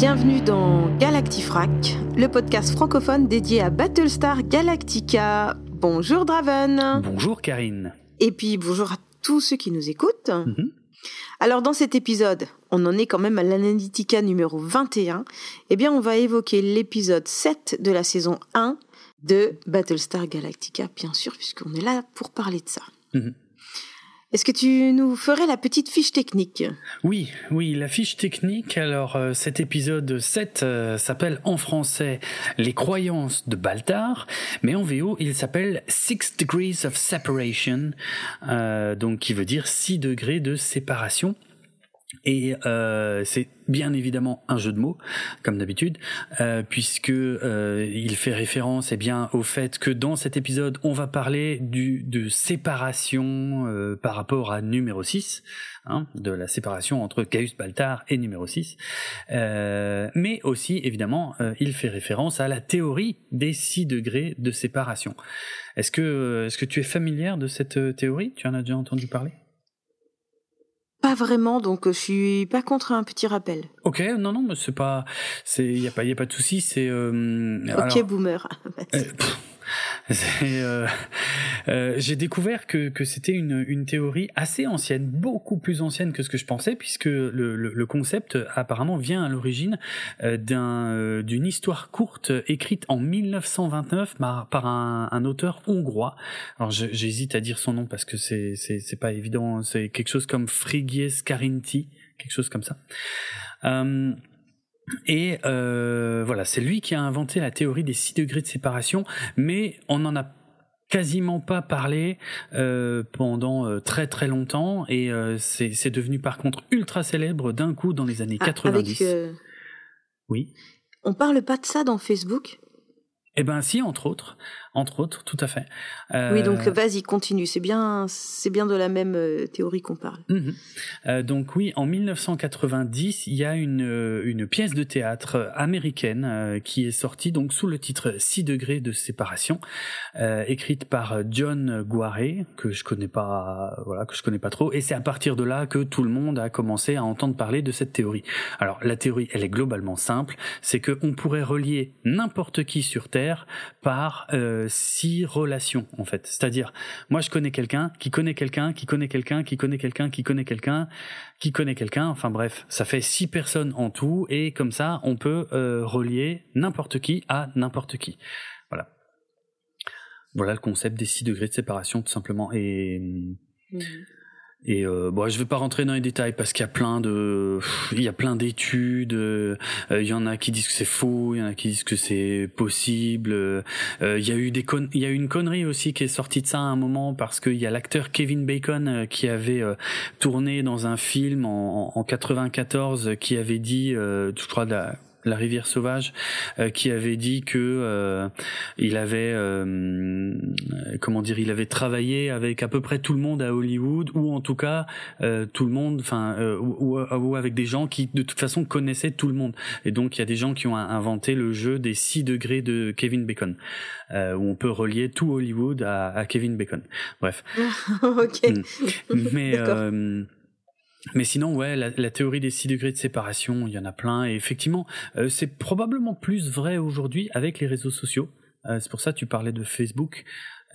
Bienvenue dans Galactifrac, le podcast francophone dédié à Battlestar Galactica. Bonjour Draven. Bonjour Karine. Et puis bonjour à tous ceux qui nous écoutent. Mhm. Alors dans cet épisode, on en est quand même à l'Analytica numéro 21. Eh bien, on va évoquer l'épisode 7 de la saison 1 de Battlestar Galactica, bien sûr, puisqu'on est là pour parler de ça. Mhm. Est-ce que tu nous ferais la petite fiche technique? Oui, oui, la fiche technique. Alors, euh, cet épisode 7 euh, s'appelle en français Les croyances de Baltar, mais en VO, il s'appelle Six Degrees of Separation, euh, donc qui veut dire 6 degrés de séparation. Et euh, c'est bien évidemment un jeu de mots, comme d'habitude, euh, puisque euh, il fait référence eh bien au fait que dans cet épisode, on va parler du de séparation euh, par rapport à numéro 6, hein, de la séparation entre Caius Baltar et numéro 6. Euh, mais aussi, évidemment, euh, il fait référence à la théorie des 6 degrés de séparation. Est-ce que, est-ce que tu es familière de cette euh, théorie? Tu en as déjà entendu parler? Pas vraiment, donc euh, je suis pas contre un petit rappel. Ok, non, non, mais c'est pas, c'est, y a pas, y a pas de souci, c'est. Euh, Ok, alors, boomer. euh, euh, j'ai découvert que, c'était une, théorie assez ancienne, beaucoup plus ancienne que ce que je pensais, puisque le, concept apparemment vient à l'origine euh, d'un, d'une histoire courte écrite en 1929 par, un, auteur hongrois. Alors j'hésite à dire son nom parce que c'est, pas évident. C'est quelque chose comme Frigyes Karinti, quelque chose comme ça. Et euh, voilà, c'est lui qui a inventé la théorie des 6 degrés de séparation, mais on n'en a quasiment pas parlé euh, pendant euh, très très longtemps et euh, c'est devenu par contre ultra célèbre d'un coup dans les années Ah, 90. avec, euh, Oui. On parle pas de ça dans Facebook? Eh ben si, entre autres, entre autres, tout à fait. Euh, Oui, donc vas-y, continue. C'est bien, c'est bien de la même euh, théorie qu'on parle. Mhm. Euh, donc oui, en 1990, il y a une, euh, une pièce de théâtre américaine euh, qui est sortie donc sous le titre 6 degrés de séparation, euh, écrite par John Guare que je connais pas, voilà, que je connais pas trop, et c'est à partir de là que tout le monde a commencé à entendre parler de cette théorie. Alors la théorie, elle est globalement simple, c'est que on pourrait relier n'importe qui sur Terre par euh, six relations en fait. C'est-à-dire, moi je connais quelqu'un qui connaît quelqu'un qui connaît quelqu'un qui connaît quelqu'un qui connaît quelqu'un qui connaît quelqu'un. Enfin bref, ça fait six personnes en tout et comme ça on peut euh, relier n'importe qui à n'importe qui. Voilà. Voilà le concept des six degrés de séparation tout simplement et et euh, bon, je vais pas rentrer dans les détails parce qu'il y a plein de, il y a plein d'études. euh, Il y en a qui disent que c'est faux, il y en a qui disent que c'est possible. euh, Il y a eu des, con- il y a eu une connerie aussi qui est sortie de ça à un moment parce qu'il y a l'acteur Kevin Bacon euh, qui avait euh, tourné dans un film en, en 94 qui avait dit, euh, je crois, la rivière sauvage, euh, qui avait dit que euh, il avait euh, comment dire, il avait travaillé avec à peu près tout le monde à Hollywood ou en tout cas euh, tout le monde, enfin euh, ou, ou- avec des gens qui de toute façon connaissaient tout le monde. Et donc il y a des gens qui ont inventé le jeu des 6 degrés de Kevin Bacon, euh, où on peut relier tout Hollywood à, à Kevin Bacon. Bref. ok. Mm. Mais euh, mais sinon, ouais, la, théorie des 6 degrés de séparation, il y en a plein. Et effectivement, euh, c'est probablement plus vrai aujourd'hui avec les réseaux sociaux. Euh, c'est pour ça que tu parlais de Facebook.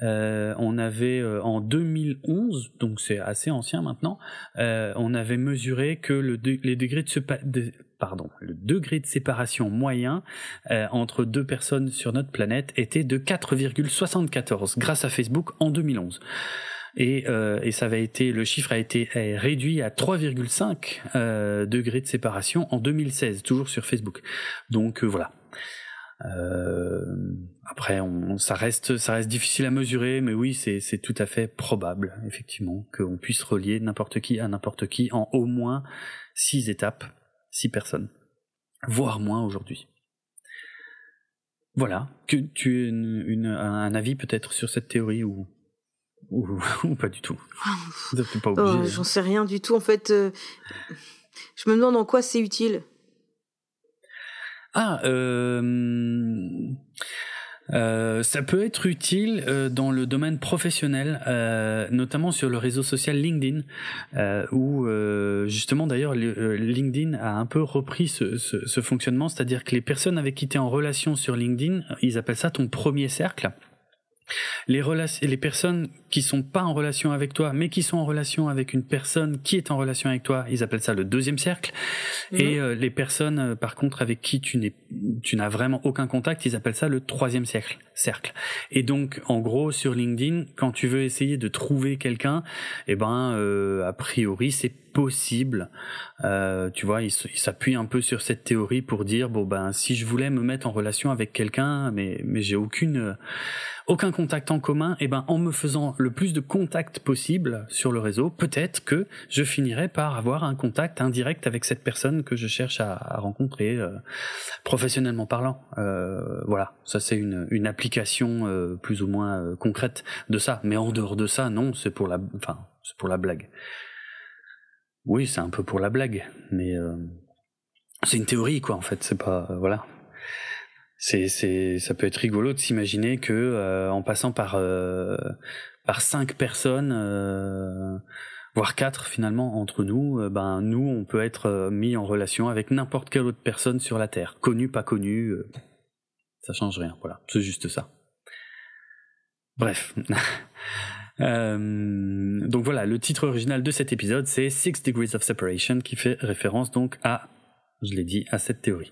Euh, on avait euh, en 2011, donc c'est assez ancien maintenant, euh, on avait mesuré que le les degrés de, sépa- de- pardon, le degré de séparation moyen euh, entre deux personnes sur notre planète était de 4,74 grâce à Facebook en 2011 et, euh, et ça avait été le chiffre a été réduit à 3,5 euh, degrés de séparation en 2016 toujours sur Facebook. Donc euh, voilà. Euh, après on, ça reste ça reste difficile à mesurer mais oui c'est c'est tout à fait probable effectivement qu'on puisse relier n'importe qui à n'importe qui en au moins six étapes six personnes voire moins aujourd'hui. Voilà. Que tu as une, une- un avis peut-être sur cette théorie ou ou, ou pas du tout. Vous n'êtes pas obligé. Oh, hein. J'en sais rien du tout. En fait, euh, je me demande en quoi c'est utile. Ah, euh, Euh, ça peut être utile euh, dans le domaine professionnel, euh, notamment sur le réseau social LinkedIn, où justement d'ailleurs LinkedIn a un peu repris ce, ce, ce fonctionnement, c'est-à-dire que les personnes avec qui tu es en relation sur LinkedIn, ils appellent ça ton premier cercle. Les, les personnes qui sont pas en relation avec toi, mais qui sont en relation avec une personne qui est en relation avec toi, ils appellent ça le deuxième cercle. Mhm. Et euh, les personnes, euh, par contre, avec qui tu n'es, tu n'as vraiment aucun contact, ils appellent ça le troisième cercle. Cercle. Et donc, en gros, sur LinkedIn, quand tu veux essayer de trouver quelqu'un, eh ben, euh, a priori, c'est possible. Euh, tu vois, il, s'appuie un peu sur cette théorie pour dire bon ben, si je voulais me mettre en relation avec quelqu'un, mais mais j'ai aucune aucun contact en commun, eh ben, en me faisant le plus de contacts possible sur le réseau, peut-être que je finirai par avoir un contact indirect avec cette personne que je cherche à, rencontrer euh, professionnellement parlant. Euh, voilà, ça c'est une, application euh, plus ou moins concrète de ça. Mais en dehors de ça, non, c'est pour la, enfin, c'est pour la blague. Oui, c'est un peu pour la blague, mais c'est une théorie quoi en fait. C'est pas voilà c'est c'est ça peut être rigolo de s'imaginer que en passant par par cinq personnes euh, voire quatre finalement entre nous ben nous on peut être mis en relation avec n'importe quelle autre personne sur la terre. Connue pas connue ça change rien voilà. C'est juste ça. Bref. Donc voilà, le titre original de cet épisode, c'est Six Degrees of Separation, qui fait référence donc à je l'ai dit, à cette théorie.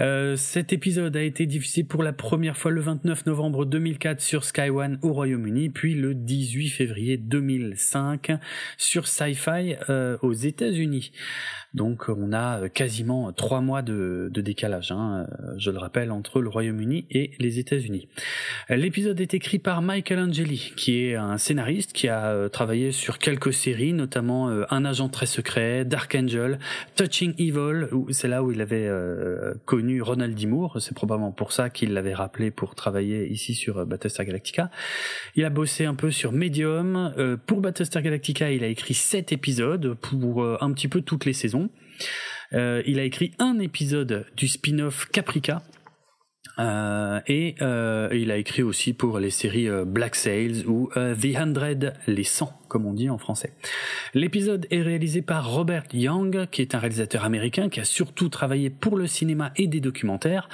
Euh, cet épisode a été diffusé pour la première fois le 29 novembre 2004 sur Sky One au Royaume-Uni, puis le 18 février 2005 sur Sci-Fi euh, aux États-Unis. Donc on a quasiment trois mois de, décalage, hein, je le rappelle, entre le Royaume-Uni et les États-Unis. L'épisode est écrit par Michael Angeli, qui est un scénariste qui a euh, travaillé sur quelques séries, notamment euh, Un agent très secret, Dark Angel, Touching Evil, c'est là où il avait euh, connu Ronald D. Moore, c'est probablement pour ça qu'il l'avait rappelé pour travailler ici sur Battlestar Galactica. Il a bossé un peu sur Medium, pour Battlestar Galactica il a écrit sept épisodes pour un petit peu toutes les saisons. Euh, il a écrit un épisode du spin-off Caprica. Euh, et euh, il a écrit aussi pour les séries Black Sails ou The Hundred, les 100 comme on dit en français. L'épisode est réalisé par Robert Young, qui est un réalisateur américain qui a surtout travaillé pour le cinéma et des documentaires.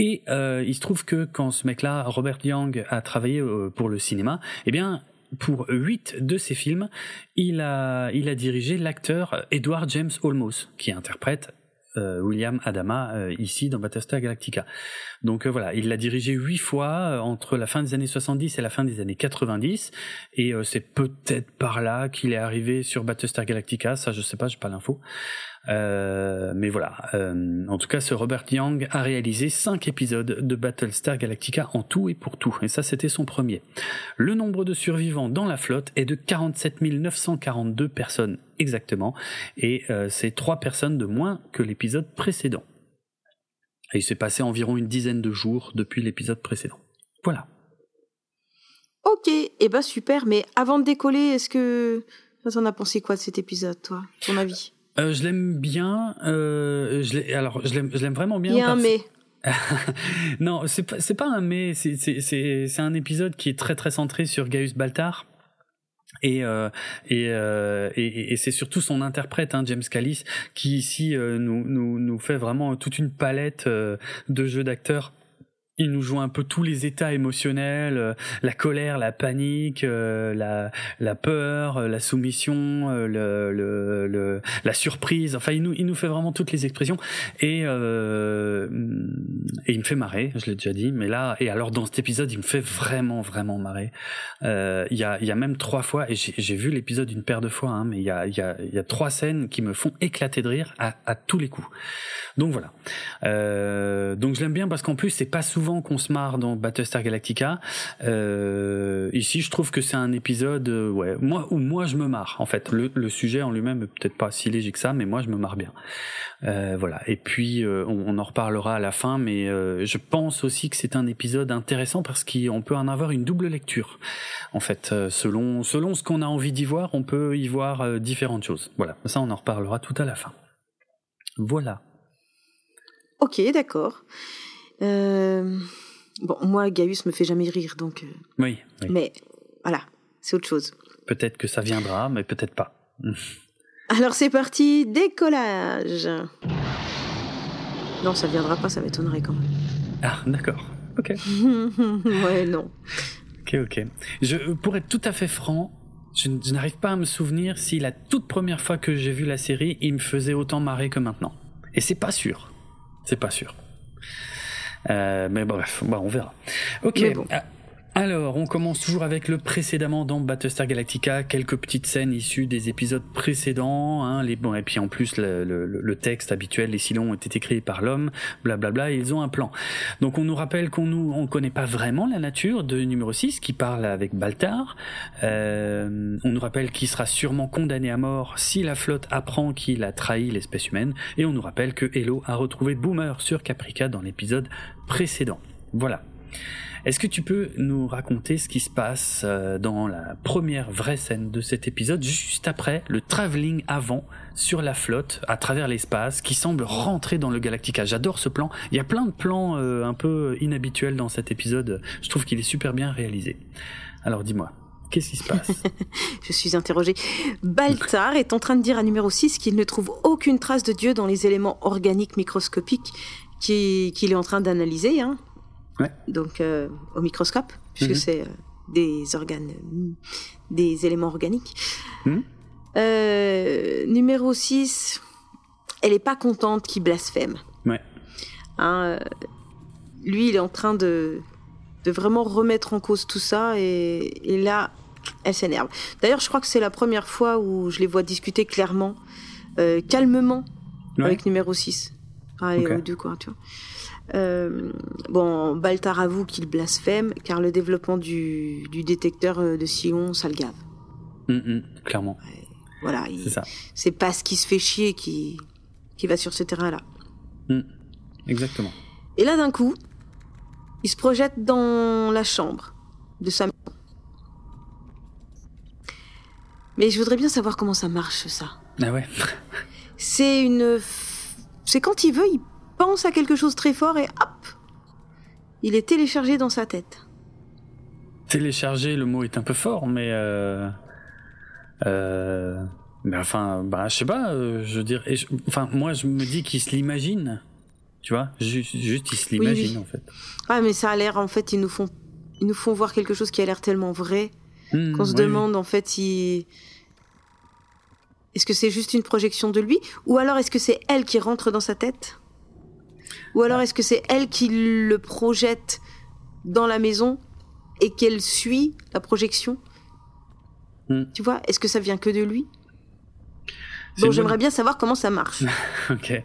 Et il se trouve que quand ce mec-là, Robert Young, a travaillé pour le cinéma, eh bien, pour huit de ses films, il a, il a dirigé l'acteur Edward James Olmos, qui interprète euh, William Adama euh, ici dans Battlestar Galactica. Donc euh, voilà, il l'a dirigé huit fois entre la fin des années 70 et la fin des années 90 et c'est peut-être par là qu'il est arrivé sur Battlestar Galactica, ça je sais pas, j'ai pas l'info. Euh, mais voilà, euh, en tout cas, ce Robert Young a réalisé cinq épisodes de Battlestar Galactica en tout et pour tout, et ça c'était son premier. Le nombre de survivants dans la flotte est de 47 942 personnes exactement, et euh, c'est trois personnes de moins que l'épisode précédent. Et il s'est passé environ une dizaine de jours depuis l'épisode précédent. Voilà. Ok, et eh ben super, mais avant de décoller, est-ce que... T'en as pensé quoi de cet épisode, toi Ton avis? Euh, je l'aime bien. Euh, je alors, je l'aime, vraiment bien. Il y a un mais. non, c'est pas, pas un mais. C'est un épisode qui est très très centré sur Gaius Baltar. Et, euh, et, euh, et, et, c'est surtout son interprète, hein, James Callis, qui ici euh, nous, nous, nous fait vraiment toute une palette euh, de jeux d'acteurs il nous joue un peu tous les états émotionnels, euh, la colère, la panique, euh, la, la peur, euh, la soumission, le, le, le, la surprise. Enfin, il nous, il nous fait vraiment toutes les expressions et, et il me fait marrer. Je l'ai déjà dit, mais là et alors dans cet épisode, il me fait vraiment vraiment marrer. Il y a y a même trois fois et j'ai vu l'épisode une paire de fois, hein, mais il y a y a y a trois scènes qui me font éclater de rire à, à tous les coups. Donc voilà. donc je l'aime bien parce qu'en plus c'est pas souvent qu'on se marre dans Battlestar Galactica. Euh, ici, je trouve que c'est un épisode, euh, ouais, où moi je me marre. En fait, le, sujet en lui-même peut-être pas si léger que ça, mais moi je me marre bien. Euh, voilà. Et puis euh, on, on, en reparlera à la fin, mais euh, je pense aussi que c'est un épisode intéressant parce qu'on peut en avoir une double lecture. En fait, selon selon ce qu'on a envie d'y voir, on peut y voir différentes choses. Voilà. Ça, on en reparlera tout à la fin. Voilà. Ok, d'accord. Euh, Bon, moi, Gaius me fait jamais rire, donc. euh, Oui, oui. Mais voilà, c'est autre chose. Peut-être que ça viendra, mais peut-être pas. Alors c'est parti, décollage. Non, ça viendra pas, ça m'étonnerait quand même. Ah, d'accord. Ok. ouais, non. Ok, ok. Je, pour être tout à fait franc, je, je n'arrive pas à me souvenir si la toute première fois que j'ai vu la série, il me faisait autant marrer que maintenant. Et c'est pas sûr. C'est pas sûr. Euh, mais bref, bah, on verra. Ok. Bon. Alors, on commence toujours avec le précédemment dans Battlestar Galactica, quelques petites scènes issues des épisodes précédents, hein, les bon et puis en plus le, le- le texte habituel, les silons ont été créés par l'homme, blablabla, et ils ont un plan. Donc on nous rappelle qu'on nous on connaît pas vraiment la nature de numéro 6 qui parle avec Baltar. Euh, on nous rappelle qu'il sera sûrement condamné à mort si la flotte apprend qu'il a trahi l'espèce humaine, et on nous rappelle que Hello a retrouvé Boomer sur Caprica dans l'épisode précédent. Voilà. Est-ce que tu peux nous raconter ce qui se passe euh, dans la première vraie scène de cet épisode, juste après le travelling avant sur la flotte à travers l'espace qui semble rentrer dans le Galactica? J'adore ce plan. Il y a plein de plans euh, un peu inhabituels dans cet épisode. Je trouve qu'il est super bien réalisé. Alors dis-moi, qu'est-ce qui se passe? Je suis interrogée. Baltar est en train de dire à numéro 6 qu'il ne trouve aucune trace de Dieu dans les éléments organiques microscopiques qui- qu'il est en train d'analyser, hein. Ouais. Donc euh, au microscope, puisque Mhm. c'est euh, des organes, euh, des éléments organiques. Mhm. Euh, numéro 6, elle est pas contente qu'il blasphème. Ouais. Hein, lui, il est en train de, de vraiment remettre en cause tout ça, et, et là, elle s'énerve. D'ailleurs, je crois que c'est la première fois où je les vois discuter clairement, calmement, Ouais. avec numéro 6. Enfin, Ok. ou deux, quoi, tu vois. Euh, bon, Baltar avoue qu'il blasphème, car le développement du, du détecteur euh, de sillon, ça le gave. Hum, hum, Clairement, Voilà, il- c'est pas ce qui se fait chier qui, qui va sur ce terrain-là. Hum, Exactement. Et là, d'un coup, il se projette dans la chambre de sa maison. Mais je voudrais bien savoir comment ça marche, ça. Ah ouais. C'est une... C'est quand il veut, il pense à quelque chose très fort et hop Il est téléchargé dans sa tête. Télécharger, le mot est un peu fort, mais euh, euh, mais enfin, bah, je sais pas. euh, je veux dire, je- enfin, moi, je me dis qu'il se l'imagine. Tu vois, juste, juste il se l'imagine oui. en fait. Ah, mais ça a l'air, en fait, ils nous font, ils nous font voir quelque chose qui a l'air tellement vrai Hmm, qu'on se oui, demande, en fait, si... Est-ce que c'est juste une projection de lui Ou alors est-ce que c'est elle qui rentre dans sa tête? Ou alors est-ce que c'est elle qui le projette dans la maison et qu'elle suit la projection Hmm. Tu vois Est-ce que ça vient que de lui? Une j'aimerais bonne- bien savoir comment ça marche. Ok.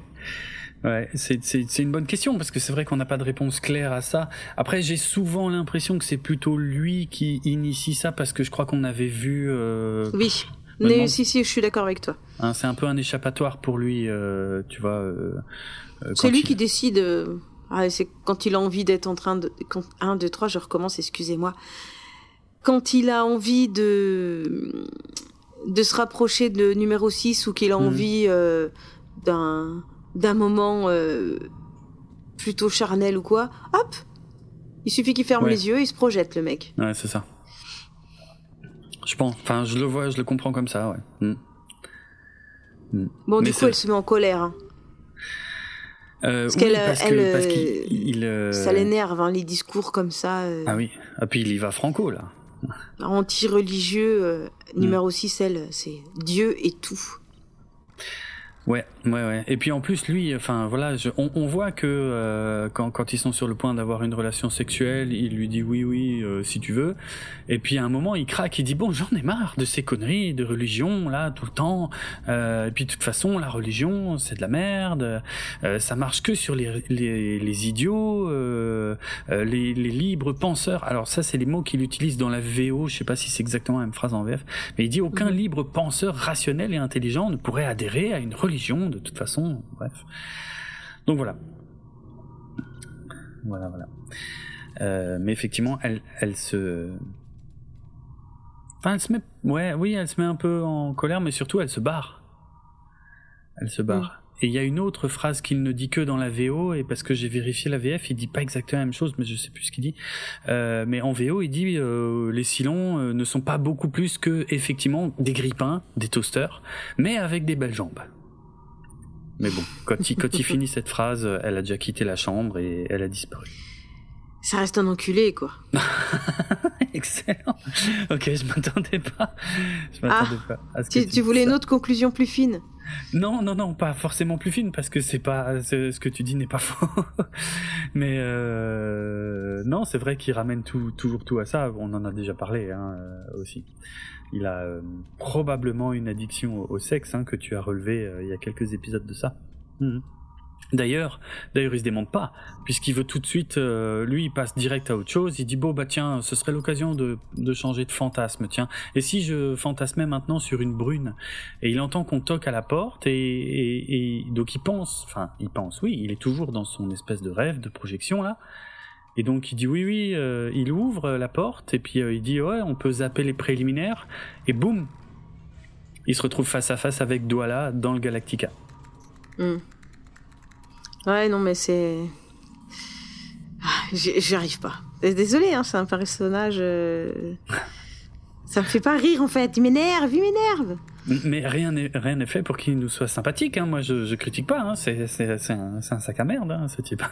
Ouais, c'est une bonne question parce que c'est vrai qu'on n'a pas de réponse claire à ça. Après, j'ai souvent l'impression que c'est plutôt lui qui initie ça parce que je crois qu'on avait vu. euh, Oui. Mais demande- si, si, je suis d'accord avec toi. hein, c'est un peu un échappatoire pour lui, euh, tu vois. euh, euh, C'est lui il- qui décide. euh, ah, c'est quand il a envie d'être en train de. Quand, 1, 2, 3, je recommence, excusez-moi. Quand il a envie de. de se rapprocher de numéro 6 ou qu'il a Mhm. envie d'un. d'un moment plutôt charnel ou quoi, hop Il suffit qu'il ferme Ouais. les yeux, il se projette, le mec. Ouais, c'est ça. Je pense. Enfin, je le vois, je le comprends comme ça, ouais. Hmm. Bon, Mais du coup, elle se met en colère. hein. Euh, Parce oui, qu'elle, parce elle, que parce euh, qu'il il, euh, Ça l'énerve, hein, les discours comme ça. euh, Ah oui. Ah puis il y va franco là. anti-religieux, euh, Mm. numéro 6, elle, c'est Dieu et tout. Ouais, ouais, ouais. Et puis en plus, lui, enfin voilà, je- on, on voit que euh, quand, quand ils sont sur le point d'avoir une relation sexuelle, il lui dit oui, oui, euh, si tu veux. Et puis à un moment, il craque, il dit bon, j'en ai marre de ces conneries de religion là tout le temps. Euh, et puis de toute façon, la religion, c'est de la merde. Euh, ça marche que sur les les, les idiots, euh, euh, les, les libres penseurs. Alors ça, c'est les mots qu'il utilise dans la VO. Je sais pas si c'est exactement la même phrase en VF, mais il dit aucun Mhm. libre penseur rationnel et intelligent ne pourrait adhérer à une religion de toute façon. Bref. Donc voilà. Voilà, voilà. Euh, mais effectivement, elle, elle se. Enfin, elle se met. Ouais, oui, elle se met un peu en colère, mais surtout, elle se barre. Elle se barre. et il y a une autre phrase qu'il ne dit que dans la VO, et parce que j'ai vérifié la VF, il dit pas exactement la même chose, mais je sais plus ce qu'il dit. Euh, mais en VO, il dit euh, les silons euh, ne sont pas beaucoup plus que effectivement des grippins, des toasters, mais avec des belles jambes. Mais bon, quand il, quand il finit cette phrase, elle a déjà quitté la chambre et elle a disparu. Ça reste un enculé, quoi. Excellent. Ok, je m'attendais pas. Je m'attendais pas à ce que tu, tu voulais une autre conclusion plus fine non, non, non, pas forcément plus fine parce que c'est pas ce que tu dis n'est pas faux. Mais euh, non, c'est vrai qu'il ramène tout, toujours tout à ça. On en a déjà parlé hein, euh, aussi. Il a euh, probablement une addiction au, sexe hein, que tu as relevé il y a quelques épisodes de ça. Mhm. D'ailleurs, d'ailleurs, il se démonte pas, puisqu'il veut tout de suite, euh, lui, il passe direct à autre chose. Il dit bon bah tiens, ce serait l'occasion de, de changer de fantasme, tiens. Et si je fantasmais maintenant sur une brune Et il entend qu'on toque à la porte et, et, et, donc il pense, enfin il pense, oui, il est toujours dans son espèce de rêve, de projection là. Et donc il dit oui oui, euh, il ouvre la porte et puis euh, il dit ouais, on peut zapper les préliminaires et boum, il se retrouve face à face avec Douala dans le Galactica. Hmm. Ouais, non, mais c'est. Ah, j'y arrive pas. Désolé, hein, c'est un personnage. Euh, ça me fait pas rire en fait. Il m'énerve, il m'énerve. Mais rien n'est rien n'est fait pour qu'il nous soit sympathique. Hein. Moi, je, je critique pas. Hein. C'est un, un, sac à merde, hein, ce type.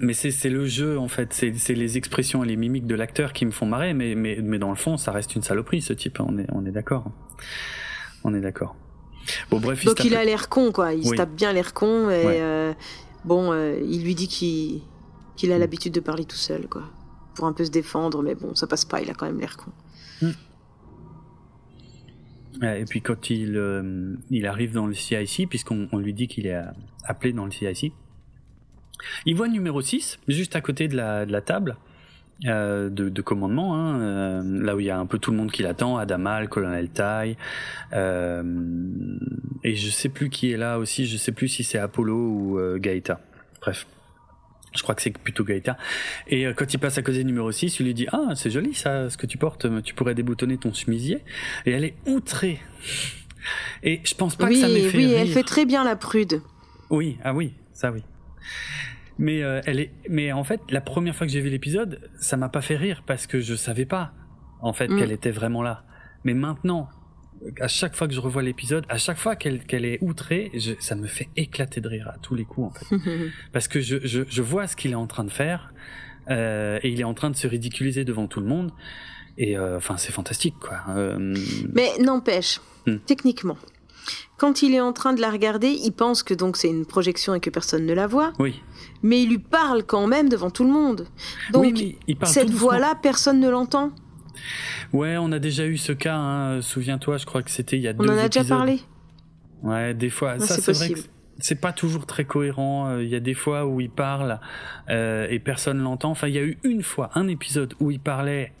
Mais c'est le jeu en fait. C'est les expressions et les mimiques de l'acteur qui me font marrer. Mais, mais, mais dans le fond, ça reste une saloperie, ce type. On est on est d'accord. On est d'accord. Bon, bref, Donc il, a l'air con, quoi. Il se tape bien l'air con et euh, bon, euh, il lui dit qu'il qu'il a mm. l'habitude de parler tout seul, quoi, pour un peu se défendre, mais bon, ça passe pas. Il a quand même l'air con. Mm. Et puis quand il, euh, il arrive dans le CIC, puisqu'on lui dit qu'il est appelé dans le CIC, il voit numéro 6, juste à côté de la, de la table, euh, de, de, commandement, hein, euh, là où il y a un peu tout le monde qui l'attend, Adamal, Colonel Tai, euh, et je sais plus qui est là aussi, je sais plus si c'est Apollo ou Gaïta. Bref. Je crois que c'est plutôt Gaïta. Et quand il passe à côté numéro 6, il lui dit Ah, c'est joli ça, ce que tu portes, tu pourrais déboutonner ton chemisier. Et elle est outrée. Et je pense pas que ça m'ait fait Oui, elle fait très bien la prude. Oui, ah oui, ça oui. Mais euh, elle est, mais en fait, la première fois que j'ai vu l'épisode, ça m'a pas fait rire parce que je savais pas en fait mm. qu'elle était vraiment là. Mais maintenant, à chaque fois que je revois l'épisode, à chaque fois qu'elle qu'elle est outrée, je, ça me fait éclater de rire à tous les coups en fait, parce que je, je, je vois ce qu'il est en train de faire euh, et il est en train de se ridiculiser devant tout le monde. Et euh, enfin, c'est fantastique quoi. Euh, mais n'empêche, hmm. techniquement, quand il est en train de la regarder, il pense que donc c'est une projection et que personne ne la voit. Oui. Mais il lui parle quand même devant tout le monde. Donc cette voix-là, personne ne l'entend. Ouais, on a déjà eu ce cas. Hein. Souviens-toi, je crois que c'était il y a deux deux. On en a déjà parlé. Ouais, des fois. ça, c'est vrai que c'est pas toujours très cohérent. Euh, il y a des fois où il parle euh, et personne l'entend. Enfin, il y a eu une fois un épisode où il parlait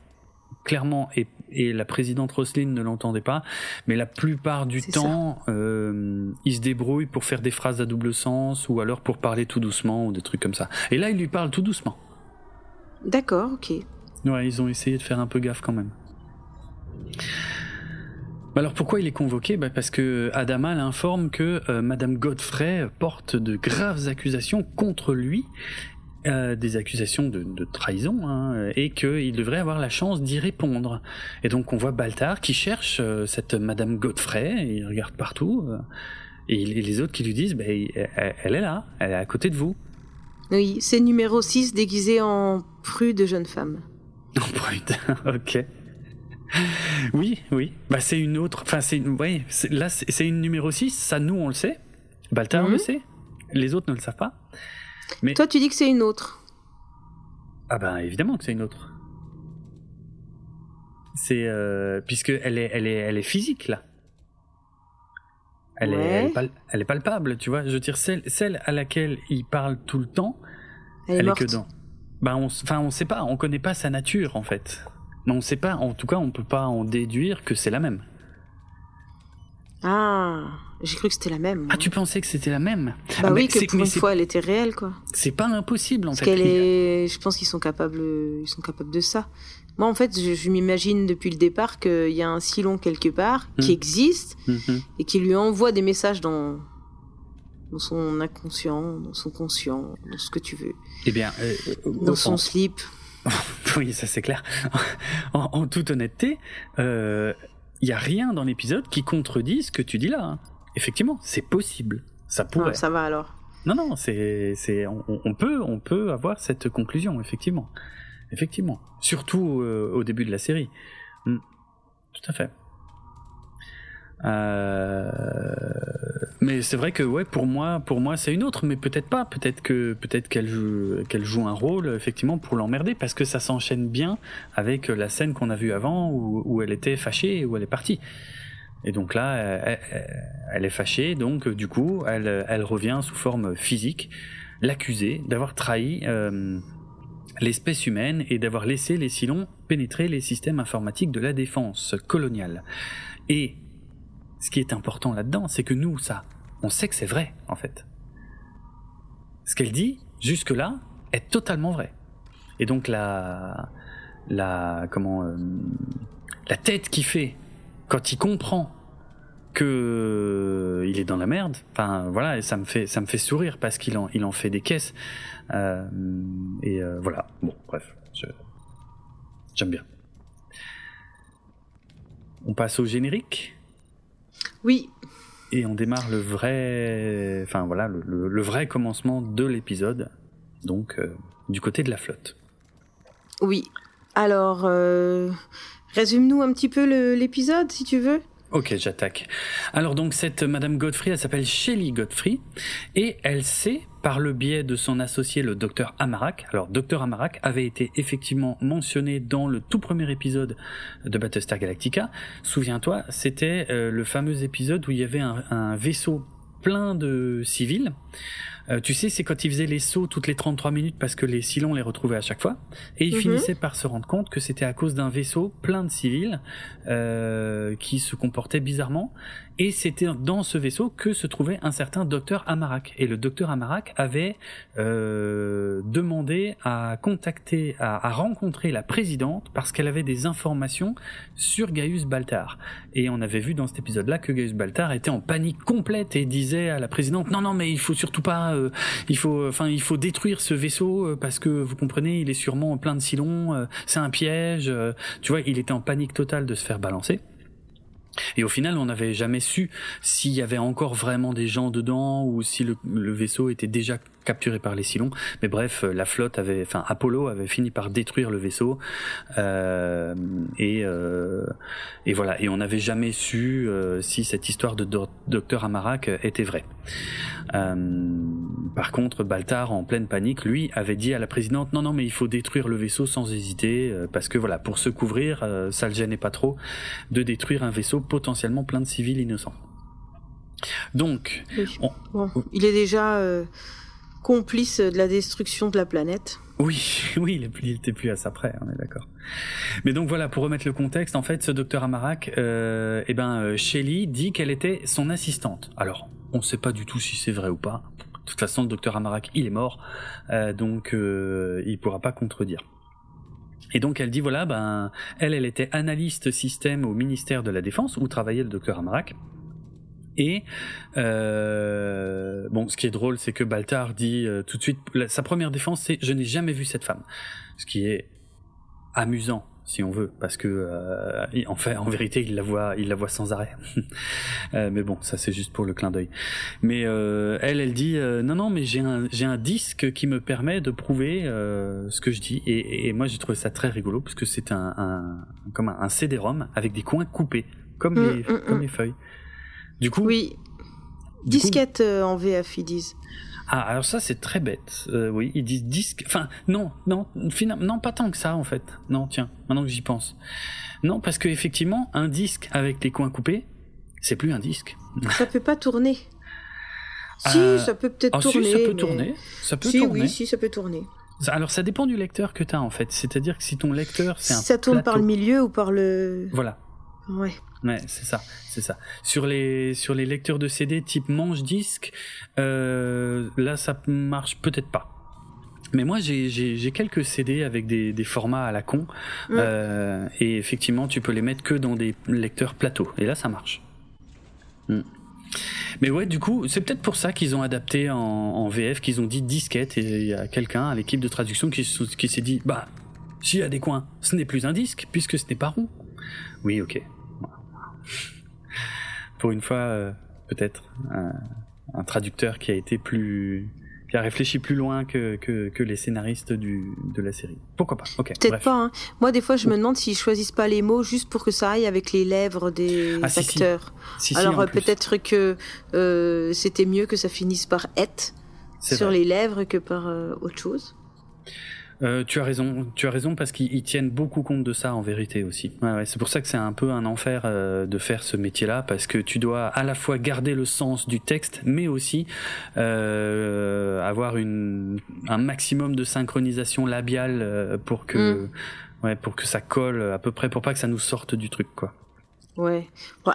clairement et, et la présidente Roselyne ne l'entendait pas, mais la plupart du temps, euh, il se débrouille pour faire des phrases à double sens ou alors pour parler tout doucement ou des trucs comme ça. Et là, il lui parle tout doucement. D'accord, ok. Ouais, ils ont essayé de faire un peu gaffe quand même. Alors pourquoi il est convoqué? Bah Parce que Adama l'informe que euh, Madame Godfrey porte de graves accusations contre lui euh, des accusations de, de trahison hein, et qu'il devrait avoir la chance d'y répondre. Et donc on voit Baltar qui cherche euh, cette Madame Godfrey, il regarde partout, euh, et, les autres qui lui disent, bah, elle, est là, elle est à côté de vous. Oui, c'est numéro 6 déguisé en prude jeune femme. En prude, ok. Oui, oui. Bah c'est une autre. Enfin, c'est une. Oui, là, c'est une numéro 6. Ça, nous, on le sait. Baltar le mhm. sait. Les autres ne le savent pas. Mais... Toi, tu dis que c'est une autre. Ah ben évidemment que c'est une autre. C'est euh, puisque elle est, elle est, elle est physique là. Elle, est, elle, est, palpable, tu vois. Je veux dire celle, celle à laquelle il parle tout le temps. Elle, est, que dans. Ben on, enfin on sait pas, on connaît pas sa nature en fait. Mais on sait pas, en tout cas on peut pas en déduire que c'est la même. Ah, j'ai cru que c'était la même. Ah, tu pensais que c'était la même? Bah Ah, oui, que pour une fois, elle était réelle, quoi. C'est pas impossible en Parce fait. est, je pense qu'ils sont capables, ils sont capables de ça. Moi, en fait, je, je m'imagine depuis le départ qu'il y a un Silon quelque part qui Hmm. existe Mhm. et qui lui envoie des messages dans, dans son inconscient, dans son conscient, dans ce que tu veux, Eh bien, euh, dans en- son slip. Oui, ça c'est clair. en, en toute honnêteté, il y a rien dans l'épisode qui contredit ce que tu dis là. hein. Effectivement, c'est possible. Ça pourrait. Ah, ça va alors. Non, non, c'est, c'est, on, on peut, on peut avoir cette conclusion, effectivement, effectivement. Surtout euh, au début de la série. Mm. Tout à fait. Euh, Mais c'est vrai que ouais, pour moi, pour moi, c'est une autre, mais peut-être pas. Peut-être que, peut-être qu'elle joue, qu'elle joue un rôle effectivement pour l'emmerder, parce que ça s'enchaîne bien avec la scène qu'on a vue avant où, où elle était fâchée et où elle est partie. Et donc là, elle, est fâchée, donc du coup, elle, elle revient sous forme physique, l'accuser d'avoir trahi euh, l'espèce humaine et d'avoir laissé les Silons pénétrer les systèmes informatiques de la défense coloniale. Et ce qui est important là-dedans, c'est que nous, ça, on sait que c'est vrai, en fait. Ce qu'elle dit, jusque-là, est totalement vrai. Et donc la, la, comment, euh, la tête qu'il fait quand il comprend que euh, il est dans la merde. Enfin voilà, et ça me fait ça me fait sourire parce qu'il en il en fait des caisses. Euh, et euh, voilà. Bon, bref, j'aime bien. On passe au générique Oui, et on démarre le vrai, enfin voilà, le, le- le vrai commencement de l'épisode. Donc euh, du côté de la flotte. oui. Alors, euh, résume-nous un petit peu l'épisode, si tu veux. Ok, j'attaque. Alors donc cette Madame Godfrey, elle s'appelle Shelley Godfrey et elle sait par le biais de son associé le docteur Amarak. Alors docteur Amarak avait été effectivement mentionné dans le tout premier épisode de Battlestar Galactica. Souviens-toi, c'était euh, le fameux épisode où il y avait un, un vaisseau plein de civils. Euh, tu sais, c'est quand ils faisaient les sauts toutes les 33 minutes parce que les Silons les retrouvaient à chaque fois. Et ils Mhm. finissaient par se rendre compte que c'était à cause d'un vaisseau plein de civils euh, qui se comportait bizarrement. Et c'était dans ce vaisseau que se trouvait un certain docteur Amarak. Et le docteur Amarak avait euh, demandé à contacter, à, rencontrer la présidente parce qu'elle avait des informations sur Gaius Baltar. Et on avait vu dans cet épisode-là que Gaius Baltar était en panique complète et disait à la présidente non non mais il faut surtout pas, euh, il faut, enfin il faut détruire ce vaisseau euh, parce que vous comprenez il est sûrement plein de silons, euh, c'est un piège. euh, tu vois il était en panique totale de se faire balancer. Et au final, on n'avait jamais su s'il y avait encore vraiment des gens dedans ou si le, vaisseau était déjà capturé par les Silons. Mais bref, la flotte avait, enfin Apollo avait fini par détruire le vaisseau euh, et euh, et voilà. Et on n'avait jamais su euh, si cette histoire de Do- docteur Amarak était vraie. Euh, par contre, Baltar, en pleine panique, lui avait dit à la présidente non non mais il faut détruire le vaisseau sans hésiter euh, parce que voilà pour se couvrir, euh, ça le gênait pas trop de détruire un vaisseau potentiellement plein de civils innocents. Donc, Oui. On- Bon, il est déjà euh, complice de la destruction de la planète. oui, oui, il était plus à ça près, on est d'accord. Mais donc voilà, pour remettre le contexte, en fait, ce docteur Amarak, euh, eh ben, euh, Shelley dit qu'elle était son assistante. Alors, on ne sait pas du tout si c'est vrai ou pas. De toute façon, le docteur Amarak, il est mort, euh, donc euh, il pourra pas contredire. Et donc elle dit voilà, ben elle, elle était analyste système au ministère de la Défense où travaillait le docteur Amarak. Et euh, bon, ce qui est drôle, c'est que Baltar dit euh, tout de suite, la- sa première défense, c'est je n'ai jamais vu cette femme, ce qui est amusant si on veut, parce que euh, en fait, en vérité, il la voit, il la voit sans arrêt. Euh, mais bon, ça c'est juste pour le clin d'œil. Mais euh, elle, elle dit non, non, mais j'ai un, j'ai un disque qui me permet de prouver ce que je dis. Et, et moi, j'ai trouvé ça très rigolo parce que c'est un, un comme un, un CD-ROM avec des coins coupés, comme Mm, les mm, comme mm. les feuilles. Du coup, Oui, du disquette euh, en VF, ils disent. ah, alors ça c'est très bête. Euh, oui, ils disent disque. Enfin, non, non, finalement, non, pas tant que ça en fait. Non, tiens, maintenant que j'y pense. Non, parce que effectivement, un disque avec les coins coupés, c'est plus un disque. Ça peut pas tourner. Si, Euh, ça peut peut-être Ah si, tourner. ça peut mais- tourner. Ça peut Si, tourner. oui, si, ça peut tourner. Alors ça dépend du lecteur que tu as en fait. C'est-à-dire que si ton lecteur c'est un ça tourne par le milieu ou par le. Voilà. Ouais. Ouais, c'est ça, c'est ça. Sur les sur les lecteurs de CD type manche disque, euh, là ça marche peut-être pas. Mais moi j'ai quelques CD avec des, des formats à la con euh, et effectivement tu peux les mettre que dans des lecteurs plateau et là ça marche. Hmm. Mais ouais, du coup, c'est peut-être pour ça qu'ils ont adapté en, en VF, qu'ils ont dit disquette, et il y a quelqu'un à l'équipe de traduction qui, qui s'est dit, bah, s'il y a des coins, ce n'est plus un disque, puisque ce n'est pas rond. Oui, ok. pour une fois, euh, peut-être un, traducteur qui a été plus qui a réfléchi plus loin que, que, que les scénaristes du, de la série. Pourquoi pas? Ok. Peut-être pas. Hein. Moi, des fois, je me demande s'ils choisissent pas les mots juste pour que ça aille avec les lèvres des ah, acteurs. Alors peut-être que euh, c'était mieux que ça finisse par et sur les lèvres que par euh, autre chose. Euh, tu as raison, tu as raison parce qu'ils tiennent beaucoup compte de ça en vérité aussi. Ouais, ouais, c'est pour ça que c'est un peu un enfer euh, de faire ce métier-là parce que tu dois à la fois garder le sens du texte, mais aussi euh, avoir une, un maximum de synchronisation labiale euh, pour que, mm. ouais, pour que ça colle à peu près, pour pas que ça nous sorte du truc, quoi. Ouais,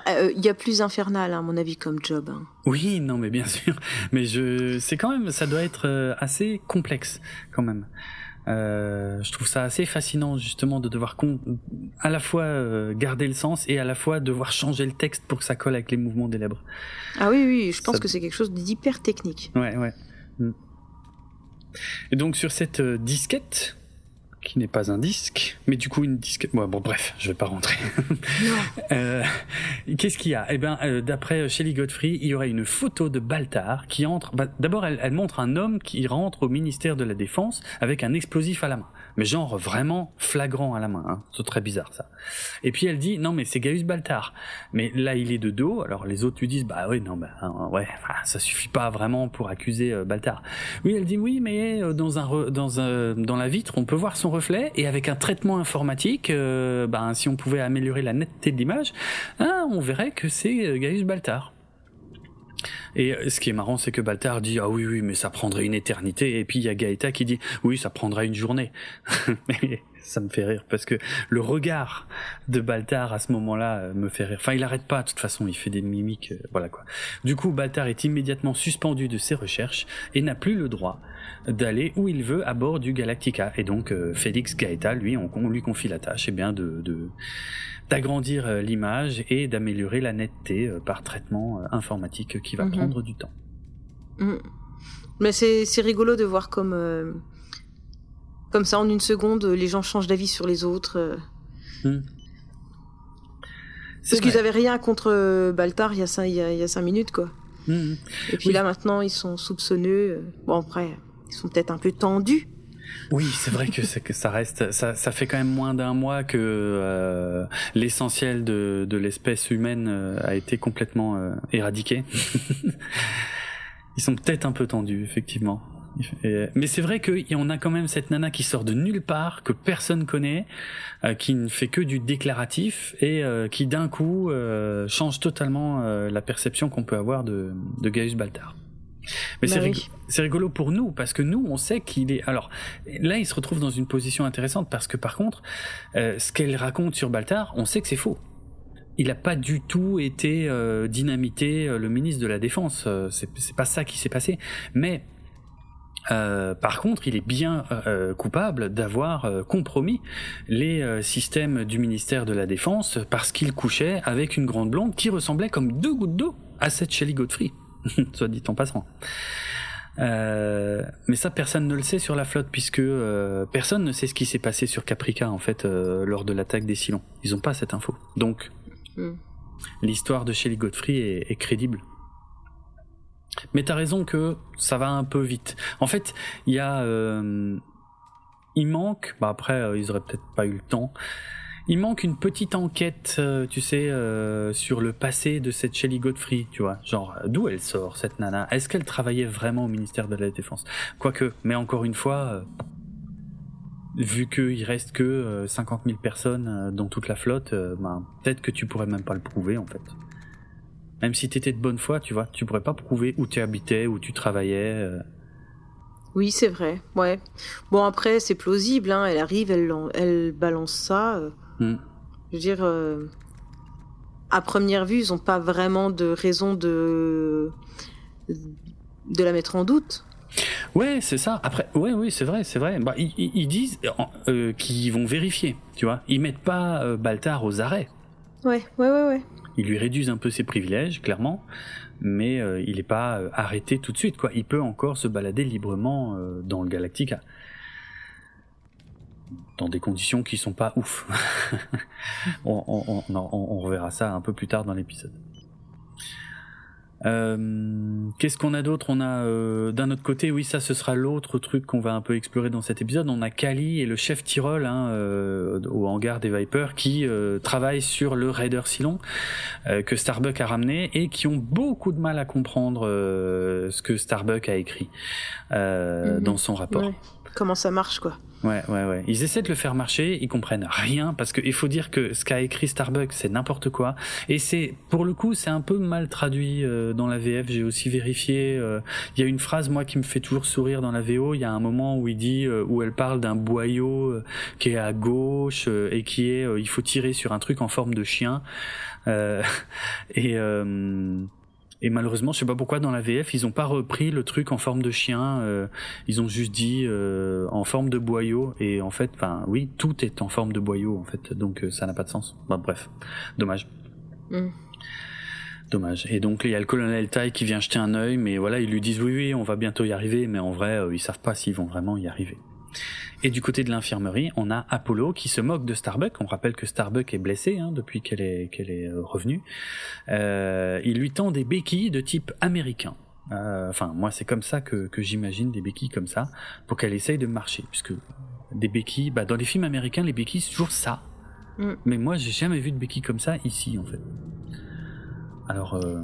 euh, il y a plus infernal à mon avis comme job. Hein. Oui, non, mais bien sûr, mais je, c'est quand même, ça doit être assez complexe quand même. Euh, je trouve ça assez fascinant justement de devoir à la fois euh, garder le sens et à la fois devoir changer le texte pour que ça colle avec les mouvements des lèvres. Ah oui, oui, je pense que c'est quelque chose d'hyper technique. Ouais, ouais. Mm. Et donc sur cette euh, disquette, qui n'est pas un disque, mais du coup une disque. Bon, bon bref, je vais pas rentrer. euh, Qu'est-ce qu'il y a? Eh ben, euh, d'après Shelley Godfrey, il y aurait une photo de Baltar qui entre. Bah, D'abord, elle, elle, montre un homme qui rentre au ministère de la Défense avec un explosif à la main mais genre vraiment flagrant à la main. Hein. C'est très bizarre ça. Et puis elle dit non mais c'est Gaius Baltar. Mais là il est de dos. Alors les autres lui disent bah oui non bah hein, ouais ça suffit pas vraiment pour accuser euh, Baltar. Oui elle dit oui mais euh, dans un dans un dans la vitre on peut voir son reflet et avec un traitement informatique euh, bah, si on pouvait améliorer la netteté de l'image hein, on verrait que c'est Gaius Baltar. Et euh, ce qui est marrant, c'est que Baltar dit ah oui oui mais ça prendrait une éternité. Et puis il y a Gaëta qui dit oui ça prendrait une journée. ça me fait rire parce que le regard de Baltar à ce moment-là euh, me fait rire. Enfin il arrête pas de toute façon, il fait des mimiques, euh, voilà quoi. Du coup Baltar est immédiatement suspendu de ses recherches et n'a plus le droit d'aller où il veut à bord du Galactica. Et donc Félix Gaëta, lui, on, lui confie la tâche, et eh bien de, d'agrandir euh, l'image et d'améliorer la netteté euh, par traitement euh, informatique qui va mhm. prendre du temps. Mhm. Mais c'est rigolo de voir comme, comme ça, en une seconde, les gens changent d'avis sur les autres. Hmm. Parce qu'ils n'avaient rien contre Baltar il y a cinq, il y a, cinq minutes, quoi. Hmm. Et puis là, maintenant, ils sont soupçonneux. Bon, après, ils sont peut-être un peu tendus. Oui, c'est vrai que, ça reste, ça, fait quand même moins d'un mois que euh, l'essentiel de, de l'espèce humaine euh, a été complètement euh, éradiqué. Ils sont peut-être un peu tendus, effectivement. mais c'est vrai qu'on a quand même cette nana qui sort de nulle part, que personne connaît, qui ne fait que du déclaratif et qui d'un coup change totalement la perception qu'on peut avoir de, de Gaius Baltar. Mais bah c'est rigolo pour nous parce que nous on sait qu'il est. Alors là il se retrouve dans une position intéressante parce que par contre euh, ce qu'elle raconte sur Baltar, on sait que c'est faux. Il n'a pas du tout été euh, dynamité euh, le ministre de la Défense. C'est pas ça qui s'est passé. Mais euh, par contre, il est bien euh, coupable d'avoir compromis les systèmes du ministère de la Défense parce qu'il couchait avec une grande blonde qui ressemblait comme deux gouttes d'eau à cette Shelley Godfrey. soit dit en passant. Euh, mais ça, personne ne le sait sur la flotte puisque euh, personne ne sait ce qui s'est passé sur Caprica en fait euh, lors de l'attaque des Silons. Ils ont pas cette info. Donc, hmm. l'histoire de Shelley Godfrey est, est crédible. Mais t'as raison que ça va un peu vite. En fait, il y a, il manque. Bah après, ils auraient peut-être pas eu le temps. Il manque une petite enquête, euh, tu sais, euh, sur le passé de cette Shelley Godfrey, tu vois. Genre, d'où elle sort, cette nana? Est-ce qu'elle travaillait vraiment au ministère de la Défense? Quoique, mais encore une fois, euh, vu qu'il reste que 50 000 personnes dans toute la flotte, ben, peut-être que tu pourrais même pas le prouver, en fait. Même si t'étais de bonne foi, tu vois, tu pourrais pas prouver où tu habitais, où tu travaillais. Oui, c'est vrai. Ouais. Bon après, c'est plausible. Hein. Elle arrive, elle, elle balance ça. Hmm. Je veux dire, euh, à première vue, ils n'ont pas vraiment de raison de de la mettre en doute. Ouais, c'est ça. Après, ouais, oui, c'est vrai, c'est vrai. Bah, ils, disent euh, qu'ils vont vérifier, tu vois. Ils mettent pas euh, Baltar aux arrêts. Ouais, ouais, ouais, ouais. Ils lui réduisent un peu ses privilèges, clairement, mais euh, il n'est pas arrêté tout de suite, quoi. Il peut encore se balader librement dans le Galactica. Dans des conditions qui sont pas ouf. on, on, on, on reverra ça un peu plus tard dans l'épisode. Euh, Qu'est-ce qu'on a d'autre? On a euh, d'un autre côté, oui, ça ce sera l'autre truc qu'on va un peu explorer dans cet épisode. On a Kali et le chef Tyrol hein, euh, au hangar des Vipers qui travaillent sur le Raider Silon que Starbuck a ramené et qui ont beaucoup de mal à comprendre ce que Starbuck a écrit mhm. dans son rapport. Comment ça marche, quoi Ouais, ouais, ouais. Ils essaient de le faire marcher, ils comprennent rien parce qu'il faut dire que ce qu'a écrit Starbucks, c'est n'importe quoi. Et c'est, pour le coup, c'est un peu mal traduit euh, dans la VF. J'ai aussi vérifié. Euh, il y a une phrase, moi, qui me fait toujours sourire dans la VO. Il y a un moment où il dit, euh, où elle parle d'un boyau qui est à gauche et qui est, il faut tirer sur un truc en forme de chien. et et malheureusement, je sais pas pourquoi dans la VF, ils ont pas repris le truc en forme de chien. Euh, ils ont juste dit euh, en forme de boyau. Et en fait, enfin, oui, tout est en forme de boyau en fait. Donc euh, ça n'a pas de sens. bref, dommage. Mm. Dommage. Et donc il y a le colonel Tai qui vient jeter un œil, mais voilà, ils lui disent oui, oui, on va bientôt y arriver, mais en vrai, ils savent pas s'ils vont vraiment y arriver. Et du côté de l'infirmerie, on a Apollo qui se moque de Starbuck. On rappelle que Starbuck est blessée hein, depuis qu'elle est, qu'elle est euh, revenue. Euh, il lui tend des béquilles de type américain. Euh, enfin, moi, c'est comme ça que, que j'imagine des béquilles comme ça, pour qu'elle essaye de marcher. Puisque des béquilles, bah, dans les films américains, les béquilles, c'est toujours ça. Mm. Mais moi, j'ai jamais vu de béquilles comme ça ici, en fait. Alors, euh,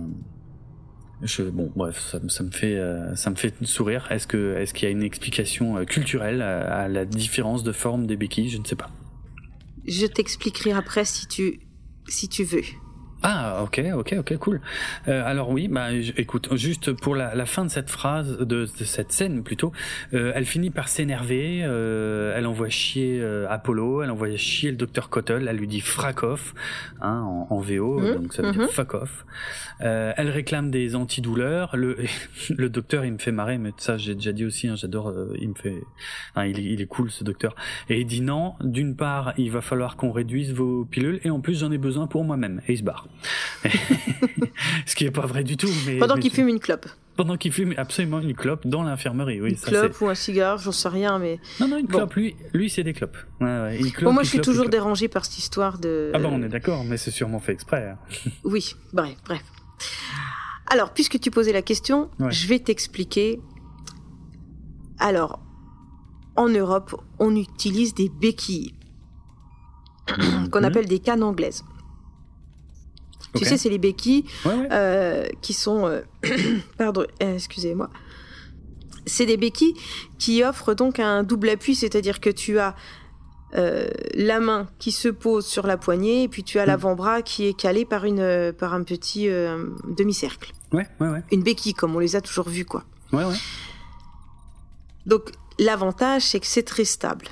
bon, bref, ça, me fait, euh, ça me fait sourire. Est-ce que, est-ce qu'il y a une explication euh, culturelle à, la différence de forme des béquilles? Je ne sais pas. Je t'expliquerai après si tu, si tu veux. Ah ok ok ok cool. Euh, alors oui bah écoute juste pour la, la, fin de cette phrase de, de cette scène plutôt, euh, elle finit par s'énerver, euh, elle envoie chier euh, Apollo, elle envoie chier le docteur Cottle, elle lui dit frack off hein, en, en VO mmh, donc ça veut dire mmh. fuck off. Euh, elle réclame des antidouleurs. Le le docteur il me fait marrer mais ça j'ai déjà dit aussi hein, j'adore il me fait hein, il, il est cool ce docteur et il dit non d'une part il va falloir qu'on réduise vos pilules et en plus j'en ai besoin pour moi-même et il se barre. Ce qui est pas vrai du tout. Mais, Pendant qu'il fume une clope. Pendant qu'il fume absolument une clope dans l'infirmerie, oui. Une clope ou un cigare, j'en sais rien, mais. Non, non, une clope, lui, lui c'est des clopes. Ouais, bon, moi, je suis toujours dérangé par cette histoire de. Ah, bah, on est d'accord, mais c'est sûrement fait exprès. Hein. oui, bref, bref. Alors, puisque tu posais la question, je vais t'expliquer. Alors, en Europe, on utilise des béquilles qu'on mhm. appelle des cannes anglaises. Tu sais, c'est les béquilles euh, qui sont... Euh, pardon, euh, excusez-moi. C'est des béquilles qui offrent donc un double appui, c'est-à-dire que tu as la main qui se pose sur la poignée et puis tu as mm. l'avant-bras qui est calé par, une, par un petit demi-cercle. Ouais, ouais, ouais. Une béquille, comme on les a toujours vues, quoi. Donc, l'avantage, c'est que c'est très stable.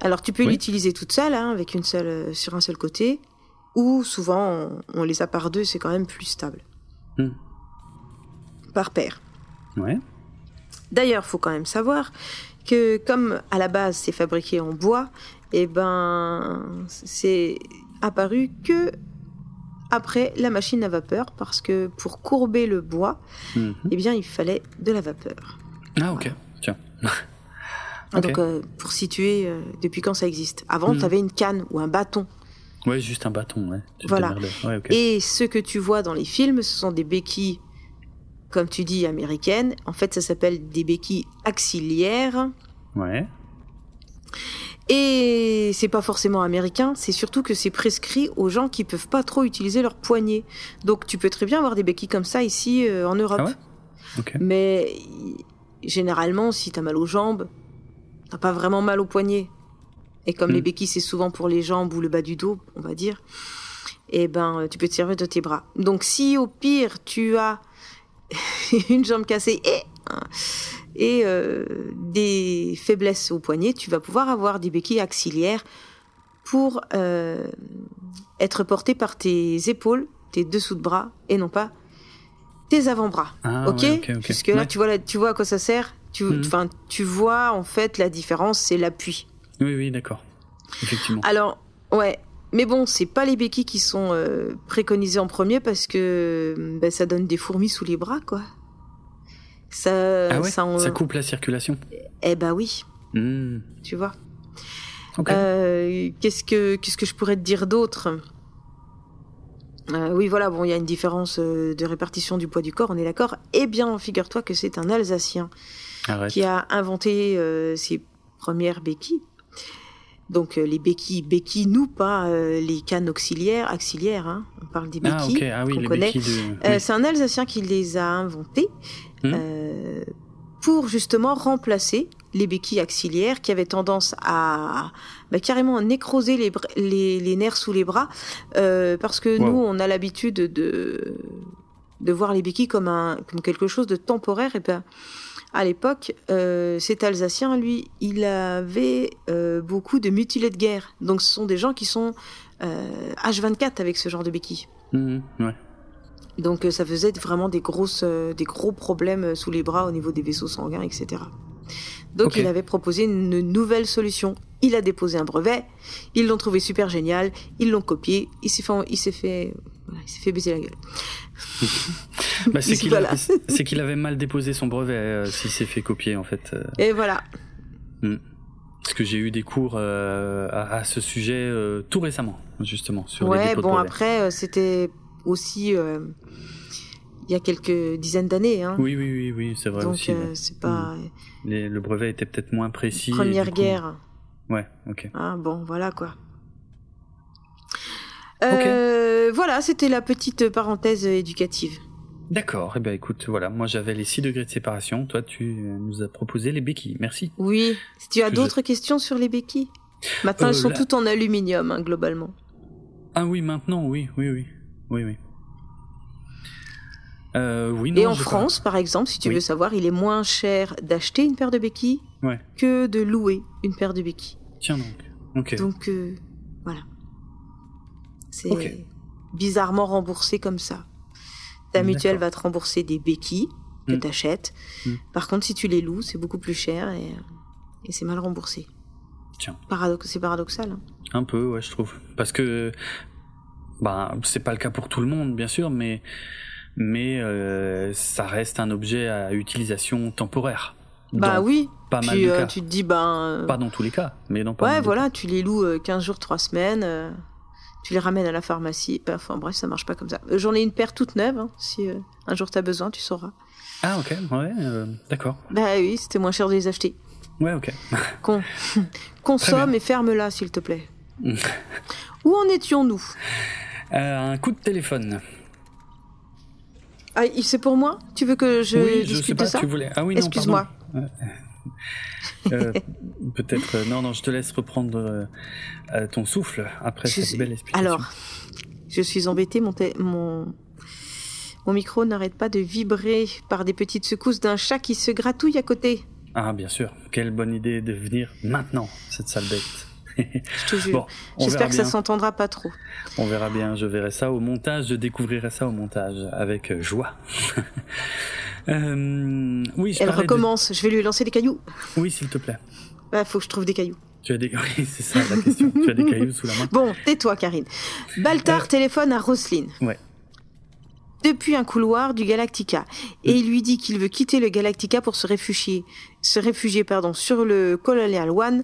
Alors, tu peux l'utiliser toute seule, hein, avec une seule, sur un seul côté ou souvent on, les a par deux, c'est quand même plus stable. Hmm. Par paire. Ouais. D'ailleurs, faut quand même savoir que comme à la base c'est fabriqué en bois, et eh ben c'est apparu que après la machine à vapeur parce que pour courber le bois, mhm. eh bien il fallait de la vapeur. Ah ok, tiens. Donc euh, pour situer euh, depuis quand ça existe? Avant, hmm. tu avais une canne ou un bâton Ouais, juste un bâton, ouais. Voilà. Et ce que tu vois dans les films, ce sont des béquilles, comme tu dis, américaines. En fait, ça s'appelle des béquilles axillaires. Ouais. Et c'est pas forcément américain, c'est surtout que c'est prescrit aux gens qui peuvent pas trop utiliser leur poignet. Donc tu peux très bien avoir des béquilles comme ça ici euh, en Europe. Ah ouais? Mais généralement, si t'as mal aux jambes, t'as pas vraiment mal au poignet. Et comme les hmm. béquilles, c'est souvent pour les jambes ou le bas du dos, on va dire, et eh ben, tu peux te servir de tes bras. Donc, si au pire, tu as une jambe cassée et, et euh, des faiblesses au poignet, tu vas pouvoir avoir des béquilles axillaires pour euh, être porté par tes épaules, tes dessous de bras, et non pas tes avant-bras. Ah, ok, ouais, ok, ok. Puisque là, Ouais. tu vois, là, tu vois à quoi ça sert. Tu, enfin, tu vois en fait la différence, c'est l'appui. Oui, oui, d'accord. Effectivement. Alors, ouais. Mais bon, c'est pas les béquilles qui sont euh, préconisées en premier parce que ben, ça donne des fourmis sous les bras, quoi. Ça, ah ouais? ça, en- Ça coupe la circulation? Eh ben oui, Hmm. tu vois? Ok. Euh, qu'est-ce que qu'est-ce que je pourrais te dire d'autre? Euh, Oui, voilà, bon, il y a une différence de répartition du poids du corps, on est d'accord. Eh bien, figure-toi que c'est un Alsacien Arrête. qui a inventé ses premières béquilles. Donc euh, les béquilles, béquilles, nous pas euh, les cannes auxiliaires, axillaires. Hein. On parle des Ah, béquilles. ok. Ah oui, qu'on connaît. de. Euh, oui. C'est un Alsacien qui les a inventées Hmm. euh, pour justement remplacer les béquilles axillaires qui avaient tendance à bah, carrément nécroser les, les, les nerfs sous les bras parce que Wow. nous on a l'habitude de de voir les béquilles comme un comme quelque chose de temporaire et ben à l'époque euh, cet Alsacien lui il avait euh, beaucoup de mutilés de guerre donc ce sont des gens qui sont euh, H24 avec ce genre de béquilles ouais. donc euh, ça faisait vraiment des grosses, euh, des gros problèmes euh, sous les bras au niveau des vaisseaux sanguins, etc. Donc il avait proposé une nouvelle solution. Il a déposé un brevet. Ils l'ont trouvé super génial. Ils l'ont copié. Il s'est fait, il s'est fait, voilà, il s'est fait baiser la gueule. Bah, c'est qu'il Voilà. avait mal déposé son brevet euh, s'il s'est fait copier en fait. euh, Et voilà. parce que j'ai eu des cours euh, à, à ce sujet euh, tout récemment, justement, sur les ouais, dépôts de bon après c'était aussi il y a quelques dizaines d'années. Hein. Oui, oui, oui, oui, c'est vrai Donc aussi. euh, c'est pas Les- le brevet était peut-être moins précis. première coup- guerre. Ouais, ok. Ah bon, voilà quoi. Euh, Voilà, c'était la petite parenthèse éducative. D'accord. Eh ben écoute, voilà, moi j'avais les 6 degrés de séparation. Toi, tu euh, nous as proposé les béquilles. Merci. Oui. Si tu as d'autres questions sur les béquilles? Maintenant, Euh, elles sont là- toutes en aluminium, hein, globalement. Ah oui, maintenant, oui, oui, oui, oui, oui. Euh, oui, non, Et en pas- France, par exemple, si tu Oui. veux savoir, il est moins cher d'acheter une paire de béquilles Ouais. que de louer une paire de béquilles. Tiens donc. Ok. Donc, euh, voilà. C'est bizarrement remboursé comme ça. Ta mutuelle va te rembourser des béquilles que Mm. tu achètes. Mm. Par contre, si tu les loues, c'est beaucoup plus cher et, et c'est mal remboursé. Tiens. Paradox- c'est paradoxal. hein. Un peu, ouais, je trouve. Parce que, bah, c'est pas le cas pour tout le monde, bien sûr, mais, mais euh, ça reste un objet à utilisation temporaire. Bah oui. Pas mal Puis de euh, cas. tu te dis, ben. euh, Pas dans tous les cas, mais dans pas mal Ouais, de voilà, tu les loues euh, 15 jours, 3 semaines. Tu les ramènes à la pharmacie. Bah, Enfin bref, ça marche pas comme ça. Euh, J'en ai une paire toute neuve. hein, si euh, un jour t'as besoin, tu sauras. Ah, ok, ouais, euh, d'accord. Bah oui, c'était moins cher de les acheter. Ouais, ok. Con- Consomme et ferme-la, s'il te plaît. Où en étions-nous? Euh, un coup de téléphone. ah, C'est pour moi? Tu veux que je oui, je sais discute pas, de ça? tu voulais. Ah oui, non, Excuse-moi. Euh, Peut-être. euh, non, non, je te laisse reprendre euh, ton souffle après Je cette suis- belle explication. Alors, je suis embêtée, mon, mon... mon micro n'arrête pas de vibrer par des petites secousses d'un chat qui se gratouille à côté. Ah, bien sûr. Quelle bonne idée de venir maintenant, cette sale bête. Je te jure. bon, on J'espère que bien. ça s'entendra pas trop. On verra bien. Je verrai ça au montage. Je découvrirai ça au montage avec euh, joie. Euh, oui, je Elle de- recommence. Je vais lui lancer des cailloux. Oui, s'il te plaît. Bah, faut que je trouve des cailloux. Tu as des. Oui, c'est ça la question. tu as des cailloux sous la main. Bon, tais-toi, Karine. Baltar Euh, téléphone à Roselyne. Ouais. Depuis un couloir du Galactica. Et il lui dit qu'il veut quitter le Galactica pour se réfugier, se réfugier pardon, sur le Colonial One.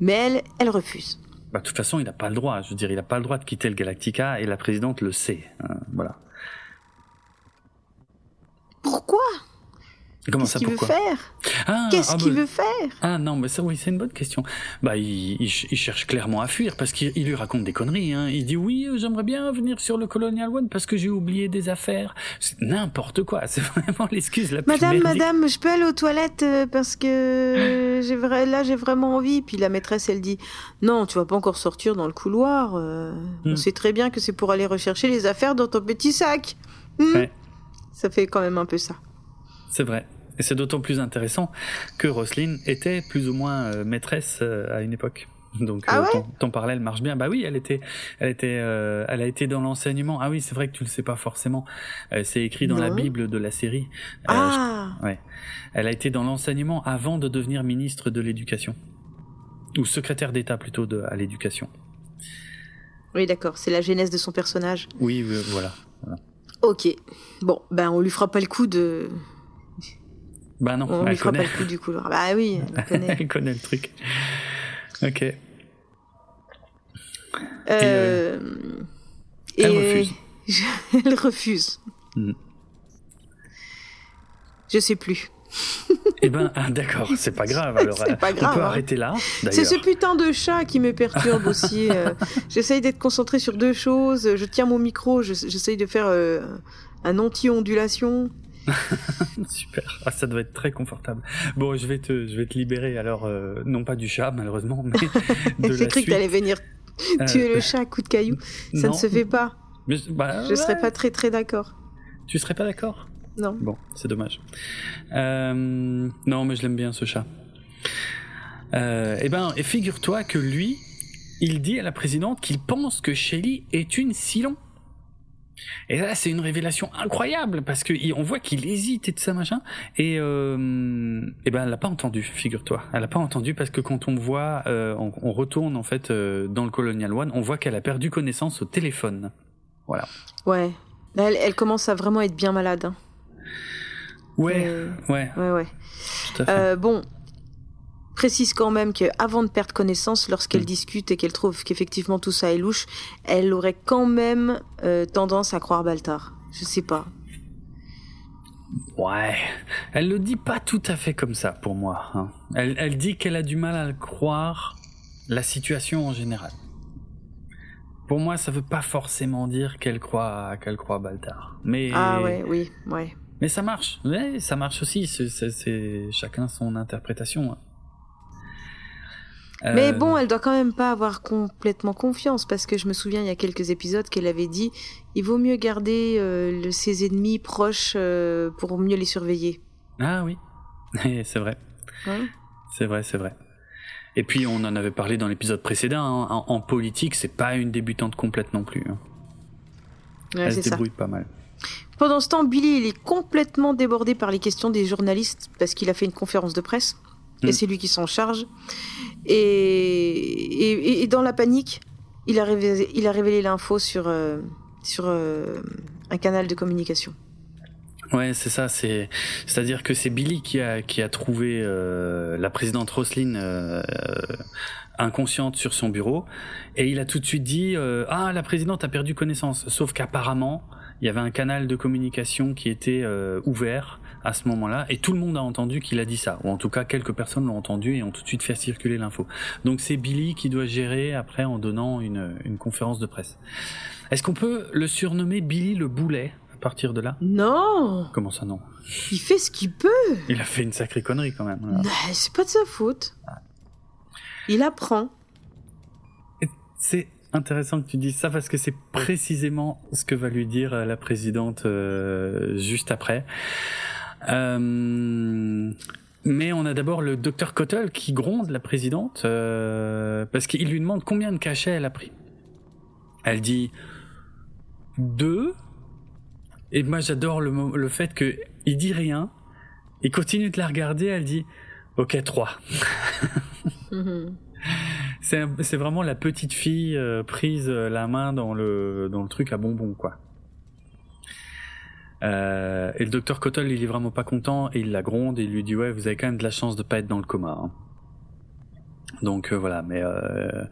Mais elle, elle refuse. Bah, de toute façon, il n'a pas le droit. Je veux dire, il n'a pas le droit de quitter le Galactica et la présidente le sait. hein, voilà. Pourquoi? Comment Qu'est-ce ça, qu'il veut faire? Ah, Qu'est-ce ah, qu'il bah, veut faire? Ah non, mais ça, oui, c'est une bonne question. Bah, il, il ch- il cherche clairement à fuir parce qu'il il lui raconte des conneries. Hein. Il dit oui, euh, j'aimerais bien venir sur le Colonial One parce que j'ai oublié des affaires. C'est n'importe quoi. C'est vraiment l'excuse la plus Madame, madame, je peux aller aux toilettes euh, parce que j'ai vra- là j'ai vraiment envie. Puis la maîtresse, elle dit non, tu vas pas encore sortir dans le couloir. euh, On Hmm. sait très bien que c'est pour aller rechercher les affaires dans ton petit sac. Hmm? Ouais. Ça fait quand même un peu ça. C'est vrai. Et c'est d'autant plus intéressant que Roselyne était plus ou moins euh, maîtresse euh, à une époque. Donc Ah euh, ouais? ton, ton parallèle marche bien. Bah oui, elle était, elle était, euh, elle a été dans l'enseignement. Ah oui, c'est vrai que tu le sais pas forcément. Euh, c'est écrit dans la. Bible de la série. Euh, Ah je- ouais. Elle a été dans l'enseignement avant de devenir ministre de l'éducation ou secrétaire d'État plutôt de, à l'éducation. Oui, d'accord, c'est la genèse de son personnage. Oui, oui, voilà. Ok. Bon, ben on lui fera pas le coup de. Bah non, On lui elle fera connaît. pas le coup du couloir. Bah oui, elle connaît. elle connaît le truc. Ok. Euh, elle et- refuse. elle refuse. Mhm. Je sais plus. Eh ben, ah, d'accord, c'est pas grave. Alors, C'est euh, pas grave, on peut hein. arrêter là. C'est ce putain de chat qui me perturbe aussi. euh. J'essaye d'être concentré sur deux choses. Je tiens mon micro, je- j'essaye de faire euh, un anti-ondulation. super. Ah, ça doit être très confortable. Bon, je vais te, je vais te libérer. Alors, euh, non pas du chat, malheureusement, mais de J'ai la cru que suite. t'allais venir Euh, tuer le chat à coup de caillou. Ça non. ne se fait pas. Mais, bah, Je ouais. serais pas très très d'accord. Tu serais pas d'accord? Non. Bon, c'est dommage. Euh, non, mais je l'aime bien ce chat. Eh ben, et figure-toi que lui, il dit à la présidente qu'il pense que Shelly est une Silon. Et là, c'est une révélation incroyable parce que on voit qu'il hésite et tout ça machin. Et, euh, eh ben, elle l'a pas entendu, figure-toi. Elle l'a pas entendu parce que quand on voit, euh, on, on retourne en fait euh, dans le Colonial One, on voit qu'elle a perdu connaissance au téléphone. Voilà. Ouais. Elle, elle commence à vraiment être bien malade. hein. Ouais, ouais, ouais, ouais. tout à fait. Euh, bon, précise quand même qu'avant de perdre connaissance, lorsqu'elle Mm. discute et qu'elle trouve qu'effectivement tout ça est louche, elle aurait quand même euh, tendance à croire Baltar. Je sais pas. Ouais, elle le dit pas tout à fait comme ça pour moi. hein. Elle, elle dit qu'elle a du mal à le croire, la situation en général. Pour moi, ça veut pas forcément dire qu'elle croit qu'elle croit Baltar. Mais Ah ouais, oui, ouais. mais ça marche. Ouais, ça marche aussi. C'est chacun son interprétation. hein. Mais Euh, bon, elle doit quand même pas avoir complètement confiance parce que je me souviens il y a quelques épisodes qu'elle avait dit il vaut mieux garder euh, le- ses ennemis proches euh, pour mieux les surveiller. Ah oui, c'est vrai. C'est vrai, c'est vrai. Et puis on en avait parlé dans l'épisode précédent. hein, En, en politique, c'est pas une débutante complète non plus. hein. Ouais, Elle se ça. débrouille pas mal. Pendant ce temps, Billy, il est complètement débordé par les questions des journalistes parce qu'il a fait une conférence de presse et Mm. c'est lui qui s'en charge. Et, et, et dans la panique, il a révélé, il a révélé l'info sur, euh, sur euh, un canal de communication. Ouais, c'est ça. C'est, c'est-à-dire que c'est Billy qui a qui a trouvé euh, la présidente Roselyne euh, inconsciente sur son bureau, et il a tout de suite dit euh, ah la présidente a perdu connaissance. Sauf qu'apparemment il y avait un canal de communication qui était ouvert à ce moment-là, et tout le monde a entendu qu'il a dit ça, ou en tout cas quelques personnes l'ont entendu et ont tout de suite fait circuler l'info. Donc c'est Billy qui doit gérer après en donnant une une conférence de presse. Est-ce qu'on peut le surnommer Billy le boulet à partir de là? Non Comment ça non? Il fait ce qu'il peut il a fait une sacrée connerie quand même. Non, C'est pas de sa faute. Il apprend. C'est intéressant que tu dises ça parce que c'est précisément ce que va lui dire euh, la présidente euh, juste après. Euh, mais on a d'abord le docteur Cottle qui gronde la présidente euh, parce qu'il lui demande combien de cachets elle a pris. Elle dit deux. Et moi j'adore le, le fait que il dit rien. Il continue de la regarder. Elle dit ok trois. Mhm. C'est c'est vraiment la petite fille euh, prise euh, la main dans le dans le truc à bonbons quoi. Euh, et le docteur Cottle il est vraiment pas content et il la gronde et il lui dit ouais vous avez quand même de la chance de pas être dans le coma. hein. Donc euh, voilà mais euh,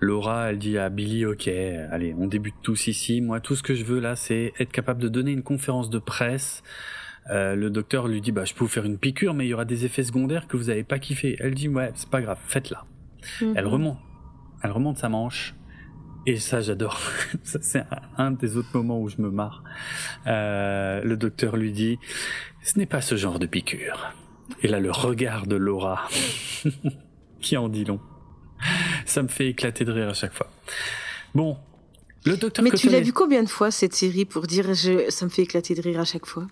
Laura elle dit à Billy ok allez on débute tous ici moi tout ce que je veux là c'est être capable de donner une conférence de presse. Euh, le docteur lui dit bah je peux vous faire une piqûre mais il y aura des effets secondaires que vous avez pas kiffé. Elle dit ouais c'est pas grave faites-la. Elle Mhm. remonte. Elle remonte sa manche. Et ça, j'adore. Ça, c'est un, des autres moments où je me marre. Euh, le docteur lui dit, ce n'est pas ce genre de piqûre. Et là, le regard de Laura, qui en dit long. Ça me fait éclater de rire à chaque fois. Bon, le docteur Mais tu l'as vu combien de fois cette série pour dire je... ça me fait éclater de rire à chaque fois?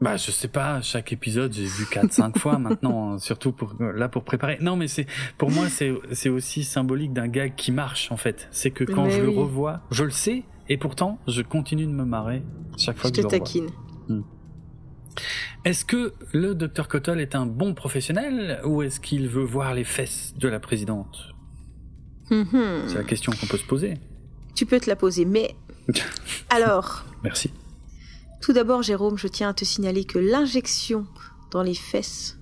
Bah, je sais pas, chaque épisode, j'ai vu 4-5 fois maintenant, surtout pour, là pour préparer. Non, mais c'est, pour moi, c'est, c'est aussi symbolique d'un gag qui marche, en fait. C'est que quand Mais je oui. le revois, je le sais, et pourtant, je continue de me marrer chaque fois Je que te je le revois. taquine. Est-ce que le docteur Cottle est un bon professionnel, ou est-ce qu'il veut voir les fesses de la présidente? Hum. C'est la question qu'on peut se poser. Tu peux te la poser, mais alors, Merci. Tout d'abord, Jérôme, je tiens à te signaler que l'injection dans les fesses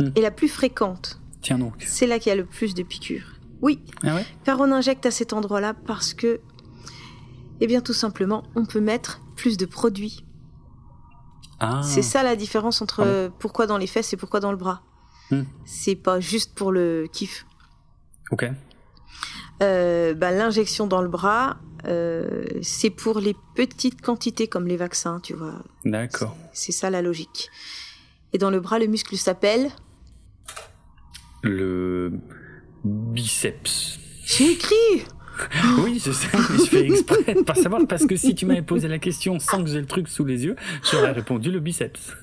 Hmm. est la plus fréquente. Tiens donc. C'est là qu'il y a le plus de piqûres. Oui, Ah ouais? car on injecte à cet endroit-là parce que, eh bien, tout simplement, on peut mettre plus de produits. Ah. C'est ça la différence entre Ah pourquoi dans les fesses et pourquoi dans le bras. Hmm. C'est pas juste pour le kiff. Ok. Euh, bah, L'injection dans le bras, euh, c'est pour les petites quantités comme les vaccins, tu vois. D'accord. C'est ça la logique. Et dans le bras, le muscle s'appelle. Le biceps. J'ai écrit Oui, je sais, mais je fais exprès de pas savoir parce que si tu m'avais posé la question sans que j'ai le truc sous les yeux, j'aurais répondu le biceps.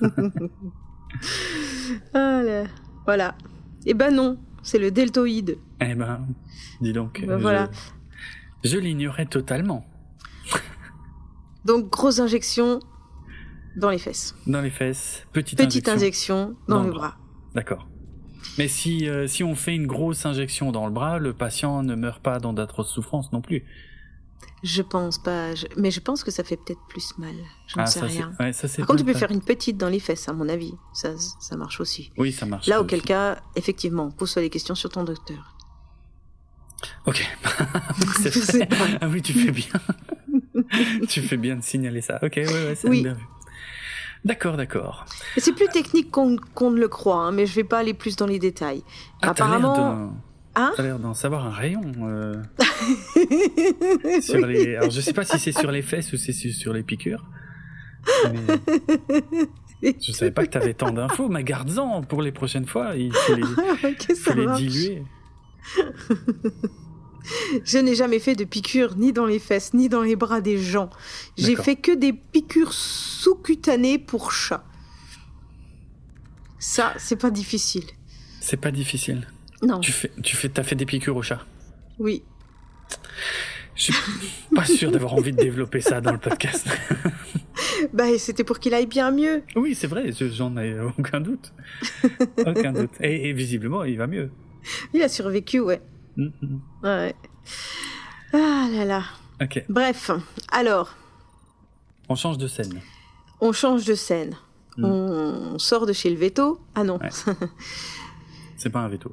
Ah là. Voilà. Eh ben non, c'est le deltoïde. Eh ben, dis donc. Ben je- voilà. Je l'ignorais totalement. Donc, grosse injection dans les fesses. Dans les fesses, petite, Petite injection. injection dans, dans le bras. D'accord. Mais si, euh, si on fait une grosse injection dans le bras, le patient ne meurt pas dans d'atroces souffrances non plus. Je pense pas, je- mais je pense que ça fait peut-être plus mal. J'en sais Ah, ça, c'est- rien. ouais, ça, Par contre, tu pas- peux faire une petite dans les fesses, à mon avis. Ça, ça marche aussi. Oui, ça marche. Là, auquel aussi. cas, effectivement, pose-toi les questions sur ton docteur. Ok. c'est. Ah oui, tu fais bien. tu fais bien de signaler ça. Ok, ouais, ouais, c'est Oui. bien vu. D'accord, d'accord. C'est plus technique qu'on ne le croit, hein, mais je vais pas aller plus dans les détails. Ah, Apparemment, Hein t'as l'air d'en savoir un rayon. euh, sur les... Alors, je sais pas si c'est sur les fesses ou si c'est sur les piqûres. Mais je savais pas que t'avais tant d'infos, mais garde-en pour les prochaines fois. Il faut les, faut les diluer. Je n'ai jamais fait de piqûres ni dans les fesses ni dans les bras des gens. J'ai fait que des piqûres sous-cutanées pour chats. Ça, c'est pas difficile. C'est pas difficile. Non, Tu fais, tu fais, t'as fait des piqûres au chat. oui. Je suis pas sûr d'avoir envie de développer ça dans le podcast. Bah, c'était pour qu'il aille bien mieux. Oui, c'est vrai, je- j'en ai aucun doute. aucun doute. Et, et visiblement, il va mieux. Il a survécu, ouais. Mm, mm. Ouais. Ah là là. Ok, Bref, alors, on change de scène. on change de scène. Mm. On sort de chez le veto. Ah non, Ouais. C'est pas un veto.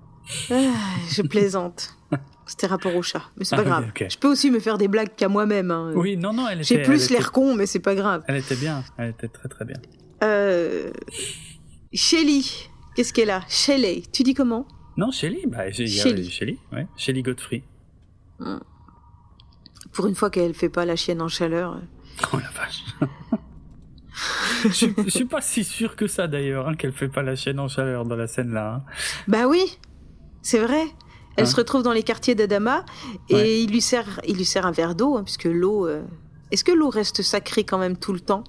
Ah, je plaisante. C'était rapport au chat, mais c'est Ah pas oui, grave. Je peux aussi me faire des blagues qu'à moi-même. hein. Oui, non, non, elle était. J'ai plus était- l'air con, mais c'est pas grave. Elle était bien, elle était très très bien. Euh... Shelly, qu'est-ce qu'elle a? Shelley, tu dis comment? Non, Shelly, bah, j'ai- il y a Shelly. Shelly, ouais. Shelly Godfrey. Pour une fois qu'elle fait pas la chienne en chaleur. Oh la vache. je, suis- je suis pas si sûr que ça d'ailleurs, hein, qu'elle fait pas la chaîne en chaleur dans la scène là. hein. Bah oui, c'est vrai. Elle Hein se retrouve dans les quartiers d'Adama et Ouais. il lui sert, il lui sert un verre d'eau, hein, puisque l'eau. euh, Est-ce que l'eau reste sacrée quand même tout le temps?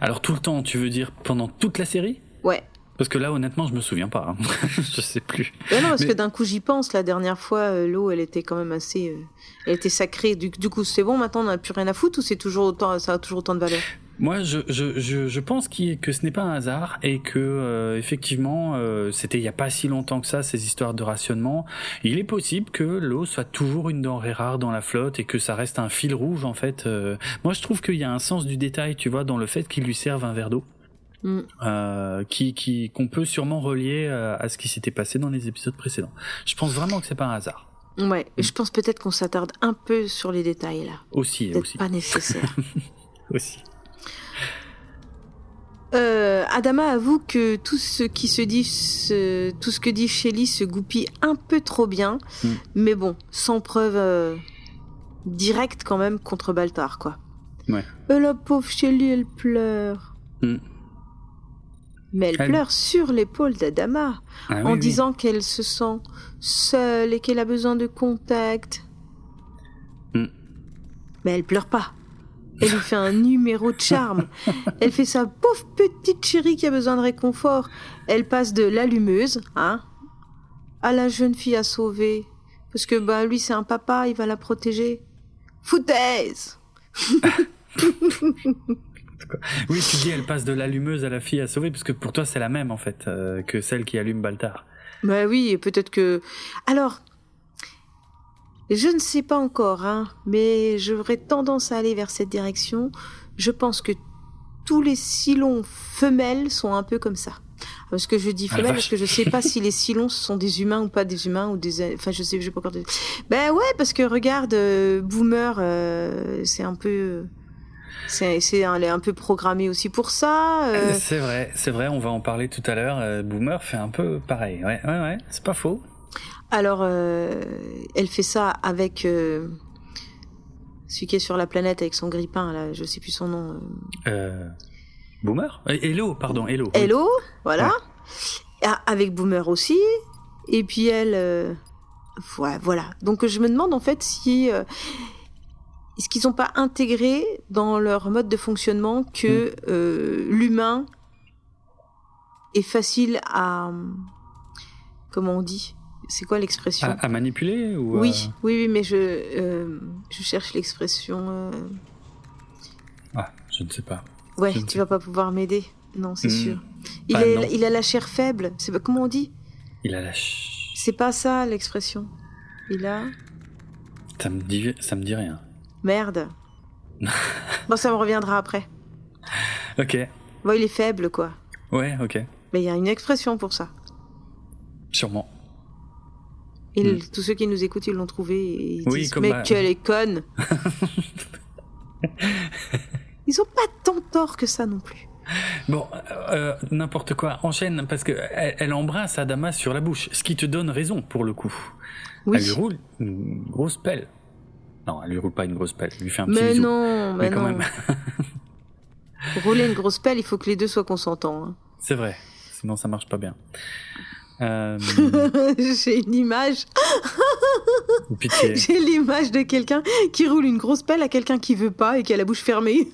Alors tout le temps, tu veux dire pendant toute la série? Ouais. Parce que là, honnêtement, je me souviens pas. hein. je sais plus. Bah non, parce Mais- que d'un coup j'y pense. La dernière fois, euh, l'eau, elle était quand même assez, euh, elle était sacrée. Du, du coup, c'est bon. Maintenant, on n'a plus rien à foutre ou c'est toujours autant, ça a toujours autant de valeur? Moi, je, je, je, je pense qu'il- que ce n'est pas un hasard et que euh, effectivement, euh, c'était il y a pas si longtemps que ça ces histoires de rationnement. Il est possible que l'eau soit toujours une denrée rare dans la flotte et que ça reste un fil rouge en fait. euh. Moi, je trouve qu'il y a un sens du détail, tu vois, dans le fait qu'il lui serve un verre d'eau. Mm. Euh, qui qui qu'on peut sûrement relier euh, à ce qui s'était passé dans les épisodes précédents. Je pense vraiment que c'est pas un hasard. Ouais. Je pense peut-être qu'on s'attarde un peu sur les détails là. Aussi, aussi, pas nécessaire. aussi. Euh, Adama avoue que tout ce qui se dit, tout ce que dit Shelly se goupille un peu trop bien, Mm. mais bon, sans preuve euh, directe quand même contre Baltar, quoi. Ouais. Euh, la pauvre Shelly, elle pleure. Mais elle, Elle- pleure sur l'épaule d'Adama, Ah, en oui, oui. disant qu'elle se sent seule et qu'elle a besoin de contact. Mm. Mais elle pleure pas. Elle lui fait un numéro de charme. Elle fait sa pauvre petite chérie qui a besoin de réconfort. Elle passe de l'allumeuse, hein, à la jeune fille à sauver. Parce que, bah, lui, c'est un papa, il va la protéger. Foutaise! oui, tu dis, elle passe de l'allumeuse à la fille à sauver, parce que pour toi, c'est la même, en fait, euh, que celle qui allume Baltar. Bah oui, et peut-être que. Alors, je ne sais pas encore, hein, mais j'aurais tendance à aller vers cette direction. Je pense que tous les silons femelles sont un peu comme ça. Parce que je dis ah, femelles parce que je sais pas si les silons sont des humains ou pas des humains ou des. Enfin, je sais, je pas encore. Ben ouais, parce que regarde, euh, Boomer, euh, c'est un peu. C'est, un, un peu programmé aussi pour ça. Euh. C'est vrai, c'est vrai. On va en parler tout à l'heure. Boomer fait un peu pareil. Ouais, ouais, ouais. C'est pas faux. Alors, euh, elle fait ça avec euh, celui qui est sur la planète avec son grippin, là, je sais plus son nom. Euh. euh Boomer? Hello, pardon, Hello. Hello, voilà. Ah, avec Boomer aussi. Et puis elle... voilà. Donc je me demande en fait si... Est-ce qu'ils n'ont pas intégré dans leur mode de fonctionnement que hmm. l'humain est facile à... Comment on dit? C'est quoi l'expression? À, manipuler ou oui, oui, oui, mais je, euh, je cherche l'expression. Euh. Ah, je ne sais pas. Ouais, tu vas pas pouvoir m'aider. Non, c'est hmm. sûr. Il, a, il a la chair faible. C'est comment on dit? Il a la. C'est pas ça l'expression. Il a. Ça me dit, ça me dit rien. Merde. bon, ça me reviendra après. Ok. Bon, il est faible, quoi. Ouais, ok. Mais il y a une expression pour ça. Sûrement. Hmm. Tous ceux qui nous écoutent, ils l'ont trouvé et ils disent Mais quelle est conne Ils ont pas tant tort que ça non plus. Bon, euh, n'importe quoi. Enchaîne parce que elle, embrasse Adama sur la bouche, ce qui te donne raison pour le coup. Elle lui roule une grosse pelle. Non, elle lui roule pas une grosse pelle. Elle lui fait un petit mais Non, mais, quand même. pour rouler une grosse pelle, il faut que les deux soient consentants. Hein. C'est vrai. Sinon, ça marche pas bien. Euh... J'ai une image. J'ai l'image de quelqu'un qui roule une grosse pelle à quelqu'un qui veut pas et qui a la bouche fermée.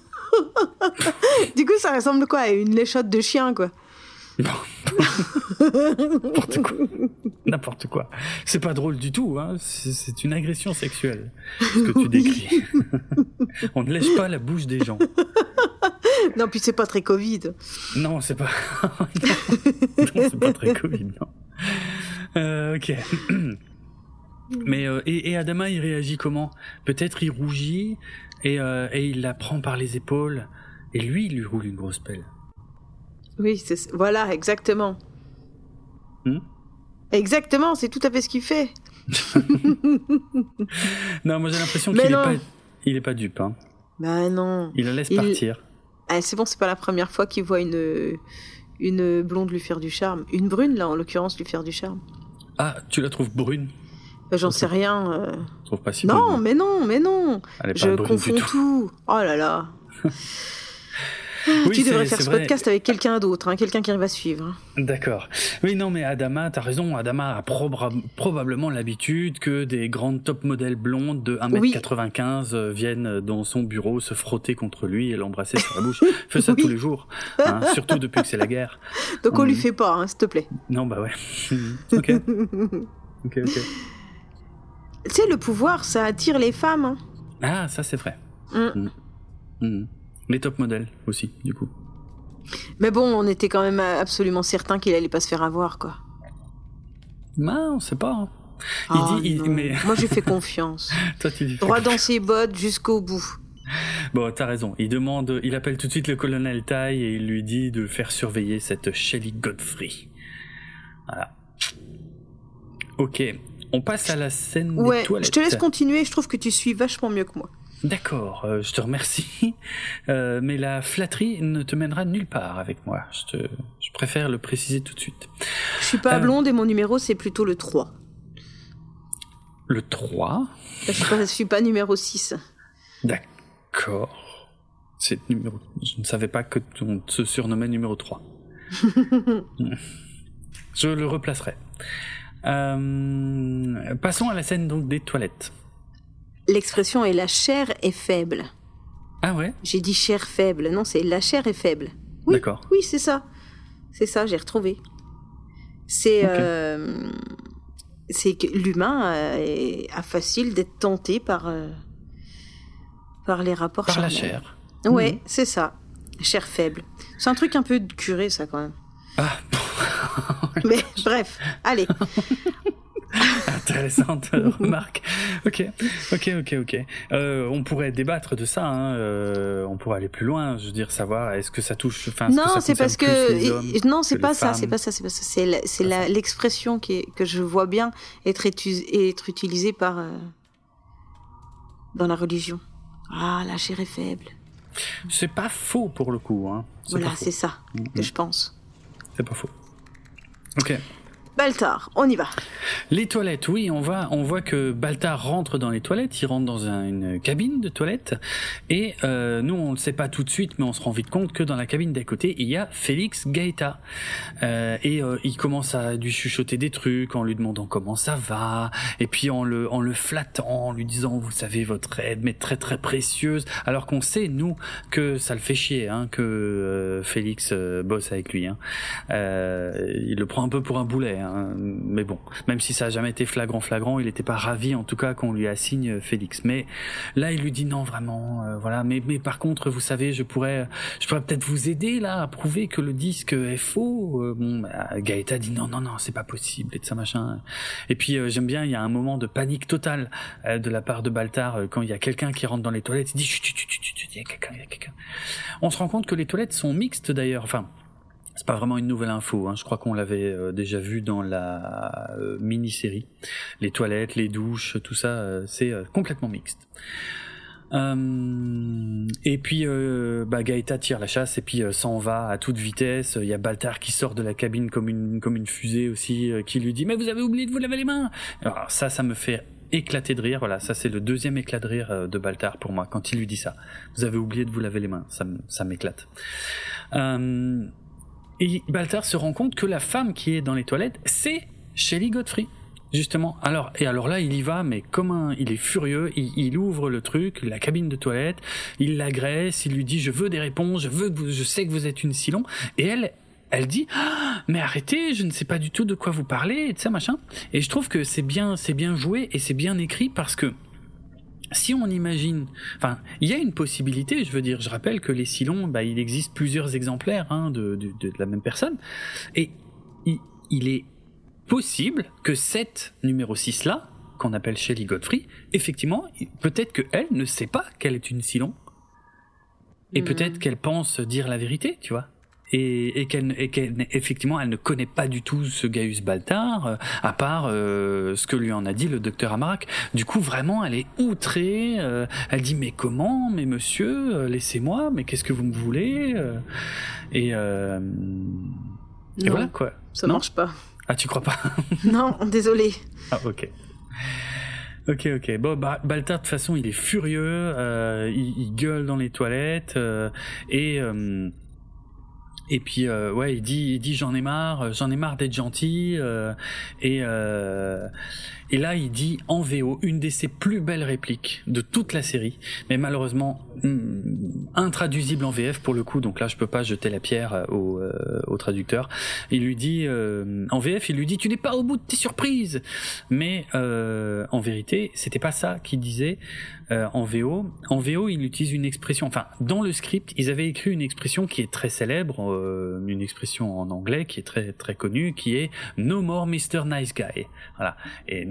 du coup, ça ressemble quoi à une léchotte de chien, quoi? N'importe quoi. N'importe quoi. C'est pas drôle du tout, hein. C'est une agression sexuelle, ce que tu décris. On ne lèche pas la bouche des gens. Non, puis c'est pas très Covid. Non, c'est pas. non, c'est pas très Covid, non. Euh, ok. Mais euh, et, Adama, il réagit comment? Peut-être il rougit et, euh, et il la prend par les épaules et lui, il lui roule une grosse pelle. Oui, voilà, exactement. Hmm? exactement, c'est tout à fait ce qu'il fait. non, moi j'ai l'impression qu'il est pas, il est pas dupe. Hein. Bah non. Il la laisse partir. Ah, c'est bon, c'est pas la première fois qu'il voit une une blonde lui faire du charme, une brune là en l'occurrence lui faire du charme. Ah, tu la trouves brune? Bah, J'en sais rien. Euh... trouve pas si Non, mais non, mais non. Je confonds tout. Oh là là. tu devrais faire ce podcast avec quelqu'un d'autre, hein, quelqu'un qui va suivre. Hein. D'accord. Oui, non, mais Adama, t'as raison. Adama a probablement l'habitude que des grandes top modèles blondes de 1m95 euh, viennent dans son bureau se frotter contre lui et l'embrasser sur la bouche. Fait ça tous les jours, hein, surtout depuis que c'est la guerre. Donc on lui mm. fait pas, s'il te plaît. Non, bah ouais. ok. Ok, ok. Tu sais, le pouvoir, ça attire les femmes. Ah, ça c'est vrai. Mm. Mm. Les top modèles aussi, du coup. Mais bon, on était quand même absolument certain qu'il allait pas se faire avoir, quoi. Non, on sait pas. Hein. Il ah, dit, mais... Moi, j'ai fait confiance. Toi, tu Droit dans ses bottes jusqu'au bout. Bon, t'as raison. Il demande, il appelle tout de suite le colonel Tai et il lui dit de faire surveiller cette Shelly Godfrey. Voilà. Ok. On passe à la scène ouais, des toilettes. Je te laisse continuer. Je trouve que tu suis vachement mieux que moi. D'accord, euh, je te remercie. Euh, mais la flatterie ne te mènera nulle part avec moi. Je, te, je préfère le préciser tout de suite. Je suis pas euh, blonde et mon numéro c'est plutôt le 3. Le 3 je suis, pas, suis pas numéro 6. D'accord. C'est numéro... Je ne savais pas que tu se surnommait numéro 3. je le replacerai. passons à la scène donc des toilettes. L'expression est la chair est faible. Ah ouais? J'ai dit chair faible. Non, c'est la chair est faible. Oui, D'accord. oui, c'est ça. C'est ça, j'ai retrouvé. C'est euh, c'est que l'humain euh, est- a facile d'être tenté par euh, par les rapports Par la chair. Ouais, Mhm. c'est ça. Chair faible. C'est un truc un peu de curé, ça, quand même. Ah, Mais bref, allez. intéressante remarque. Ok, ok, ok, ok. Euh, on pourrait débattre de ça. Hein. euh, on pourrait aller plus loin. Je veux dire, savoir est-ce que ça touche. Enfin, Non, c'est parce que et- non, c'est pas ça, c'est pas ça, c'est pas ça. C'est l'expression qui est, que je vois bien être, utilisée par euh, dans la religion. Ah, la chair est faible. C'est pas faux pour le coup. Hein. Voilà, c'est ça Mhm. que je pense. C'est pas faux. Ok. Baltar, on y va. Les toilettes, oui, on va, on voit que Baltar rentre dans les toilettes, il rentre dans un- une cabine de toilettes, et euh, nous on ne le sait pas tout de suite, mais on se rend vite compte que dans la cabine d'à côté, il y a Félix Gaeta, Euh, et euh, il commence à lui chuchoter des trucs en lui demandant comment ça va, et puis en le, flattant, en lui disant, vous savez, votre aide m'est très très précieuse, alors qu'on sait nous que ça le fait chier, hein, que Félix bosse avec lui, hein. Il le prend un peu pour un boulet, hein. Mais bon, même si ça a jamais été flagrant flagrant, il n'était pas ravi en tout cas qu'on lui assigne Félix. Mais là, il lui dit non vraiment, euh, voilà. Mais mais par contre, vous savez, je pourrais, je pourrais peut-être vous aider là à prouver que le disque est faux. Euh, bon, bah, Gaëta dit non non non, c'est pas possible et de ça machin. Et puis euh, j'aime bien, il y a un moment de panique totale euh, de la part de Baltar euh, quand il y a quelqu'un qui rentre dans les toilettes. Il dit chut. On se rend compte que les toilettes sont mixtes d'ailleurs. Enfin. C'est pas vraiment une nouvelle info, hein. je crois qu'on l'avait euh, déjà vu dans la euh, mini-série. Les toilettes, les douches, tout ça, euh, c'est complètement mixte. Et puis bah, Gaëta tire la chasse et puis s'en va à toute vitesse. Il y a Baltar qui sort de la cabine comme une comme une fusée aussi, qui lui dit mais vous avez oublié de vous laver les mains. Alors ça, ça me fait éclater de rire. Voilà, ça c'est le deuxième éclat de rire de Baltar pour moi quand il lui dit ça. Vous avez oublié de vous laver les mains. Ça ça m'éclate. Euh, et Baltar se rend compte que la femme qui est dans les toilettes, c'est Shelley Godfrey. Justement. Alors, et alors là, il y va, mais comme un, il est furieux, il, ouvre le truc, la cabine de toilette, il l'agresse, il lui dit, je veux des réponses, je veux je sais que vous êtes une Silon. Et elle, elle dit, Ah, mais arrêtez, je ne sais pas du tout de quoi vous parlez, et de ça, machin. Et je trouve que c'est bien, c'est bien joué et c'est bien écrit parce que, si on imagine, enfin, il y a une possibilité. Je veux dire, je rappelle que les Silons, bah, il existe plusieurs exemplaires hein, de, de, de la même personne, et il, il est possible que cette numéro 6 là, qu'on appelle Shelley Godfrey, effectivement, peut-être que elle ne sait pas qu'elle est une Silon, et Mhm. peut-être qu'elle pense dire la vérité, tu vois. Et, et qu'elle, effectivement, elle ne connaît pas du tout ce Gaius Baltar, euh, à part euh, ce que lui en a dit le docteur Amarak. Du coup, vraiment, elle est outrée. euh, elle dit mais comment, mais monsieur, laissez-moi, mais qu'est-ce que vous me voulez Et, et Non, voilà quoi. ça Non marche pas. Ah, tu crois pas Non, désolé. Ah, ok. Ok, ok. Bon, bah, Baltar, de toute façon, il est furieux, il, il gueule dans les toilettes, et, et puis, euh, ouais, il dit, il dit, j'en ai marre, j'en ai marre d'être gentil, euh, et, euh, et là, il dit en VO une de ses plus belles répliques de toute la série, mais malheureusement hum, intraduisible en VF pour le coup. Donc là, je peux pas jeter la pierre euh, au, euh, au traducteur. Il lui dit euh, en VF, il lui dit tu n'es pas au bout de tes surprises. Mais en vérité, c'était pas ça qu'il disait en VO. En VO, il utilise une expression. Enfin, dans le script, ils avaient écrit une expression qui est très célèbre, une expression en anglais qui est très très connue, qui est No more Mr Nice Guy. Voilà.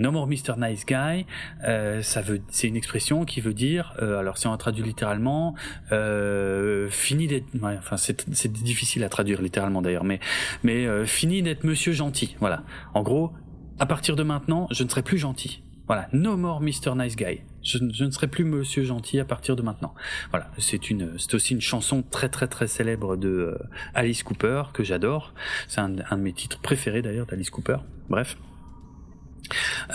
No more Mr Nice Guy, euh, ça veut, c'est une expression qui veut dire, euh, alors si on traduit littéralement, euh, fini d'être, enfin c'est difficile à traduire littéralement d'ailleurs, mais mais fini d'être Monsieur gentil. Voilà. En gros, à partir de maintenant, je ne serai plus gentil. Voilà, no more Mr Nice Guy. Je, ne serai plus Monsieur gentil à partir de maintenant. Voilà, c'est une, c'est aussi une chanson très très très célèbre de Alice Cooper que j'adore. C'est un de mes titres préférés d'ailleurs d'Alice Cooper. Bref.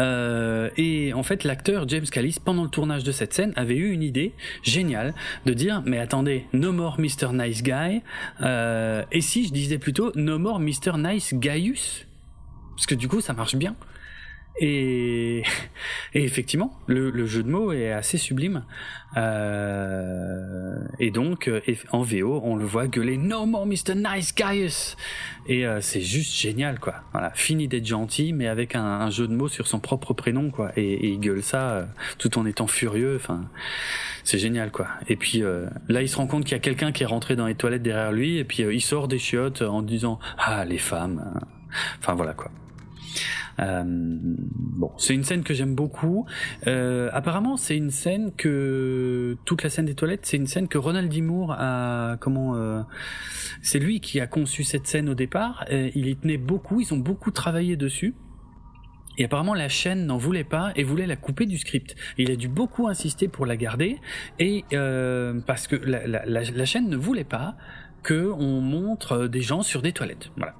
Euh, et en fait, l'acteur James Callis, pendant le tournage de cette scène, avait eu une idée géniale de dire mais attendez, no more Mr Nice Guy. Euh, et si je disais plutôt no more Mr Nice Gaius, parce que du coup ça marche bien. Et, et effectivement, le, le, jeu de mots est assez sublime. Euh, et donc, euh, en VO, on le voit gueuler No more Mr. Nice Gaius Et euh, c'est juste génial, quoi. Voilà, fini d'être gentil, mais avec un, un, jeu de mots sur son propre prénom, quoi. Et, et il gueule ça euh, tout en étant furieux. Enfin, c'est génial, quoi. Et puis là, il se rend compte qu'il y a quelqu'un qui est rentré dans les toilettes derrière lui, et puis il sort des chiottes en disant Ah, les femmes. Enfin, voilà, quoi. Euh, bon, c'est une scène que j'aime beaucoup. Euh, apparemment, c'est une scène que toute la scène des toilettes, c'est une scène que Ronald D. A comment euh, c'est lui qui a conçu cette scène au départ. il y tenait beaucoup, ils ont beaucoup travaillé dessus. Et apparemment, la chaîne n'en voulait pas et voulait la couper du script. Il a dû beaucoup insister pour la garder et euh, parce que la, la, la, la, chaîne ne voulait pas que on montre des gens sur des toilettes. Voilà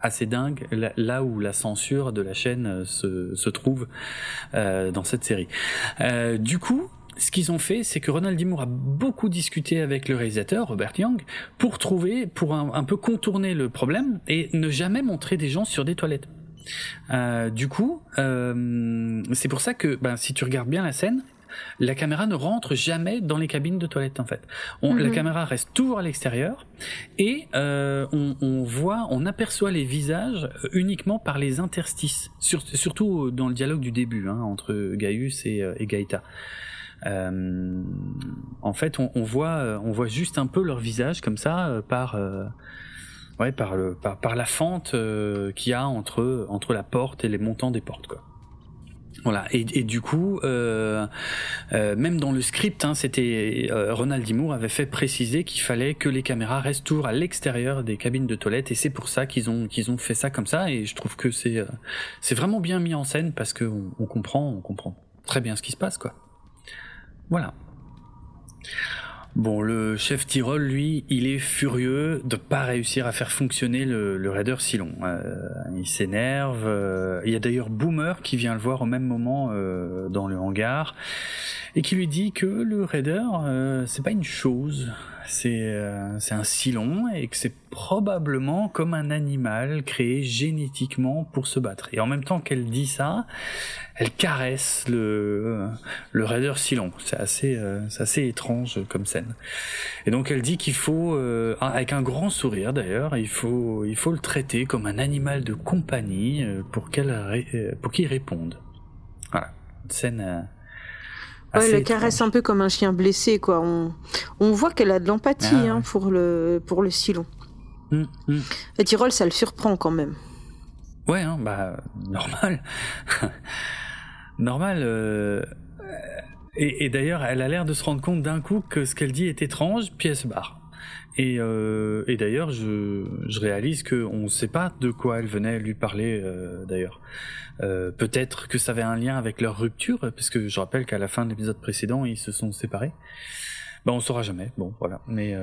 assez dingue là où la censure de la chaîne euh, se, se trouve euh, dans cette série. Euh, du coup, ce qu'ils ont fait, c'est que Ronald D. Moore a beaucoup discuté avec le réalisateur Robert Young pour trouver, pour un, un peu contourner le problème et ne jamais montrer des gens sur des toilettes. Euh, du coup, euh, c'est pour ça que ben, si tu regardes bien la scène, la caméra ne rentre jamais dans les cabines de toilettes en fait. On, La mhm. caméra reste toujours à l'extérieur et euh, on, on, voit, on aperçoit les visages uniquement par les interstices, surtout dans le dialogue du début hein, entre Gaius et, euh, et Gaïta. Euh, en fait, on, on, voit, on voit juste un peu leur visage comme ça euh, par, euh, ouais, par, le, par, par la fente euh, qu'il y a entre, entre la porte et les montants des portes, quoi. Voilà et, du coup, euh, euh, même dans le script, hein, c'était euh, Ronald D. Moore avait fait préciser qu'il fallait que les caméras restent toujours à l'extérieur des cabines de toilette et c'est pour ça qu'ils ont qu'ils ont fait ça comme ça et je trouve que c'est euh, c'est vraiment bien mis en scène parce que on, on, comprend on comprend très bien ce qui se passe quoi. Voilà. Bon, le chef Tyrol, lui, il est furieux de pas réussir à faire fonctionner le, raider si long. Euh, il s'énerve. Euh, il y a d'ailleurs Boomer qui vient le voir au même moment euh, dans le hangar et qui lui dit que le raider, euh, c'est pas une chose, c'est euh, c'est un silon et que c'est probablement comme un animal créé génétiquement pour se battre. Et en même temps qu'elle dit ça, elle caresse le le raider silon. C'est assez euh, assez étrange comme scène. Et donc elle dit qu'il faut euh, avec un grand sourire d'ailleurs, il faut il faut le traiter comme un animal de compagnie euh, pour qu'il réponde. Voilà, une scène Ouais, elle caresse un peu comme un chien blessé, quoi. On, on voit qu'elle a de l'empathie ah, hein, ouais. pour le pour le silon. Mmh. Et Tyrol, ça le surprend quand même. Ouais, hein, bah normal, normal. Euh... Et, et d'ailleurs, elle a l'air de se rendre compte d'un coup que ce qu'elle dit est étrange, puis elle se barre. Et, euh, et d'ailleurs, je, je réalise qu'on ne sait pas de quoi elle venait lui parler. Euh, d'ailleurs, euh, peut-être que ça avait un lien avec leur rupture, parce que je rappelle qu'à la fin de l'épisode précédent, ils se sont séparés. Ben, on saura jamais. Bon, voilà. Mais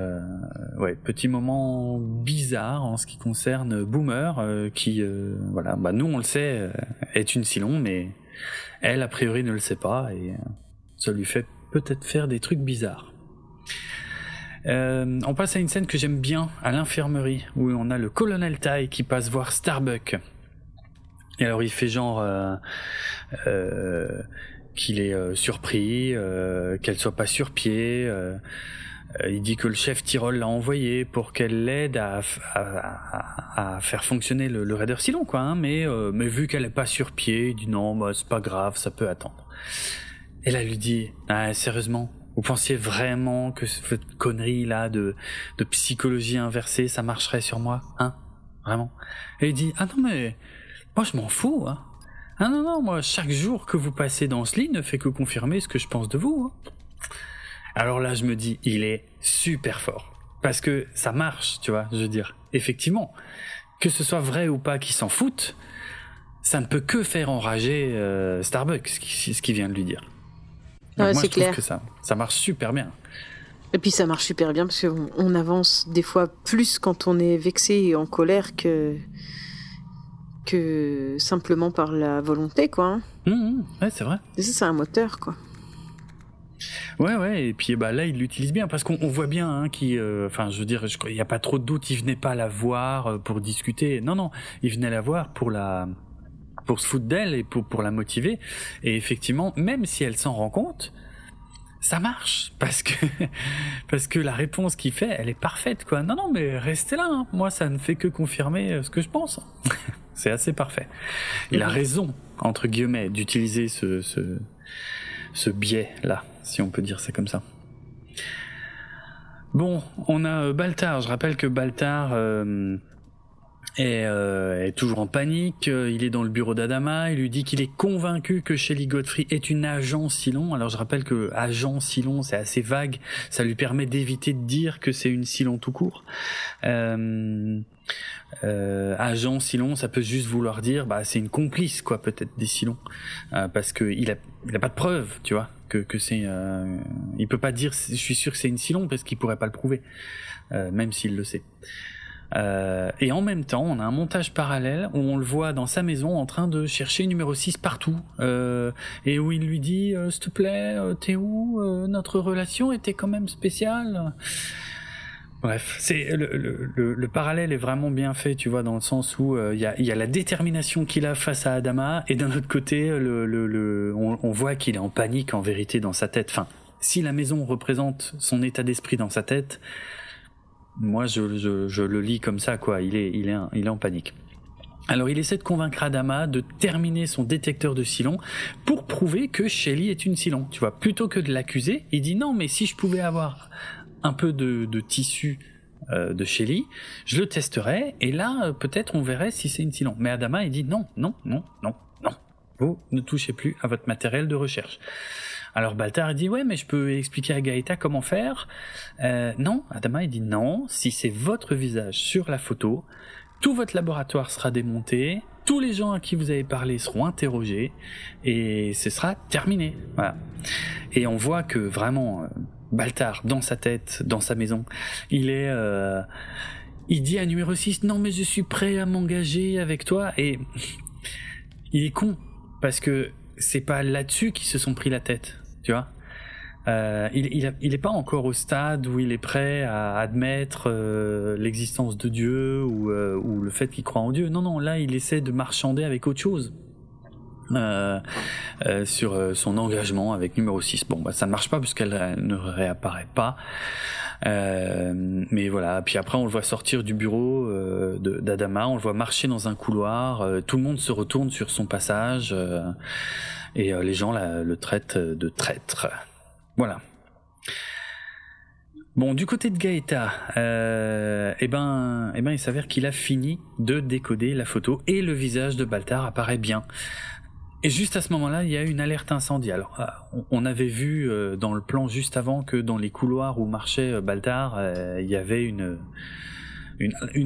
ouais, petit moment bizarre en ce qui concerne Boomer, qui, voilà, bah nous on le sait, est une Silon, mais elle a priori ne le sait pas et ça lui fait peut-être faire des trucs bizarres. Euh, on passe à une scène que j'aime bien à l'infirmerie où on a le colonel Tai qui passe voir Starbuck. Et alors il fait genre euh, euh, qu'il est surpris, qu'elle soit pas sur pied. Il dit que le chef Tyrol l'a envoyé pour qu'elle l'aide à, faire fonctionner le, raider Silon, quoi. Hein, mais, mais vu qu'elle est pas sur pied, il dit non, bah, c'est pas grave, ça peut attendre. Et là, elle lui dit, ah, sérieusement, vous pensiez vraiment que cette connerie là de, psychologie inversée, ça marcherait sur moi, hein? Vraiment? Et il dit, ah non mais moi je m'en fous, hein ah non, non, moi, chaque jour que vous passez dans ce lit ne fait que confirmer ce que je pense de vous. Hein. Alors là, je me dis, il est super fort. Parce que ça marche, tu vois, je veux dire. Effectivement, que ce soit vrai ou pas qu'il s'en foute, ça ne peut que faire enrager euh, Starbucks, ce qui vient de lui dire. Ouais, c'est clair. que ça, ça marche super bien. Et puis ça marche super bien parce qu'on on avance des fois plus quand on est vexé et en colère que que simplement par la volonté, quoi. Hein. Mmh, mmh, ouais, c'est vrai. Et ça, c'est un moteur, quoi. Ouais, ouais, et puis bah là, il l'utilise bien parce qu'on voit bien hein, qu'il, euh, je veux dire, il n'y a pas trop de doute, il venait pas la voir euh, pour discuter. Non, non, il venait la voir pour la pour se foutre d'elle et pour pour la motiver. Et effectivement, même si elle s'en rend compte, ça marche parce que parce que la réponse qu'il fait, elle est parfaite quoi. Non non mais restez là. Hein. Moi ça ne fait que confirmer euh, ce que je pense. C'est assez parfait. Il a raison entre guillemets d'utiliser ce, ce ce biais là, si on peut dire ça comme ça. Bon, on a euh, Baltar. Je rappelle que Baltar euh, euh, est, toujours en panique. Il est dans le bureau d'Adama. Il lui dit qu'il est convaincu que Shelly Godfrey est une agent Silon. Alors je rappelle que agent Silon, c'est assez vague. Ça lui permet d'éviter de dire que c'est une Silon tout court. Euh, euh, agent Silon, ça peut juste vouloir dire, bah c'est une complice quoi, peut-être des Silons, euh, parce que il a, il a pas de preuve, tu vois, que que c'est, euh, il peut pas dire, je suis sûr que c'est une Silon parce qu'il pourrait pas le prouver, euh, même s'il le sait. Euh, et en même temps, on a un montage parallèle où on le voit dans sa maison en train de chercher numéro 6 partout. Euh, et où il lui dit euh, S'il te plaît, t'es où Notre relation était quand même spéciale. Bref, c'est le, le, le, parallèle est vraiment bien fait, tu vois, dans le sens où il y, a, y, a, la détermination qu'il a face à Adama, et d'un autre côté, le, on, on voit qu'il est en panique en vérité dans sa tête. Enfin, si la maison représente son état d'esprit dans sa tête, moi, je, je, je, le lis comme ça, quoi. Il est, il est, il est en panique. Alors il essaie de convaincre Adama de terminer son détecteur de Silon pour prouver que Shelly est une Silon. Tu vois, plutôt que de l'accuser, il dit non, mais si je pouvais avoir un peu de, de tissu euh, de Shelly, je le testerais et là euh, peut-être on verrait si c'est une Silon. Mais Adama il dit non, non, non, non, non. Vous ne touchez plus à votre matériel de recherche. Alors Baltar dit ouais mais je peux expliquer à Gaëta comment faire. Euh, non, Adama il dit non, si c'est votre visage sur la photo, tout votre laboratoire sera démonté, tous les gens à qui vous avez parlé seront interrogés et ce sera terminé. Voilà. Et on voit que vraiment euh, Baltar dans sa tête, dans sa maison, il est euh, il dit à numéro 6 non mais je suis prêt à m'engager avec toi et il est con parce que c'est pas là-dessus qu'ils se sont pris la tête, tu vois. Euh, il, il, est pas encore au stade où il est prêt à admettre euh, l'existence de Dieu ou, euh, ou le fait qu'il croit en Dieu. Non, non, là, il essaie de marchander avec autre chose. Sur son engagement avec numéro 6. Bon, bah, ça ne marche pas puisqu'elle ne réapparaît pas. Mais voilà, puis après on le voit sortir du bureau d'Adama, on le voit marcher dans un couloir, tout le monde se retourne sur son passage et les gens le traitent de traître. Voilà. Bon, du côté de Gaëta, euh, eh ben, eh ben, il s'avère qu'il a fini de décoder la photo et le visage de Baltar apparaît bien. Et juste à ce moment-là, il y a une alerte incendie. Alors, euh, on avait vu euh, dans le plan juste avant que dans les couloirs où marchait euh, Baltar, il y avait une,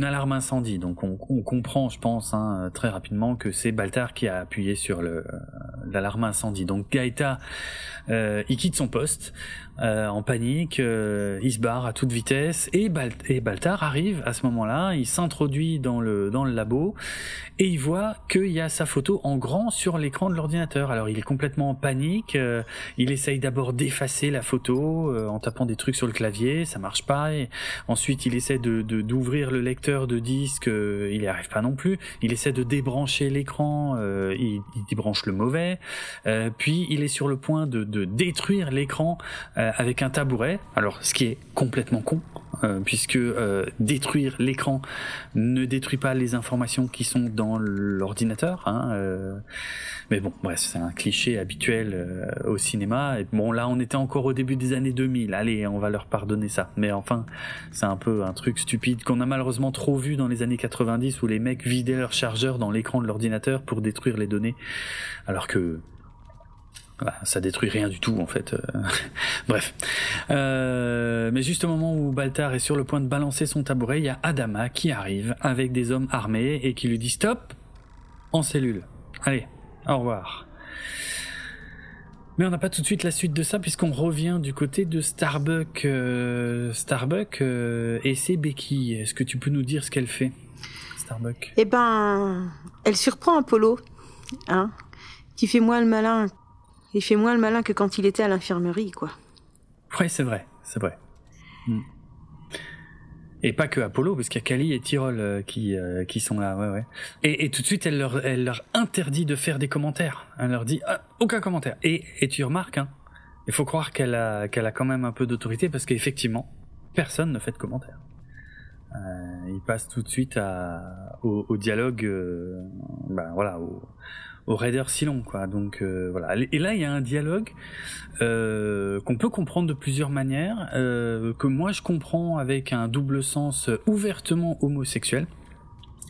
alarme incendie. Donc on, comprend, je pense, hein, très rapidement que c'est Baltar qui a appuyé sur l'alarme incendie. Donc Gaëta, il quitte son poste euh, en panique, euh, il se barre à toute vitesse et, Baltar arrive à ce moment-là, il s'introduit dans le labo et il voit qu'il y a sa photo en grand sur l'écran de l'ordinateur. Alors il est complètement en panique, euh, il essaye d'abord d'effacer la photo en tapant des trucs sur le clavier, ça marche pas. Ensuite il essaie d'ouvrir le lecteur de disque, il n'y arrive pas non plus. Il essaie de débrancher l'écran, il, débranche le mauvais. puis il est sur le point de, détruire l'écran avec un tabouret. Alors, ce qui est complètement con, euh, puisque euh, détruire l'écran ne détruit pas les informations qui sont dans l'ordinateur. Hein, mais bon, bref, c'est un cliché habituel au cinéma. Et bon, là, on était encore au début des années 2000. Allez, on va leur pardonner ça. Mais enfin, c'est un peu un truc stupide qu'on a malheureusement trop vu dans les années 90 où les mecs vidaient leur chargeur dans l'écran de l'ordinateur pour détruire les données, alors que bah, ça détruit rien du tout en fait. Euh. Bref. Euh, mais juste au moment où Baltar est sur le point de balancer son tabouret, il y a Adama qui arrive avec des hommes armés et qui lui dit stop en cellule. Allez, au revoir. Mais on n'a pas tout de suite la suite de ça puisqu'on revient du côté de Starbuck. Euh, Starbuck et c'est Becky. Est-ce que tu peux nous dire ce qu'elle fait, Starbuck? Eh ben, elle surprend Apollo, hein, qui fait moins le malin il fait moins le malin que quand il était à l'infirmerie, quoi. Ouais, c'est vrai, c'est vrai. Hmm. Et pas que Apollo, parce qu'il y a Kali et Tyrol euh, qui euh, qui sont là, ouais, ouais. Et, et, tout de suite, elle leur elle leur interdit de faire des commentaires. Elle leur dit ah, aucun commentaire. Et et tu remarques, hein, il faut croire qu'elle a qu'elle a quand même un peu d'autorité parce qu'effectivement, personne ne fait de commentaires. Euh, il passe tout de suite au, au dialogue, ben voilà, au, au raider Silon, quoi. Donc euh, voilà. Et là, il y a un dialogue euh, qu'on peut comprendre de plusieurs manières, euh, que moi je comprends avec un double sens ouvertement homosexuel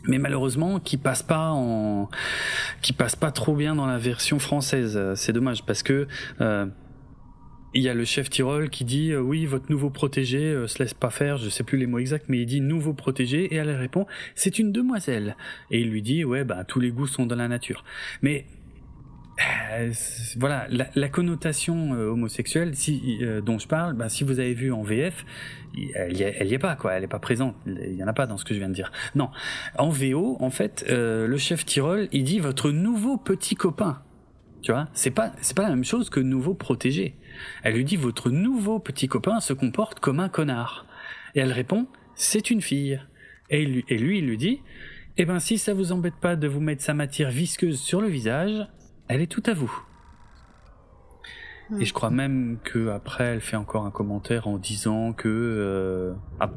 mais malheureusement qui passe pas en qui passe pas trop bien dans la version française c'est dommage parce que euh, il y a le chef Tyrol qui dit euh, oui votre nouveau protégé euh, se laisse pas faire je sais plus les mots exacts mais il dit nouveau protégé et elle répond c'est une demoiselle. Et il lui dit ouais bah tous les goûts sont dans la nature. Mais euh, voilà la, connotation homosexuelle si, dont je parle bah, si vous avez vu en VF elle y, est, elle y est pas quoi elle est pas présente. Il y en a pas dans ce que je viens de dire. Non. En VO en fait le chef Tyrol il dit votre nouveau petit copain tu vois c'est pas c'est pas la même chose que nouveau protégé elle lui dit votre nouveau petit copain se comporte comme un connard. Et elle répond c'est une fille. Et lui, et lui il lui dit eh ben si ça vous embête pas de vous mettre sa matière visqueuse sur le visage, elle est tout à vous. Et je crois même que après elle fait encore un commentaire en disant que euh, à,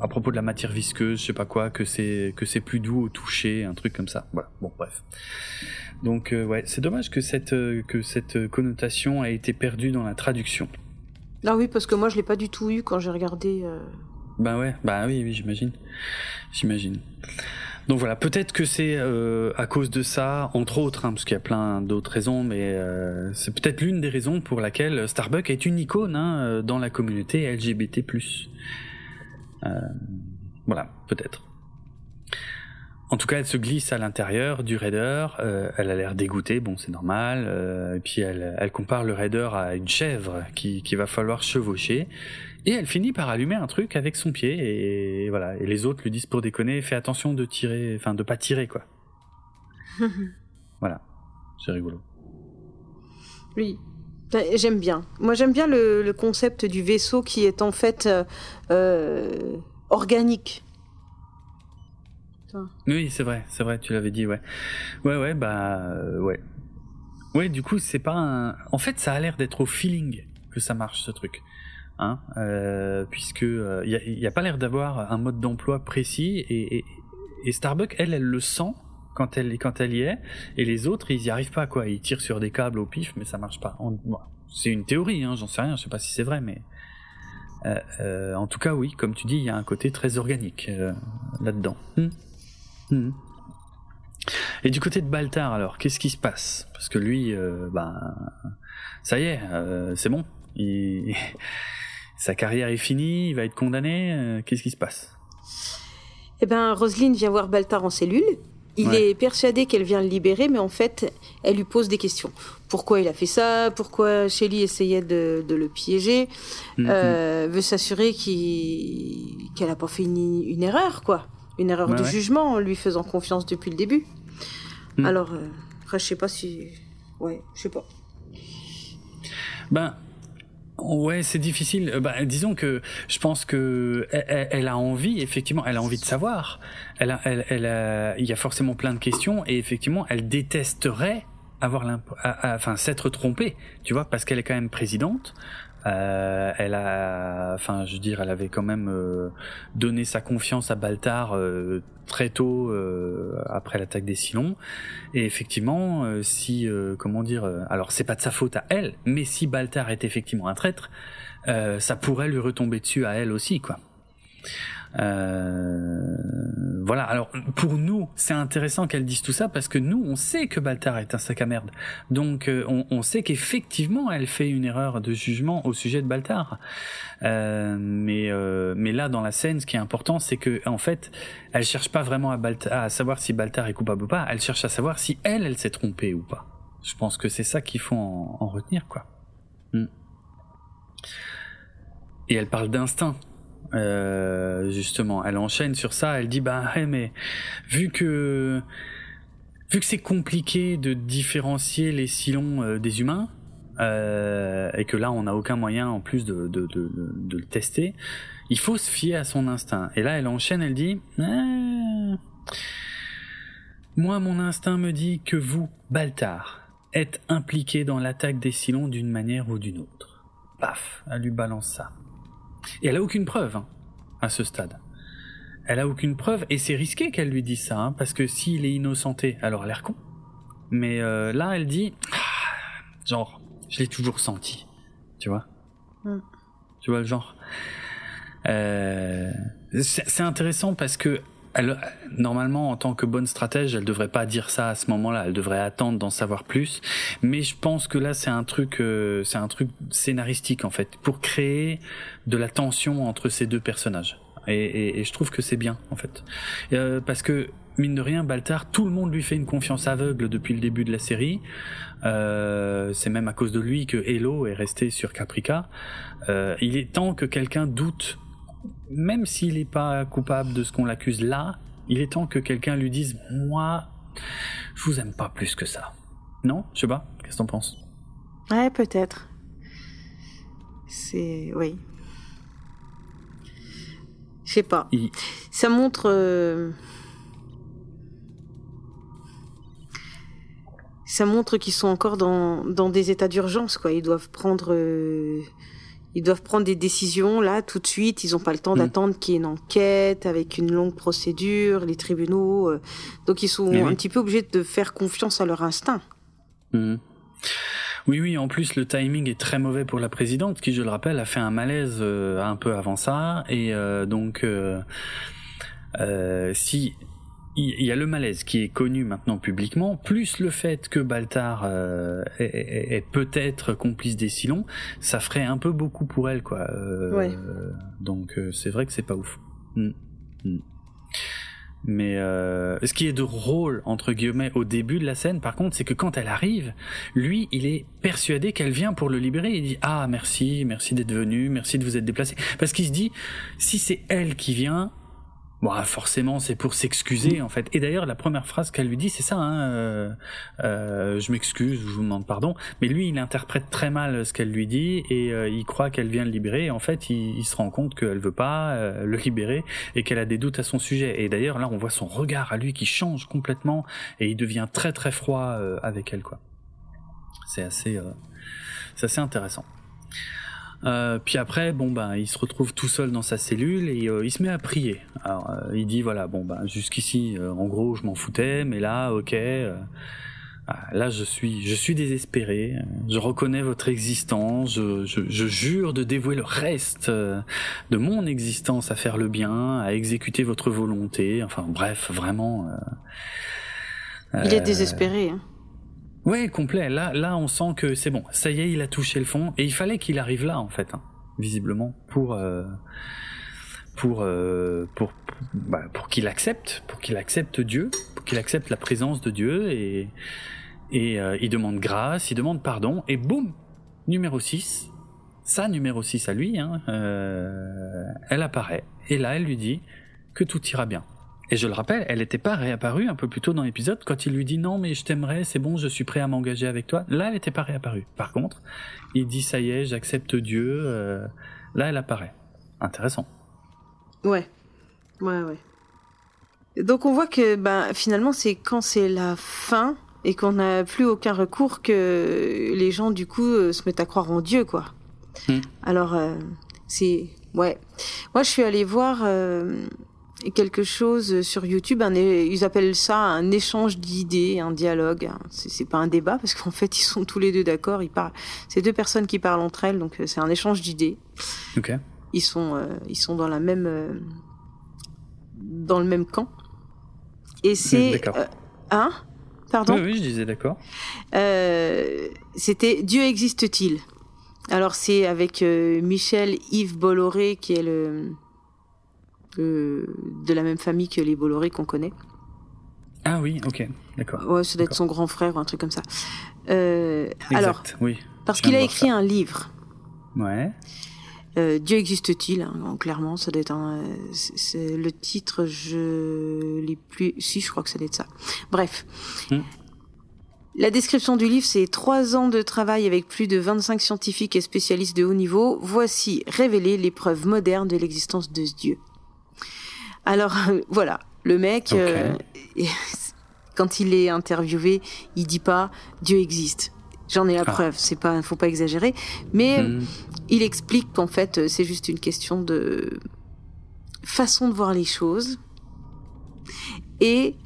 à, propos de la matière visqueuse, je sais pas quoi, que c'est que c'est plus doux au toucher, un truc comme ça. Voilà. Bon bref. Donc euh, ouais, c'est dommage que cette euh, que cette connotation a été perdue dans la traduction. Ah oui, parce que moi je l'ai pas du tout eu quand j'ai regardé. Euh... Bah ouais, bah oui, oui, j'imagine, j'imagine. Donc voilà, peut-être que c'est euh, à cause de ça, entre autres, hein, parce qu'il y a plein d'autres raisons, mais euh, c'est peut-être l'une des raisons pour laquelle Starbucks est une icône hein, dans la communauté LGBT+. Euh, voilà, peut-être. En tout cas, elle se glisse à l'intérieur du raider. Euh, elle a l'air dégoûtée, bon, c'est normal. Euh, et puis elle, compare le raider à une chèvre qui va falloir chevaucher. Et elle finit par allumer un truc avec son pied et, voilà. Et les autres lui disent pour déconner, fais attention de tirer, enfin de pas tirer quoi. voilà, c'est rigolo. Oui, j'aime bien. Moi j'aime bien le, le, concept du vaisseau qui est en fait euh, organique. Oui, c'est vrai, c'est vrai, tu l'avais dit, ouais. Ouais, ouais, bah, euh, ouais. Ouais, du coup, c'est pas un. En fait, ça a l'air d'être au feeling que ça marche, ce truc. Hein, euh, puisque il euh, y, a, pas l'air d'avoir un mode d'emploi précis et, et, et, Starbucks, elle, elle le sent quand elle quand elle y est, et les autres, ils y arrivent pas quoi. Ils tirent sur des câbles au pif, mais ça marche pas. C'est une théorie, hein, j'en sais rien, je sais pas si c'est vrai, mais euh, en tout cas, oui, comme tu dis, il y a un côté très organique là-dedans. Hmm. Hmm. Et du côté de Baltar, alors, qu'est-ce qui se passe? Parce que lui, ben, ça y est, c'est bon. Sa carrière est finie, il va être condamné. Euh, qu'est-ce qui se passe? Eh ben, Roselyne vient voir Baltar en cellule. Il ouais. est persuadé qu'elle vient le libérer, mais en fait, elle lui pose des questions. Pourquoi il a fait ça? Pourquoi Shelly essayait de, de le piéger? Mm -hmm. euh, Veut s'assurer qu'elle qu n'a pas fait une, une erreur, quoi une erreur ouais, de ouais. jugement en lui faisant confiance depuis le début. Mm. Alors, euh, après, je sais pas si. Ouais, je sais pas. Ben. Ouais, c'est difficile. Ben, disons que je pense que elle, elle, a envie, effectivement, elle a envie de savoir. Elle a, elle, elle a, il y a forcément plein de questions et effectivement, elle détesterait avoir enfin s'être trompée, tu vois, parce qu'elle est quand même présidente. Euh, elle a, enfin, je veux dire, elle avait quand même euh, donné sa confiance à Baltar euh, très tôt euh, après l'attaque des Silons. Et effectivement, euh, si, comment dire, alors c'est pas de sa faute à elle, mais si Baltar est effectivement un traître, ça pourrait lui retomber dessus à elle aussi, quoi. Euh, voilà. Alors pour nous, c'est intéressant qu'elle dise tout ça parce que nous, on sait que Baltar est un sac à merde. Donc euh, on, sait qu'effectivement, elle fait une erreur de jugement au sujet de Baltar. Euh, mais mais là, dans la scène, ce qui est important, c'est que en fait, elle cherche pas vraiment à, savoir si Baltar est coupable ou pas. Elle cherche à savoir si elle, elle s'est trompée ou pas. Je pense que c'est ça qu'il faut en, en, retenir, quoi. Hmm. Et elle parle d'instinct. Euh, justement, elle enchaîne sur ça. Elle dit bah mais vu que vu que c'est compliqué de différencier les silons euh, des humains, et que là on n'a aucun moyen en plus de, de, de, de, le tester, il faut se fier à son instinct. Et là elle enchaîne, elle dit eh, Moi mon instinct me dit que vous, Baltar, êtes impliqué dans l'attaque des Silons d'une manière ou d'une autre. Paf, elle lui balance ça. Et elle a aucune preuve hein, à ce stade. Elle a aucune preuve et c'est risqué qu'elle lui dise ça, hein, parce que s'il est innocenté, alors elle a l'air con. Mais euh, là, elle dit, ah, genre, je l'ai toujours senti, tu vois. Mm. Tu vois le genre. Euh, c'est intéressant parce que elle, normalement, en tant que bonne stratège, elle devrait pas dire ça à ce moment-là. Elle devrait attendre d'en savoir plus. Mais je pense que là, c'est un truc, euh, c'est un truc scénaristique en fait, pour créer de la tension entre ces deux personnages. Et, et, et je trouve que c'est bien en fait, euh, parce que mine de rien, Baltar, tout le monde lui fait une confiance aveugle depuis le début de la série. Euh, c'est même à cause de lui que Hello est resté sur Caprica. Euh, il est temps que quelqu'un doute même s'il n'est pas coupable de ce qu'on l'accuse là, il est temps que quelqu'un lui dise Moi, je vous aime pas plus que ça. Non Je sais pas. Qu'est-ce que t'en penses? Ouais, peut-être. C'est. Oui. Je sais pas. Ça montre. Euh, ça montre qu'ils sont encore dans, dans des états d'urgence, quoi. Ils doivent prendre. Euh, ils doivent prendre des décisions là tout de suite. Ils n'ont pas le temps mm. d'attendre qu'il y ait une enquête avec une longue procédure, les tribunaux. Euh. donc ils sont un petit peu obligés de faire confiance à leur instinct. Mm. Oui, oui. En plus, le timing est très mauvais pour la présidente, qui, je le rappelle, a fait un malaise euh, un peu avant ça, et euh, donc si il y a le malaise qui est connu maintenant publiquement, plus le fait que Baltar euh, est, peut-être complice des Silons, ça ferait un peu beaucoup pour elle, quoi. Euh, donc euh, c'est vrai que c'est pas ouf. Mm. Mm. Mais ce qui est de rôle entre guillemets au début de la scène, par contre, c'est que quand elle arrive, lui, il est persuadé qu'elle vient pour le libérer. Il dit ah merci, merci d'être venu, merci de vous être déplacé, parce qu'il se dit si c'est elle qui vient, Bon, ah, forcément, c'est pour s'excuser en fait. Et d'ailleurs, la première phrase qu'elle lui dit, c'est ça. Hein, euh, euh, je m'excuse, je vous demande pardon. Mais lui, il interprète très mal ce qu'elle lui dit et euh, il croit qu'elle vient le libérer. En fait, il, se rend compte qu'elle veut pas euh, le libérer et qu'elle a des doutes à son sujet. Et d'ailleurs, là, on voit son regard à lui qui change complètement et il devient très très froid euh, avec elle, quoi. C'est assez, c'est assez intéressant. Euh, puis après, bon ben, il se retrouve tout seul dans sa cellule et euh, il se met à prier. Alors, euh, il dit voilà, bon ben, jusqu'ici, en gros, je m'en foutais, mais là, ok, ah, là, je suis, je suis désespéré. Je reconnais votre existence. Je, je, je jure de dévouer le reste de mon existence à faire le bien, à exécuter votre volonté. Enfin, bref, vraiment. il est désespéré. Hein. Ouais, complet. Là, là, on sent que c'est bon. Ça y est, il a touché le fond, et il fallait qu'il arrive là, en fait, hein, visiblement, pour euh, pour euh, pour bah, pour qu'il accepte, pour qu'il accepte Dieu, pour qu'il accepte la présence de Dieu, et et euh, il demande grâce, il demande pardon, et boum, numéro 6, sa numéro 6 à lui, hein, elle apparaît, et là, elle lui dit que tout ira bien. Et je le rappelle, elle n'était pas réapparue un peu plus tôt dans l'épisode quand il lui dit non mais je t'aimerais, c'est bon, je suis prêt à m'engager avec toi. Là, elle n'était pas réapparue. Par contre, il dit ça y est, j'accepte Dieu. Euh, là, elle apparaît. Intéressant. Ouais, ouais, ouais. Donc on voit que ben, finalement c'est quand c'est la fin et qu'on n'a plus aucun recours que les gens du coup euh, se mettent à croire en Dieu quoi. Hmm. Alors euh, c'est ouais. Moi je suis allée voir quelque chose sur YouTube. Un, ils appellent ça un échange d'idées, un dialogue. C'est pas un débat parce qu'en fait ils sont tous les deux d'accord. Ils parlent. C'est deux personnes qui parlent entre elles, donc euh, c'est un échange d'idées. Ils sont euh, ils sont dans la même euh, dans le même camp. Et c'est hein? Pardon? Oui, oui, je disais d'accord. C'était Dieu existe-t-il? Alors c'est avec Michel Yves Bolloré qui est le de la même famille que les Bolloré qu'on connaît. Ah oui, ok, d'accord. Ouais, ça doit être son grand frère ou un truc comme ça. Euh, alors, oui. Parce qu'il a écrit un livre. Ouais. Euh, Dieu existe-t-il hein, Clairement, ça doit être un. C'est le titre, je l'ai plus. Si, je crois que ça doit être ça. Bref. Hmm. La description du livre, c'est trois ans de travail avec plus de 25 scientifiques et spécialistes de haut niveau. Voici révéler les preuves modernes de l'existence de ce Dieu. Alors voilà, le mec, euh, quand il est interviewé, il dit pas Dieu existe. J'en ai la ah. preuve, c'est pas, faut pas exagérer, mais hmm. il explique qu'en fait c'est juste une question de façon de voir les choses et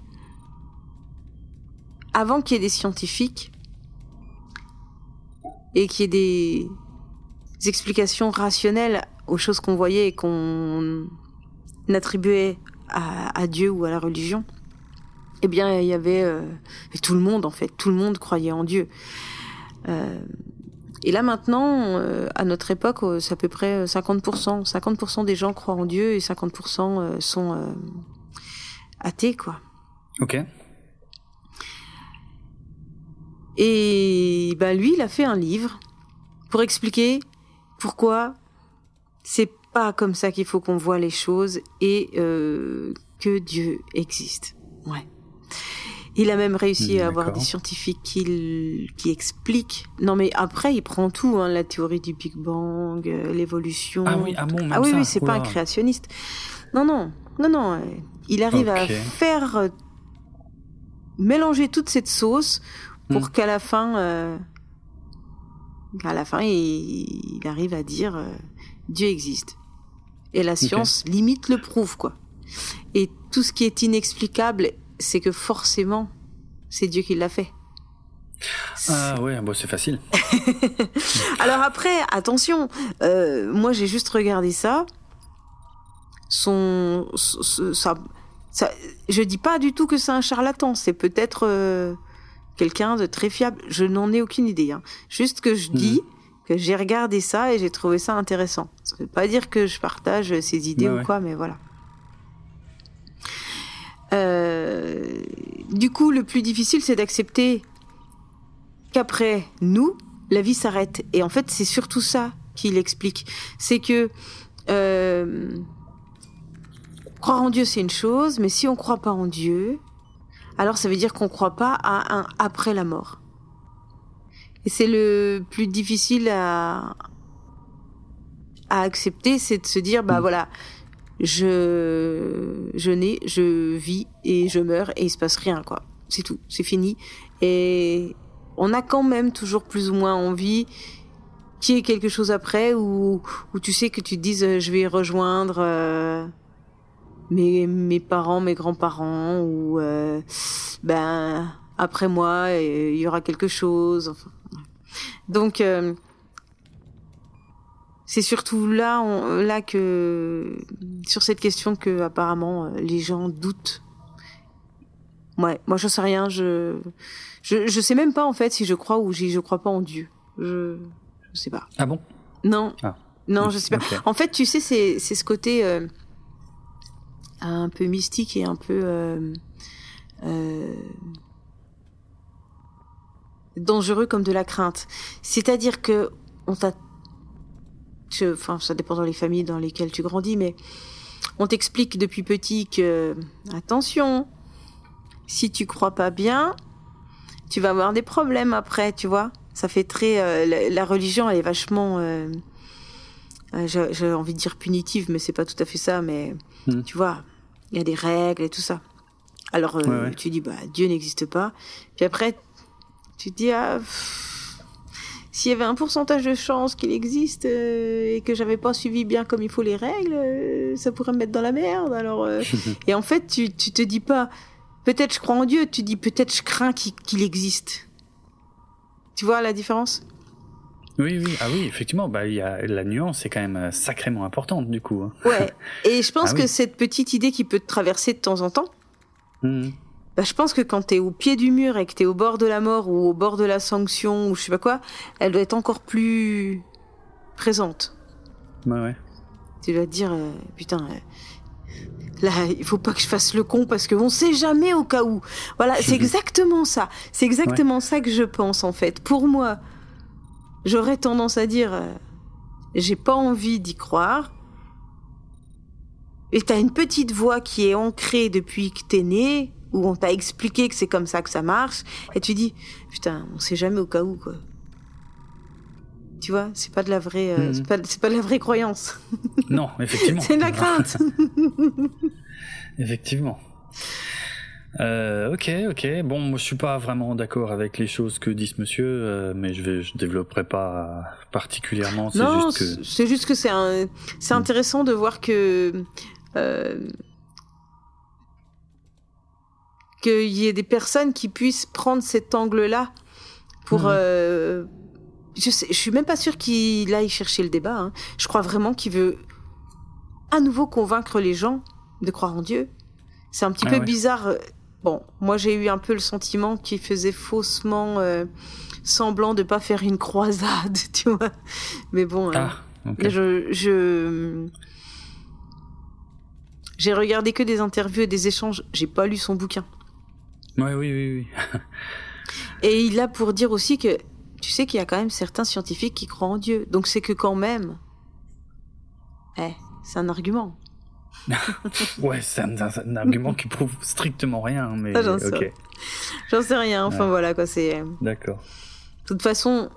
avant qu'il y ait des scientifiques et qu'il y ait des explications rationnelles aux choses qu'on voyait et qu'on attribuait à, Dieu ou à la religion, eh bien, il y avait euh, tout le monde en fait, tout le monde croyait en Dieu. Euh, et là maintenant, euh, à notre époque, c'est à peu près 50%. 50% des gens croient en Dieu et 50% sont athées, quoi. Ok. Et bah lui, il a fait un livre pour expliquer pourquoi c'est pas comme ça qu'il faut qu'on voit les choses et euh, que Dieu existe. Ouais. Il a même réussi à avoir des scientifiques qui, qui expliquent. Non, mais après, il prend tout, hein, la théorie du Big Bang, euh, l'évolution. Ah oui, ah bon, ah oui, oui c'est pas un créationniste. Non, non, non, non. Euh, il arrive à faire euh, mélanger toute cette sauce pour hmm. qu'à la fin, euh, à la fin, il, arrive à dire euh, Dieu existe. Et la science limite le prouve quoi. Et tout ce qui est inexplicable, c'est que forcément, c'est Dieu qui l'a fait. Ah ouais, bon, c'est facile. Alors après, attention, euh, moi j'ai juste regardé ça. Son, ça, ça, je dis pas du tout que c'est un charlatan. C'est peut-être euh, quelqu'un de très fiable. Je n'en ai aucune idée. Hein. Juste que je dis hmm. Que j'ai regardé ça et j'ai trouvé ça intéressant. Ça veut pas dire que je partage ses idées ou quoi, mais voilà. Euh, du coup, le plus difficile, c'est d'accepter qu'après nous, la vie s'arrête. Et en fait, c'est surtout ça qu'il explique. C'est que euh, croire en Dieu, c'est une chose, mais si on croit pas en Dieu, alors ça veut dire qu'on croit pas à un après la mort. Et c'est le plus difficile à, à accepter, c'est de se dire, bah mm. voilà, je, je nais, je vis et je meurs et il se passe rien, quoi. C'est tout, c'est fini. Et on a quand même toujours plus ou moins envie qu'il y ait quelque chose après où, où tu sais que tu te dises, euh, je vais rejoindre, euh, mes, mes parents, mes grands-parents, ou euh, ben après moi, il y aura quelque chose. Enfin, donc euh, c'est surtout là, on, là que sur cette question que apparemment les gens doutent. Ouais, moi je sais rien, je, je je sais même pas en fait si je crois ou si je crois pas en Dieu. Je je sais pas. Ah bon? Non. Ah. Non, je sais pas. En fait, tu sais, c'est c'est ce côté euh, un peu mystique et un peu euh, euh, dangereux comme de la crainte. C'est-à-dire que on t'a, enfin ça dépend dans les familles dans lesquelles tu grandis, mais on t'explique depuis petit que attention, si tu crois pas bien, tu vas avoir des problèmes après, tu vois. Ça fait très euh, la, religion elle est vachement j'ai envie de dire punitive, mais c'est pas tout à fait ça. Mais hmm. tu vois, il y a des règles et tout ça. Alors euh, tu dis bah Dieu n'existe pas. Puis après tu te dis ah s'il y avait un pourcentage de chance qu'il existe euh, et que j'avais pas suivi bien comme il faut les règles, euh, ça pourrait me mettre dans la merde. Alors et en fait tu tu te dis pas peut-être je crois en Dieu, tu dis peut-être je crains qu'il existe. Tu vois la différence? Oui, oui, ah oui, effectivement, bah, y a, la nuance est quand même euh, sacrément importante du coup. Hein. Ouais, et je pense ah que cette petite idée qui peut te traverser de temps en temps, mmh. Bah, je pense que quand t'es au pied du mur et que t'es au bord de la mort ou au bord de la sanction ou je sais pas quoi, elle doit être encore plus présente. Bah ouais. Tu dois te dire, euh, putain, euh, là, il faut pas que je fasse le con parce qu'on sait jamais au cas où. Voilà, c'est exactement ça. C'est exactement ça que je pense en fait. Pour moi, j'aurais tendance à dire euh, j'ai pas envie d'y croire. Et t'as une petite voix qui est ancrée depuis que t'es né, où on t'a expliqué que c'est comme ça que ça marche, et tu dis, putain, on sait jamais au cas où, quoi. Tu vois, c'est pas de la vraie, euh, c'est pas, pas, de la vraie croyance. Non, effectivement. c'est de la crainte. effectivement. Euh, ok, ok. Bon, moi je suis pas vraiment d'accord avec les choses que dit ce monsieur, euh, mais je vais, je développerai pas particulièrement. C'est juste que c'est juste que c'est un, c'est hmm. intéressant de voir que euh, qu'il y ait des personnes qui puissent prendre cet angle-là pour. Hmm. Euh, je, sais, je suis même pas sûr qu'il aille chercher le débat. Hein. Je crois vraiment qu'il veut à nouveau convaincre les gens de croire en Dieu. C'est un petit ah peu bizarre Bon, moi j'ai eu un peu le sentiment qu'il faisait faussement euh, semblant de pas faire une croisade, tu vois. Mais bon, euh, ah, je, je j'ai regardé que des interviews et des échanges. J'ai pas lu son bouquin. Ouais, oui, oui, oui. et il a pour dire aussi que tu sais qu'il y a quand même certains scientifiques qui croient en Dieu. Donc c'est que quand même, eh, c'est un argument. ouais, c'est un, argument qui prouve strictement rien, mais j'en sais. sais rien. Enfin voilà quoi, c'est. Euh, D'accord. De toute façon,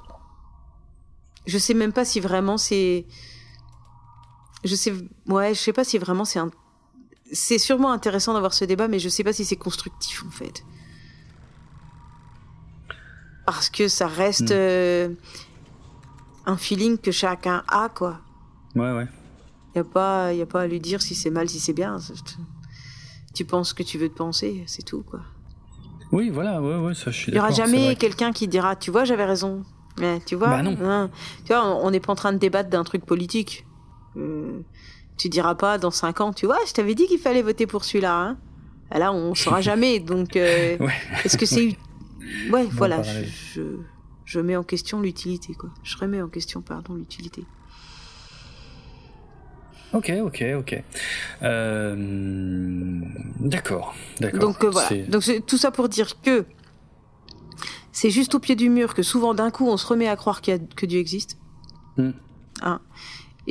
je sais même pas si vraiment c'est. Je sais, ouais, je sais pas si vraiment c'est un. C'est sûrement intéressant d'avoir ce débat, mais je sais pas si c'est constructif en fait. Parce que ça reste hmm. euh, un feeling que chacun a, quoi. Ouais, ouais. Il n'y a, pas, y a pas à lui dire si c'est mal, si c'est bien. Tu penses que tu veux te penser, c'est tout, quoi. Oui, voilà, ouais, ouais, ça je suis Il n'y aura jamais quelqu'un qui dira, tu vois, j'avais raison. Mais tu vois, bah non. Hein, tu vois, on n'est pas en train de débattre d'un truc politique. Euh, tu diras pas dans 5 ans, tu vois, je t'avais dit qu'il fallait voter pour celui-là. Hein. Bah là, on saura jamais. Donc, euh, est-ce que c'est. Ouais, voilà, je, je mets en question l'utilité, quoi. Je remets en question, pardon, l'utilité. Ok, ok, ok. Euh, d'accord, d'accord. Donc euh, voilà. Donc tout ça pour dire que c'est juste au pied du mur que souvent d'un coup on se remet à croire que Dieu existe. Hmm. Hein.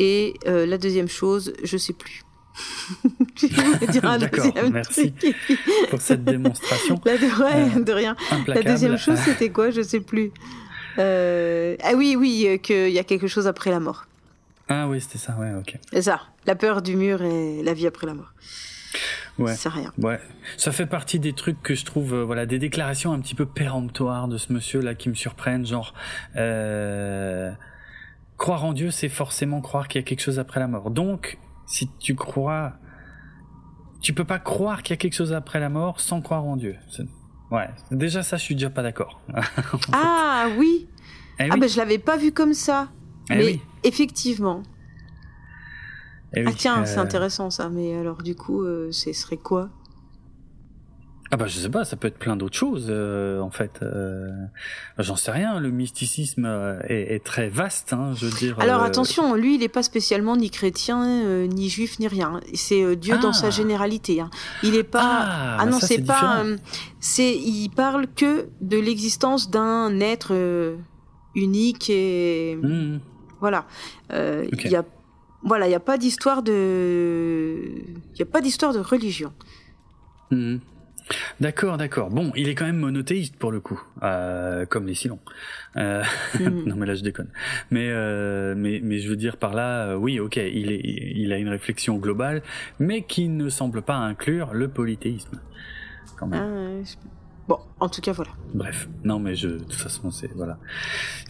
Et euh, la deuxième chose, je sais plus. D'accord, merci pour cette démonstration. La de, de rien. La deuxième chose, c'était quoi Je sais plus. ah oui, oui, qu'il y a quelque chose après la mort. Ah oui, c'était ça, ouais, ok. C'est ça, la peur du mur et la vie après la mort. Ouais. C'est rien. Ouais. Ça fait partie des trucs que je trouve, euh, voilà, des déclarations un petit peu péremptoires de ce monsieur-là qui me surprennent, genre, euh, croire en Dieu, c'est forcément croire qu'il y a quelque chose après la mort. Donc, si tu crois, tu peux pas croire qu'il y a quelque chose après la mort sans croire en Dieu. Ouais. Déjà, ça, je suis déjà pas d'accord. ah oui. Eh ah ben, je l'avais pas vu comme ça. Eh mais oui. effectivement. Eh ah tiens, c'est euh, intéressant ça. Mais alors du coup, euh, ce serait quoi ah bah je sais pas, ça peut être plein d'autres choses euh, en fait. J'en sais rien. Le mysticisme est, très vaste, hein, je veux dire. Alors attention, lui il n'est pas spécialement ni chrétien, ni juif, ni rien. C'est Dieu dans sa ah. généralité. Hein. Il est pas. Ah, ah non, c'est pas. c'est il parle que de l'existence d'un être unique et. Mmh. Voilà. Euh, il y a voilà, il n'y a pas d'histoire de, il y a pas d'histoire de religion. Hmm. D'accord, d'accord. Bon, il est quand même monothéiste pour le coup, euh, comme les Silons. Euh, hmm. non, mais là je déconne. Mais mais mais je veux dire par là, oui, ok, il est, il a une réflexion globale, mais qui ne semble pas inclure le polythéisme. Quand même. Ah, Bon, en tout cas, voilà. Bref, non, mais je, de toute façon, c'est voilà,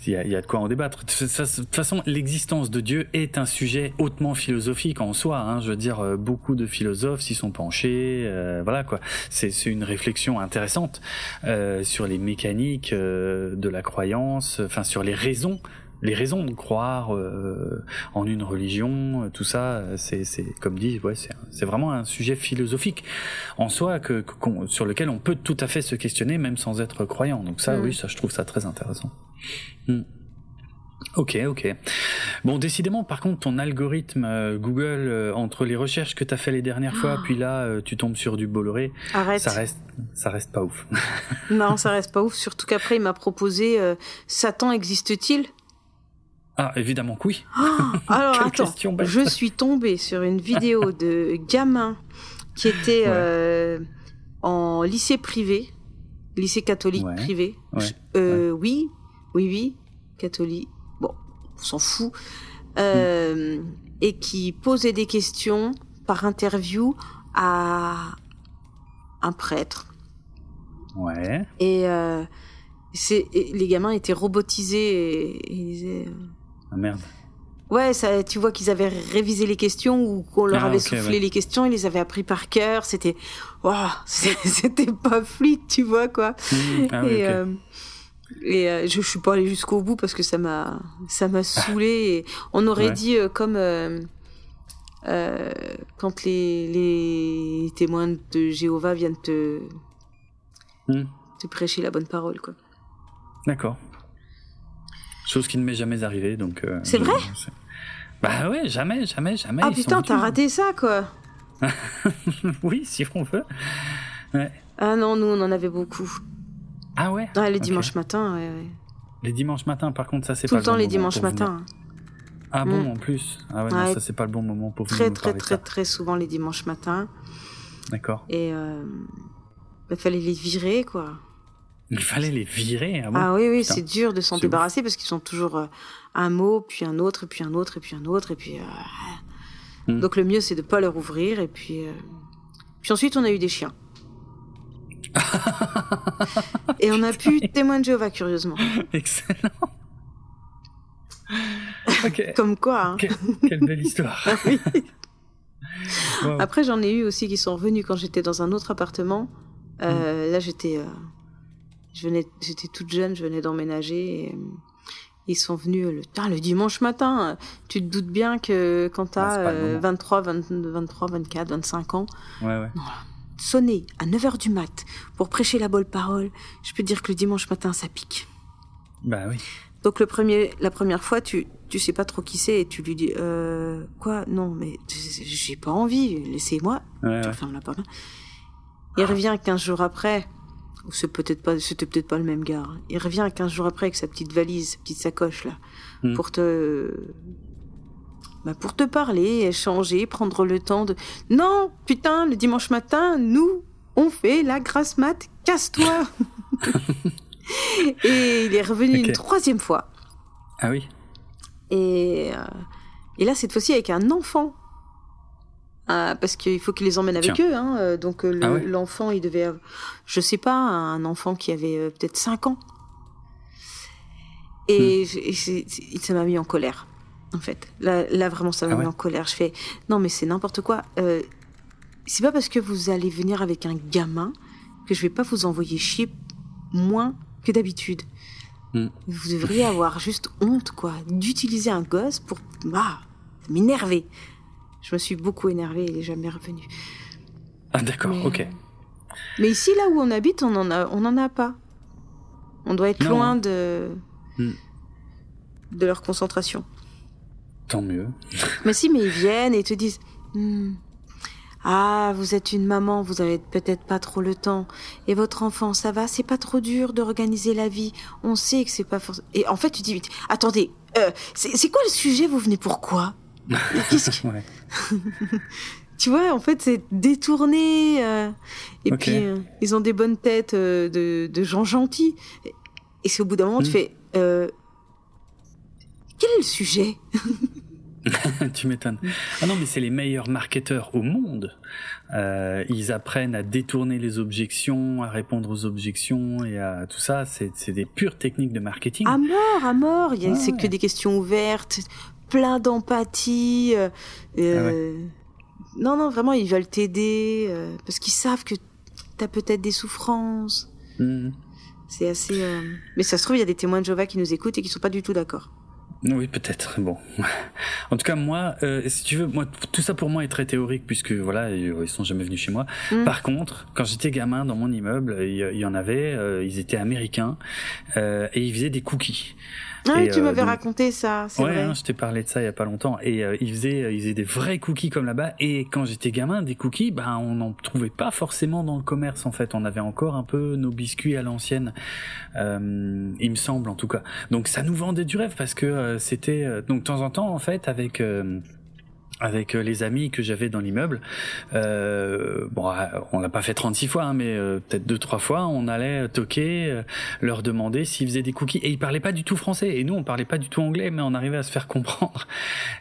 il y a, y a, de quoi en débattre. De toute façon, l'existence de Dieu est un sujet hautement philosophique en soi. Hein. Je veux dire, euh, beaucoup de philosophes s'y sont penchés. Euh, voilà quoi. C'est une réflexion intéressante euh, sur les mécaniques euh, de la croyance, enfin sur les raisons les raisons de croire euh, en une religion, euh, tout ça, c'est, c'est comme dit, ouais, c'est, vraiment un sujet philosophique en soi que, sur lequel on peut tout à fait se questionner même sans être croyant. Donc ça, mm. oui, ça, je trouve ça très intéressant. Mm. Ok, ok. Bon, décidément, par contre, ton algorithme euh, Google entre les recherches que tu as fait les dernières fois, ah. puis là, tu tombes sur du Bolloré. Arrête. Ça reste, ça reste pas ouf. non, ça reste pas ouf. Surtout qu'après, il m'a proposé Satan existe-t-il? Ah, évidemment que oui. Oh, alors attends, je suis tombée sur une vidéo de gamin qui était euh, en lycée privé, lycée catholique privé. Euh, oui, oui, oui, catholique. Bon, on s'en fout. Euh, et qui posait des questions par interview à un prêtre. Ouais. Et, les gamins étaient robotisés et, ils disaient. Ah merde. Ouais, ça, tu vois qu'ils avaient révisé les questions ou qu'on leur ah, avait soufflé les questions, ils les avaient appris par cœur. C'était, waouh, c'était pas fluide, tu vois quoi. Mmh, ah et euh, et euh, je, je suis pas allée jusqu'au bout parce que ça m'a, ça m'a saoulé. On aurait dit euh, comme quand les, les témoins de Jéhovah viennent te, mmh. te prêcher la bonne parole, quoi. D'accord. Chose qui ne m'est jamais arrivée, donc. Euh, c'est vrai Bah ouais, jamais, jamais, jamais. Ah putain, t'as raté ça, quoi. oui, si on veut. Ouais. Ah non, nous, on en avait beaucoup. Ah ouais Ouais, les dimanches matins, ouais, ouais. Les dimanches matins, par contre, ça c'est pas le temps les dimanches matins. Ah bon, mm. en plus Ah ouais, Non, ça c'est pas le bon moment pour Très, très, très, très souvent les dimanches matins. D'accord. Et euh, il fallait les virer, quoi. Il fallait les virer. Ah, ah oui, oui, c'est dur de s'en débarrasser parce qu'ils sont toujours euh, un mot, puis un autre, puis un autre, et puis un autre, et puis. Euh, hmm. Donc le mieux, c'est de pas leur ouvrir, et puis. Euh, puis ensuite, on a eu des chiens. et on a pu témoin de Jéhovah, curieusement. Excellent. Comme quoi. Hein. Quelle, belle histoire. Après, j'en ai eu aussi qui sont revenus quand j'étais dans un autre appartement. Hmm. Là, j'étais j'étais toute jeune, je venais d'emménager. Et, euh, ils sont venus le, le dimanche matin. Tu te doutes bien que quand tu as 23, 23, 24, 25 ans, ouais, ouais. sonner à 9h du mat pour prêcher la bonne parole, je peux te dire que le dimanche matin, ça pique. Bah oui. Donc le premier, la première fois, tu tu sais pas trop qui c'est et tu lui dis euh, quoi? Non, mais j'ai pas envie. Laissez-moi. Ouais, tu fermes la porte. Il revient 15 jours après c'est peut-être pas, c'était peut-être pas le même gars. Il revient 15 jours après avec sa petite valise, sa petite sacoche là, hmm. pour te, bah, pour te parler, échanger, prendre le temps de. Non, putain, le dimanche matin, nous, on fait la grasse mat, casse-toi. et il est revenu une troisième fois. Ah oui. Et, euh, et là, cette fois-ci avec un enfant. Ah, parce qu'il faut qu'il les emmène avec eux. Hein. Euh, donc euh, ah l'enfant, il devait, je sais pas, un enfant qui avait euh, peut-être 5 ans. Et, hmm. ça m'a mis en colère, en fait. Là, là vraiment, ça m'a ah mis en colère. Je fais, non, mais c'est n'importe quoi. c'est pas parce que vous allez venir avec un gamin que je vais pas vous envoyer chier moins que d'habitude. Hmm. Vous devriez avoir juste honte, quoi, d'utiliser un gosse pour bah, m'énerver. Je me suis beaucoup énervée, il est jamais revenu. Ah d'accord, ok. Mais ici, là où on habite, on en a, on en a pas. On doit être loin de hmm. de leur concentration. Tant mieux. mais si, mais ils viennent et te disent. Hmm, ah, vous êtes une maman, vous avez peut-être pas trop le temps. Et votre enfant, ça va C'est pas trop dur d'organiser la vie. On sait que c'est pas forcément. Et en fait, tu dis, attendez, euh, c'est quoi le sujet? Vous venez pourquoi tu vois, en fait, c'est détourné. Euh, et puis, euh, ils ont des bonnes têtes euh, de, gens gentils. Et c'est au bout d'un moment, tu hmm. fais Quel est le sujet? Tu m'étonnes. Ah non, mais c'est les meilleurs marketeurs au monde. ils apprennent à détourner les objections, à répondre aux objections et à tout ça. C'est des pures techniques de marketing. À mort, à mort. C'est que des questions ouvertes plein d'empathie. Euh, euh, ah non, non, vraiment, ils veulent t'aider euh, parce qu'ils savent que tu as peut-être des souffrances. Mhm. C'est assez. Mais ça se trouve, il y a des témoins de Jéhovah qui nous écoutent et qui sont pas du tout d'accord. Oui, peut-être. Bon, en tout cas, moi, si tu veux, moi, tout ça pour moi est très théorique puisque voilà, ils sont jamais venus chez moi. Mhm. Par contre, quand j'étais gamin dans mon immeuble, il y, en avait, ils étaient américains et ils faisaient des cookies. Ah, tu m'avais euh, raconté ça, c'est ouais, vrai. Hein, je t'ai parlé de ça il y a pas longtemps. Et euh, ils faisaient, ils faisaient des vrais cookies comme là-bas. Et quand j'étais gamin, des cookies, ben on n'en trouvait pas forcément dans le commerce en fait. On avait encore un peu nos biscuits à l'ancienne, euh, il me semble en tout cas. Donc ça nous vendait du rêve parce que euh, c'était donc de temps en temps en fait avec avec euh, les amis que j'avais dans l'immeuble. Euh, bon, euh, on l'a pas fait 36 fois, hein, mais euh, peut-être deux trois fois, on allait toquer, leur demander s'ils faisaient des cookies. Et ils parlaient pas du tout français. Et nous, on parlait pas du tout anglais, mais on arrivait à se faire comprendre.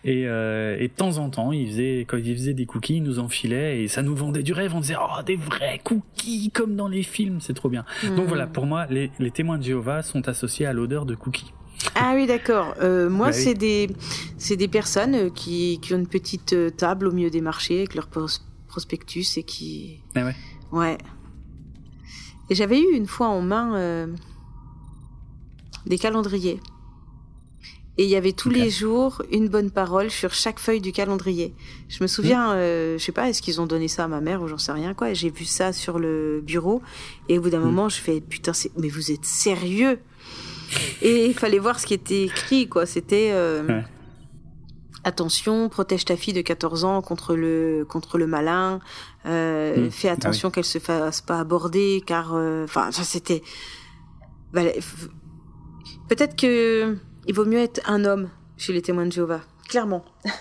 Et, et de temps en temps, ils faisaient, quand ils faisaient des cookies, ils nous enfilaient et ça nous vendait du rêve. On disait, oh, des vrais cookies, comme dans les films, c'est trop bien. Donc mmh. voilà, pour moi, les, les témoins de Jéhovah sont associés à l'odeur de cookies. Ah oui, d'accord. Euh, moi, bah c'est des, c'est des personnes euh, qui, qui ont une petite euh, table au milieu des marchés avec leur prospectus et qui. Ah ouais. Ouais. Et j'avais eu une fois en main euh, des calendriers. Et il y avait tous les jours une bonne parole sur chaque feuille du calendrier. Je me souviens, mmh. euh, je sais pas, est-ce qu'ils ont donné ça à ma mère ou j'en sais rien quoi. J'ai vu ça sur le bureau et au bout d'un mmh. moment, je fais putain, mais vous êtes sérieux? Et il fallait voir ce qui était écrit, quoi. C'était euh, attention, protège ta fille de 14 ans contre le contre le malin. Euh, hmm. Fais ah attention qu'elle se fasse pas aborder, car euh, enfin ça c'était. Peut-être que il vaut mieux être un homme chez les témoins de Jéhovah, clairement.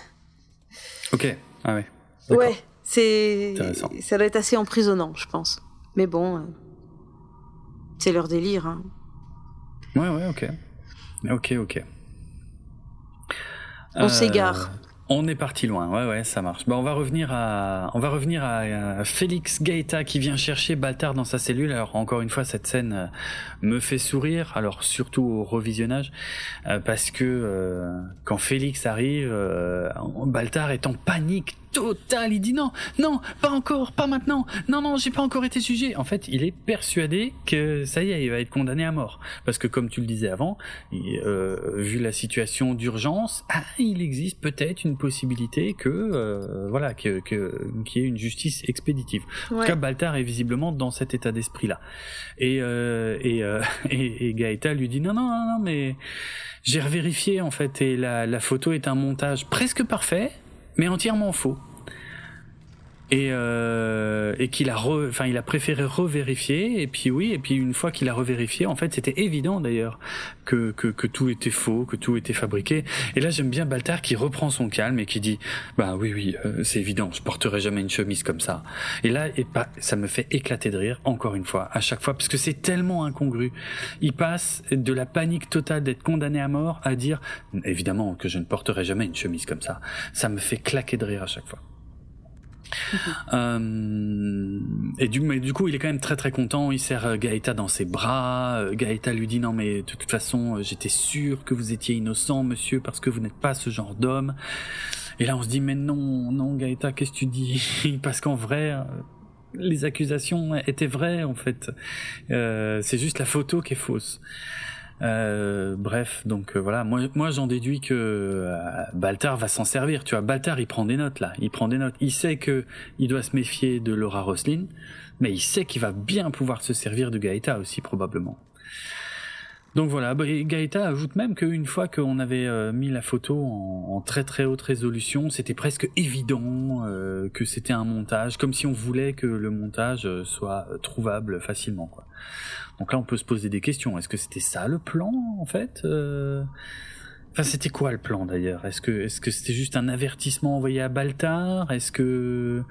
Ok. Ah ouais. Ouais, c'est ça doit être assez emprisonnant, je pense. Mais bon, c'est leur délire. Hein. Ouais, ouais, ok. Ok, ok. On s'égare. Euh, on est parti loin, ouais, ouais, ça marche. On va revenir à, on va revenir à, Félix Gaeta qui vient chercher Baltar dans sa cellule. Alors encore une fois, cette scène euh, me fait sourire. Alors surtout au revisionnage, euh, parce que quand Félix arrive, Baltar est en panique total. Il dit non, non, pas encore, pas maintenant. Non, non, j'ai pas encore été jugé. En fait, il est persuadé que ça y est, il va être condamné à mort. Parce que comme tu le disais avant, euh, vu la situation d'urgence, ah, il existe peut-être une possibilité que, euh, voilà, que, qu'il y ait une justice expéditive. En tout cas, Baltar est visiblement dans cet état d'esprit-là. Et, euh, et, euh, et, et Gaëta lui dit non, non, non, non, mais j'ai revérifié en fait et la, la photo est un montage presque parfait mais entièrement faux et, euh, et qu'il a enfin il a préféré revérifier. Et puis oui et puis une fois qu'il a revérifié en fait c'était évident d'ailleurs que, que, que tout était faux que tout était fabriqué. Et là j'aime bien Baltar qui reprend son calme et qui dit bah oui oui euh, c'est évident je porterai jamais une chemise comme ça et là et pas ça me fait éclater de rire encore une fois à chaque fois parce que c'est tellement incongru. Il passe de la panique totale d'être condamné à mort à dire évidemment que je ne porterai jamais une chemise comme ça ça me fait claquer de rire à chaque fois euh, et du, mais du coup, il est quand même très très content. Il serre euh, Gaëta dans ses bras. Euh, Gaëta lui dit non mais de toute façon, j'étais sûr que vous étiez innocent, monsieur, parce que vous n'êtes pas ce genre d'homme. Et là, on se dit mais non, non, Gaëta, qu'est-ce que tu dis? Parce qu'en vrai, les accusations étaient vraies en fait. c'est juste la photo qui est fausse. Euh, bref, donc euh, voilà, moi, j'en déduis que euh, Baltar va s'en servir. Tu vois, Baltar il prend des notes là, il prend des notes. Il sait que il doit se méfier de Laura Roslin, mais il sait qu'il va bien pouvoir se servir de Gaëta aussi probablement. Donc voilà, bah, Gaëta ajoute même qu'une fois qu'on avait mis la photo en, très très haute résolution, c'était presque évident que c'était un montage, comme si on voulait que le montage soit trouvable facilement. Donc là, on peut se poser des questions. Est-ce que c'était ça le plan, en fait euh Enfin, c'était quoi le plan d'ailleurs? Est-ce que que c'était juste un avertissement envoyé à Baltar? Est-ce que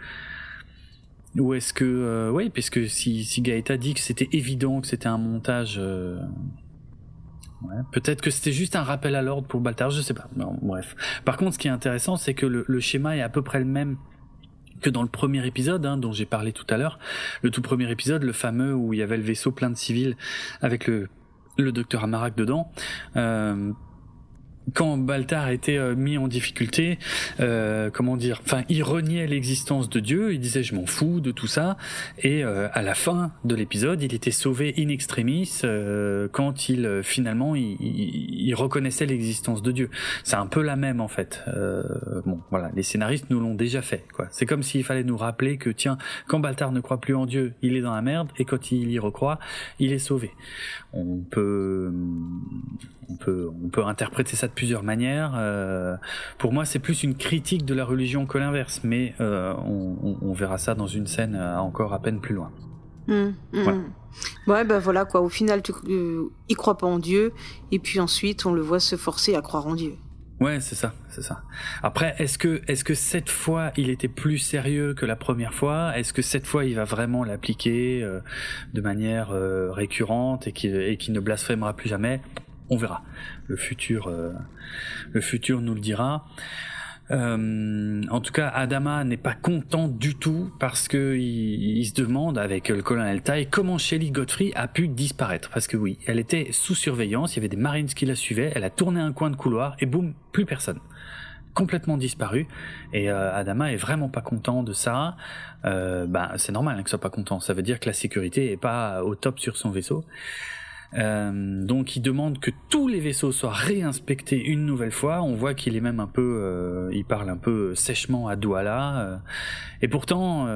ou est-ce que euh... oui, puisque si si Gaëta dit que c'était évident que c'était un montage. Euh... Ouais, peut-être que c'était juste un rappel à l'ordre pour Baltar, je sais pas. Non, bref. Par contre, ce qui est intéressant, c'est que le, schéma est à peu près le même que dans le premier épisode hein, dont j'ai parlé tout à l'heure, le tout premier épisode, le fameux où il y avait le vaisseau plein de civils avec le le docteur Amarak dedans. Euh, quand Baltar était euh, mis en difficulté, euh, comment dire, enfin, il reniait l'existence de Dieu, il disait je m'en fous de tout ça, et euh, à la fin de l'épisode, il était sauvé in extremis quand il finalement il, il, reconnaissait l'existence de Dieu. C'est un peu la même en fait. bon, voilà, les scénaristes nous l'ont déjà fait. quoi. C'est comme s'il fallait nous rappeler que tiens, quand Baltar ne croit plus en Dieu, il est dans la merde, et quand il y recroit, il est sauvé. On peut, on peut, on peut interpréter ça de plusieurs manières. Euh, pour moi, c'est plus une critique de la religion que l'inverse, mais euh, on, on, verra ça dans une scène euh, encore à peine plus loin. Mmh, mmh. Ouais. ben voilà quoi. Au final, tu, euh, il croit pas en Dieu, et puis ensuite, on le voit se forcer à croire en Dieu. Ouais, c'est ça, c'est ça. Après, est-ce que, est-ce que cette fois il était plus sérieux que la première fois? Est-ce que cette fois il va vraiment l'appliquer euh, de manière euh, récurrente et qu'il et ne blasphémera plus jamais? On verra. Le futur, euh, le futur nous le dira. Euh, en tout cas, Adama n'est pas content du tout parce que il, se demande avec le colonel Tai comment Shelly Godfrey a pu disparaître. Parce que oui, elle était sous surveillance, il y avait des Marines qui la suivaient, elle a tourné un coin de couloir et boum, plus personne complètement disparu et euh, Adama est vraiment pas content de ça. Euh, bah, c'est normal hein, qu'il soit pas content. Ça veut dire que la sécurité est pas au top sur son vaisseau. Euh, donc il demande que tous les vaisseaux soient réinspectés une nouvelle fois. On voit qu'il est même un peu, euh, il parle un peu sèchement à Douala. Euh. et pourtant,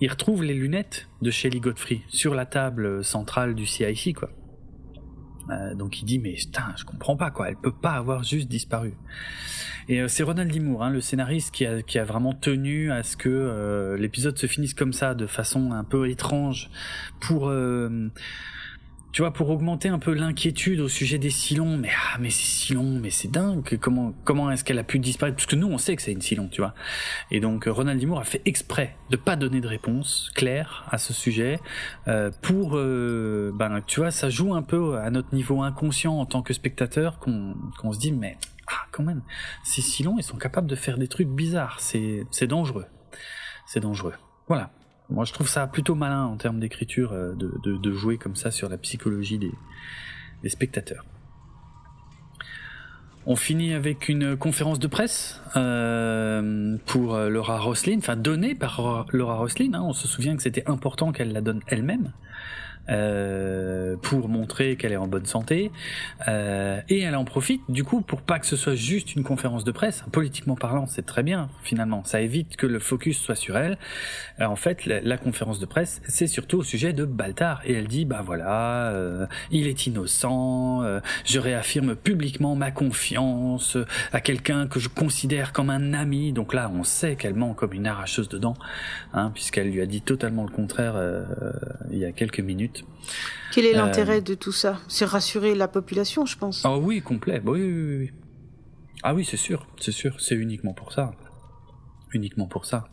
il retrouve les lunettes de Shelly Godfrey sur la table centrale du CIC, quoi. donc il dit mais je comprends pas quoi, elle peut pas avoir juste disparu. Et c'est Ronald D. hein, le scénariste, qui a, qui a vraiment tenu à ce que l'épisode se finisse comme ça, de façon un peu étrange, pour tu vois, pour augmenter un peu l'inquiétude au sujet des Silons, mais ah, mais c'est Silon, mais c'est dingue, comment comment est-ce qu'elle a pu disparaître? Parce que nous, on sait que c'est une Silon, tu vois. Et donc, euh, Ronald Dimour a fait exprès de pas donner de réponse claire à ce sujet, euh, pour, euh, ben, tu vois, ça joue un peu à notre niveau inconscient en tant que spectateur, qu'on se dit, mais ah, quand même, ces Silons, ils sont capables de faire des trucs bizarres, c'est dangereux, c'est dangereux. Voilà. Moi, je trouve ça plutôt malin en termes d'écriture euh, de, jouer comme ça sur la psychologie des, des spectateurs. On finit avec une conférence de presse euh, pour euh, Laura Roslin, enfin donnée par Laura Roslin. Hein. On se souvient que c'était important qu'elle la donne elle-même. Euh, pour montrer qu'elle est en bonne santé. Euh, et elle en profite du coup pour pas que ce soit juste une conférence de presse. Politiquement parlant, c'est très bien finalement. Ça évite que le focus soit sur elle. Euh, en fait, la, conférence de presse, c'est surtout au sujet de Baltar. Et elle dit, bah voilà, euh, il est innocent. je réaffirme publiquement ma confiance à quelqu'un que je considère comme un ami. Donc là, on sait qu'elle ment comme une arracheuse dedans, hein, puisqu'elle lui a dit totalement le contraire il y a quelques minutes. Quel est l'intérêt euh, de tout ça? C'est rassurer la population, je pense. Ah oui, complet. Oui, oui, oui. Ah oui, c'est sûr, c'est sûr. C'est uniquement pour ça. Uniquement pour ça.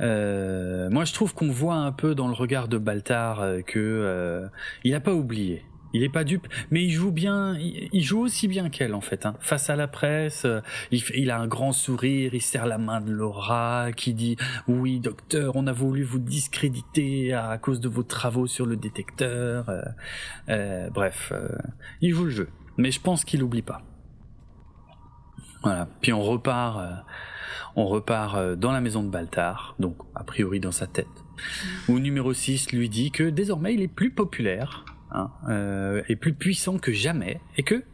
Euh, moi, je trouve qu'on voit un peu dans le regard de Baltar euh, que il n'a pas oublié il est pas dupe, mais il joue bien. Il, joue aussi bien qu'elle en fait. Hein. Face à la presse, euh, il, a un grand sourire, il serre la main de Laura, qui dit oui docteur, on a voulu vous discréditer à cause de vos travaux sur le détecteur. Euh, euh, bref, il joue le jeu, mais je pense qu'il oublie pas. Voilà. Puis on repart, on repart dans la maison de Baltar, donc a priori dans sa tête, où numéro 6 lui dit que désormais il est plus populaire Hein, euh, est plus puissant que jamais, et que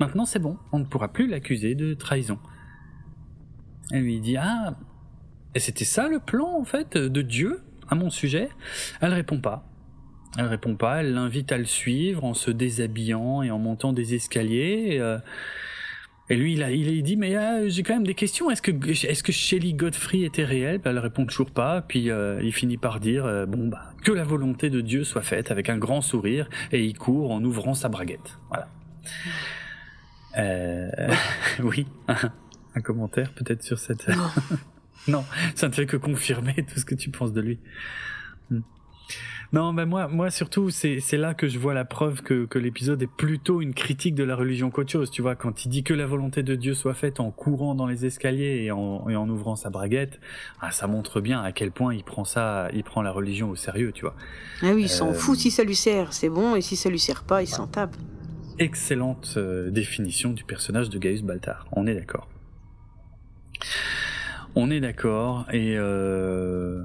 maintenant c'est bon, on ne pourra plus l'accuser de trahison. Elle lui dit Ah, et c'était ça le plan en fait de Dieu à mon sujet? Elle répond pas. Elle répond pas, elle l'invite à le suivre en se déshabillant et en montant des escaliers. Euh, et lui, il a, il dit, mais euh, j'ai quand même des questions. Est-ce que, est-ce que Shelly Godfrey était réelle? Elle répond toujours pas. Puis euh, il finit par dire, euh, bon bah, que la volonté de Dieu soit faite, avec un grand sourire, et il court en ouvrant sa braguette. Voilà. oui, un, commentaire peut-être sur cette. non, ça ne fait que confirmer tout ce que tu penses de lui. Hmm. Non, mais moi, moi surtout, c'est là que je vois la preuve que, que l'épisode est plutôt une critique de la religion qu'autre chose. Tu vois, quand il dit que la volonté de Dieu soit faite en courant dans les escaliers et en, et en ouvrant sa braguette, ah, ça montre bien à quel point il prend ça, il prend la religion au sérieux, tu vois. Ah oui, il s'en euh, fout si ça lui sert, c'est bon, et si ça lui sert pas, il s'en tape. Excellente euh, définition du personnage de Gaius Baltar. On est d'accord. On est d'accord et euh,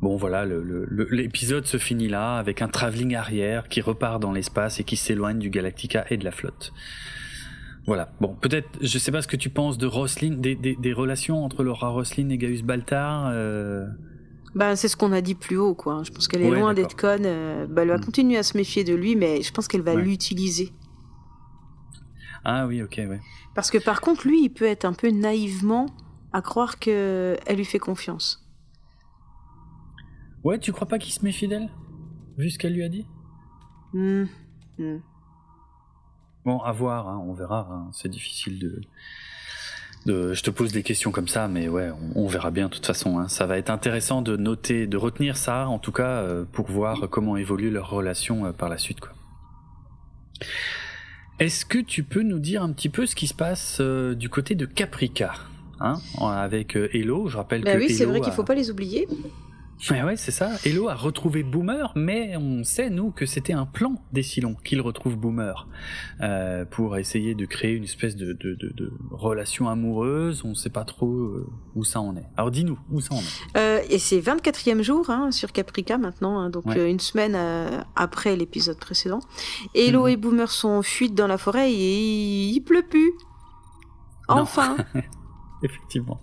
Bon voilà, l'épisode se finit là avec un travelling arrière qui repart dans l'espace et qui s'éloigne du Galactica et de la flotte. Voilà. Bon, peut-être, je sais pas ce que tu penses de Roslin, des, relations entre Laura Roslin et Gaius Baltar. Euh... Ben, c'est ce qu'on a dit plus haut, quoi. Je pense qu'elle est loin d'être conne. Euh, bah, elle va mm. continuer à se méfier de lui, mais je pense qu'elle va l'utiliser. Ah oui, ok, ouais. Parce que par contre, lui, il peut être un peu naïvement à croire qu'elle lui fait confiance. Ouais, tu crois pas qu'il se méfie d'elle Vu ce qu'elle lui a dit? Hmm, hmm. Bon, à voir, hein, on verra. Hein. c'est difficile de, de, Je te pose des questions comme ça, mais ouais, on, verra bien de toute façon. Hein. Ça va être intéressant de noter, de retenir ça, en tout cas, euh, pour voir comment évolue leur relation euh, par la suite. Quoi. Est-ce que tu peux nous dire un petit peu ce qui se passe euh, du côté de Caprica hein, avec Hello? Je rappelle bah que oui, c'est vrai qu'il faut pas les oublier. Ouais, ouais, c'est ça. Hello a retrouvé Boomer, mais on sait, nous, que c'était un plan des Silons qu'il retrouve Boomer euh, pour essayer de créer une espèce de, de, de, de relation amoureuse. On ne sait pas trop euh, où ça en est. Alors dis-nous, où ça en est euh, Et c'est 24e jour hein, sur Caprica maintenant, hein, donc une semaine après l'épisode précédent. Hello mhm. et Boomer sont en fuite dans la forêt et il pleut plus. Enfin Effectivement.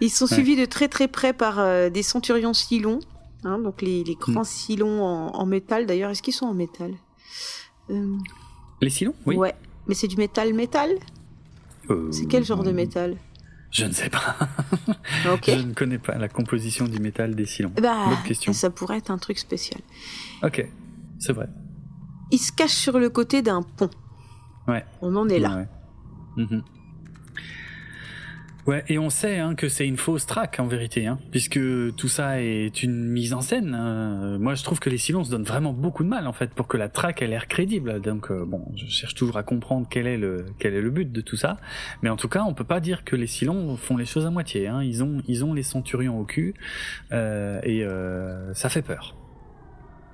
Ils sont suivis de très très près par euh, des centurions silons, hein, donc les, les grands mm. silons en, en métal. D'ailleurs, est-ce qu'ils sont en métal? Euh... Les silons Oui. Ouais, mais c'est du métal métal? Euh... C'est quel genre de métal? Je ne sais pas. Je ne connais pas la composition du métal des silons. Bah, question. Ça pourrait être un truc spécial. Ok, c'est vrai. Ils se cachent sur le côté d'un pont. Ouais. On en est là. Ouais, ouais. Mm-hmm. Ouais, et on sait hein, que c'est une fausse traque en vérité, hein, puisque tout ça est une mise en scène. Hein. Moi, je trouve que les silences donnent vraiment beaucoup de mal en fait pour que la traque ait l'air crédible. Donc euh, bon, je cherche toujours à comprendre quel est le quel est le but de tout ça, mais en tout cas, on peut pas dire que les silons font les choses à moitié. Hein. Ils ont ils ont les centurions au cul euh, et euh, ça fait peur.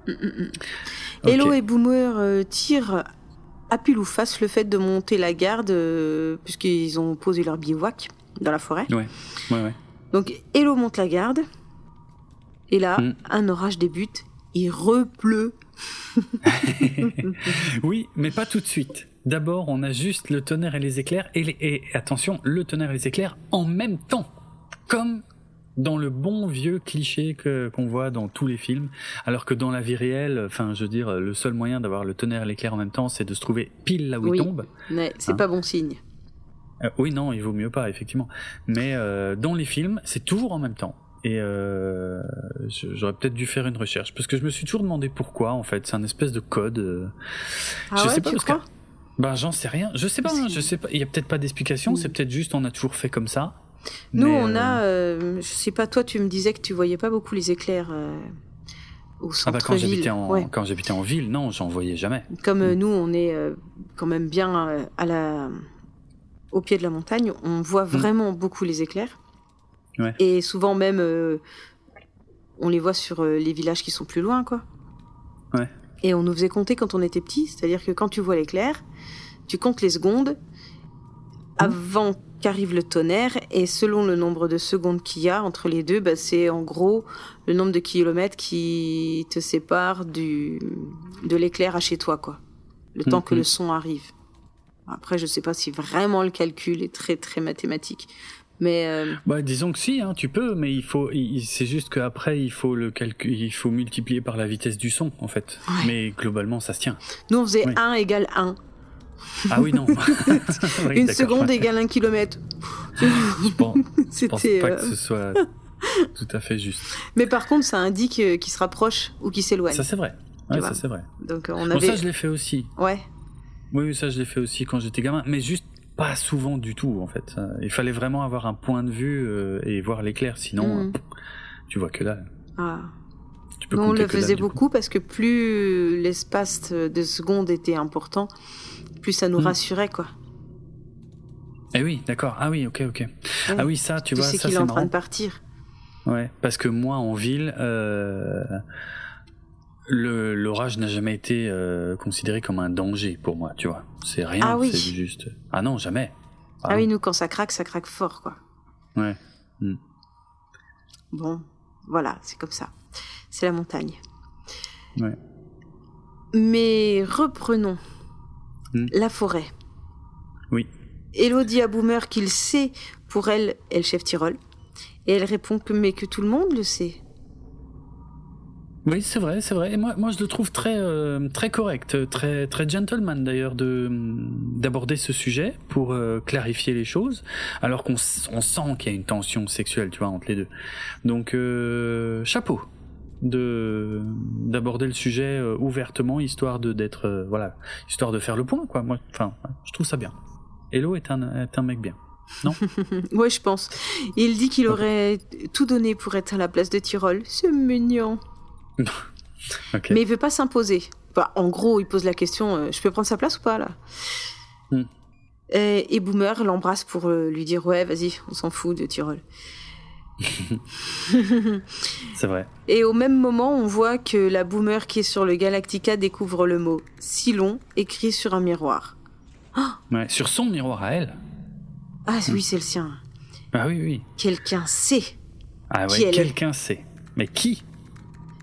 Mm, mm, mm. Hello et Boomer euh, tirent à pile ou face le fait de monter la garde puisqu'ils ont posé leur bivouac dans la forêt. Ouais, ouais, ouais. Donc Hello monte la garde. Et là, mm. un orage débute. Il repleut. oui, mais pas tout de suite. D'abord, on a juste le tonnerre et les éclairs. Et, et attention, le tonnerre et les éclairs en même temps. Comme dans le bon vieux cliché que qu'on voit dans tous les films, alors que dans la vie réelle, enfin, je veux dire, le seul moyen d'avoir le tonnerre et l'éclair en même temps, c'est de se trouver pile là où il tombe. Mais c'est hein. pas bon signe. Euh, oui, non, il vaut mieux pas, effectivement. Mais euh, dans les films, c'est toujours en même temps. Et euh, j'aurais peut-être dû faire une recherche parce que je me suis toujours demandé pourquoi. En fait, c'est un espèce de code. Ah je ouais, sais pas tu crois? Ben j'en sais rien. Je sais pas. Hein, je sais pas. Il y a peut-être pas d'explication. C'est peut-être juste on a toujours fait comme ça. Nous, on a. Je sais pas. Toi, tu me disais que tu voyais pas beaucoup les éclairs. Au centre ah bah quand j'habitais en ouais. en ville, non, j'en voyais jamais. Comme mm. nous, on est quand même bien à la au pied de la montagne, on voit mm. vraiment beaucoup les éclairs. Et souvent même, euh, on les voit sur euh, les villages qui sont plus loin, quoi. Et on nous faisait compter quand on était petit, c'est-à-dire que quand tu vois l'éclair, tu comptes les secondes mm. avant qu'arrive le tonnerre, et selon le nombre de secondes qu'il y a entre les deux, bah, c'est en gros le nombre de kilomètres qui te sépare du de l'éclair à chez toi, quoi. Le temps que mm-hmm. le son arrive. Après, je sais pas si vraiment le calcul est très très mathématique. Mais euh... bah, disons que si, hein, tu peux, mais il faut, c'est juste qu'après il faut le calcul, il faut multiplier par la vitesse du son en fait. Mais globalement, ça se tient. Nous on faisait 1 égale 1. Ah oui, non. Une seconde égale 1 kilomètre. je pense, pense pas que ce soit tout à fait juste. Mais par contre, ça indique euh, qu'il se rapproche ou qu'il s'éloigne. Ça c'est vrai. Ouais, ça c'est vrai. Donc on avait. Bon, ça je l'ai fait aussi. Ouais. Oui, ça je l'ai fait aussi quand j'étais gamin, mais juste pas souvent du tout en fait. Il fallait vraiment avoir un point de vue euh, et voir l'éclair, sinon mm. tu vois que là. Ah. Tu peux on le faisait beaucoup parce que plus l'espace de secondes était important, plus ça nous mm. rassurait quoi. Eh oui, d'accord. Ah oui, ok, ok. Ah oui, ça, tu, vois, ça c'est est en train de partir. Ouais, parce que moi en ville, euh, l'orage n'a jamais été euh, considéré comme un danger pour moi, tu vois. C'est rien, ah oui. c'est juste. Ah non, jamais. Ah, ah oui, nous quand ça craque, ça craque fort, quoi. Ouais. Hmm. Bon, voilà, c'est comme ça. C'est la montagne. Ouais. Mais reprenons hmm. la forêt. Oui. Elodie a Boomer qu'il sait pour elle est le chef Tyrol. Et elle répond que mais que tout le monde le sait. Oui, c'est vrai, c'est vrai. Et moi, moi, je le trouve très, euh, très correct, très, très gentleman d'ailleurs de d'aborder ce sujet pour euh, clarifier les choses, alors qu'on on sent qu'il y a une tension sexuelle, tu vois, entre les deux. Donc, euh, chapeau. de d'aborder le sujet ouvertement histoire de d'être voilà histoire de faire le point quoi moi enfin je trouve ça bien Hello est un est un mec bien non? Ouais je pense il dit qu'il aurait tout donné pour être à la place de Tyrol c'est mignon mais il veut pas s'imposer en gros il pose la question euh, je peux prendre sa place ou pas là hmm. et, et, Boomer l'embrasse pour lui dire ouais vas-y on s'en fout de Tyrol c'est vrai. Et au même moment, on voit que la boomer qui est sur le Galactica découvre le mot si long écrit sur un miroir. ouais, sur son miroir à elle. Ah oui, c'est le sien. Ah oui, oui. Quelqu'un sait. Ah oui, quelqu'un sait. Mais qui?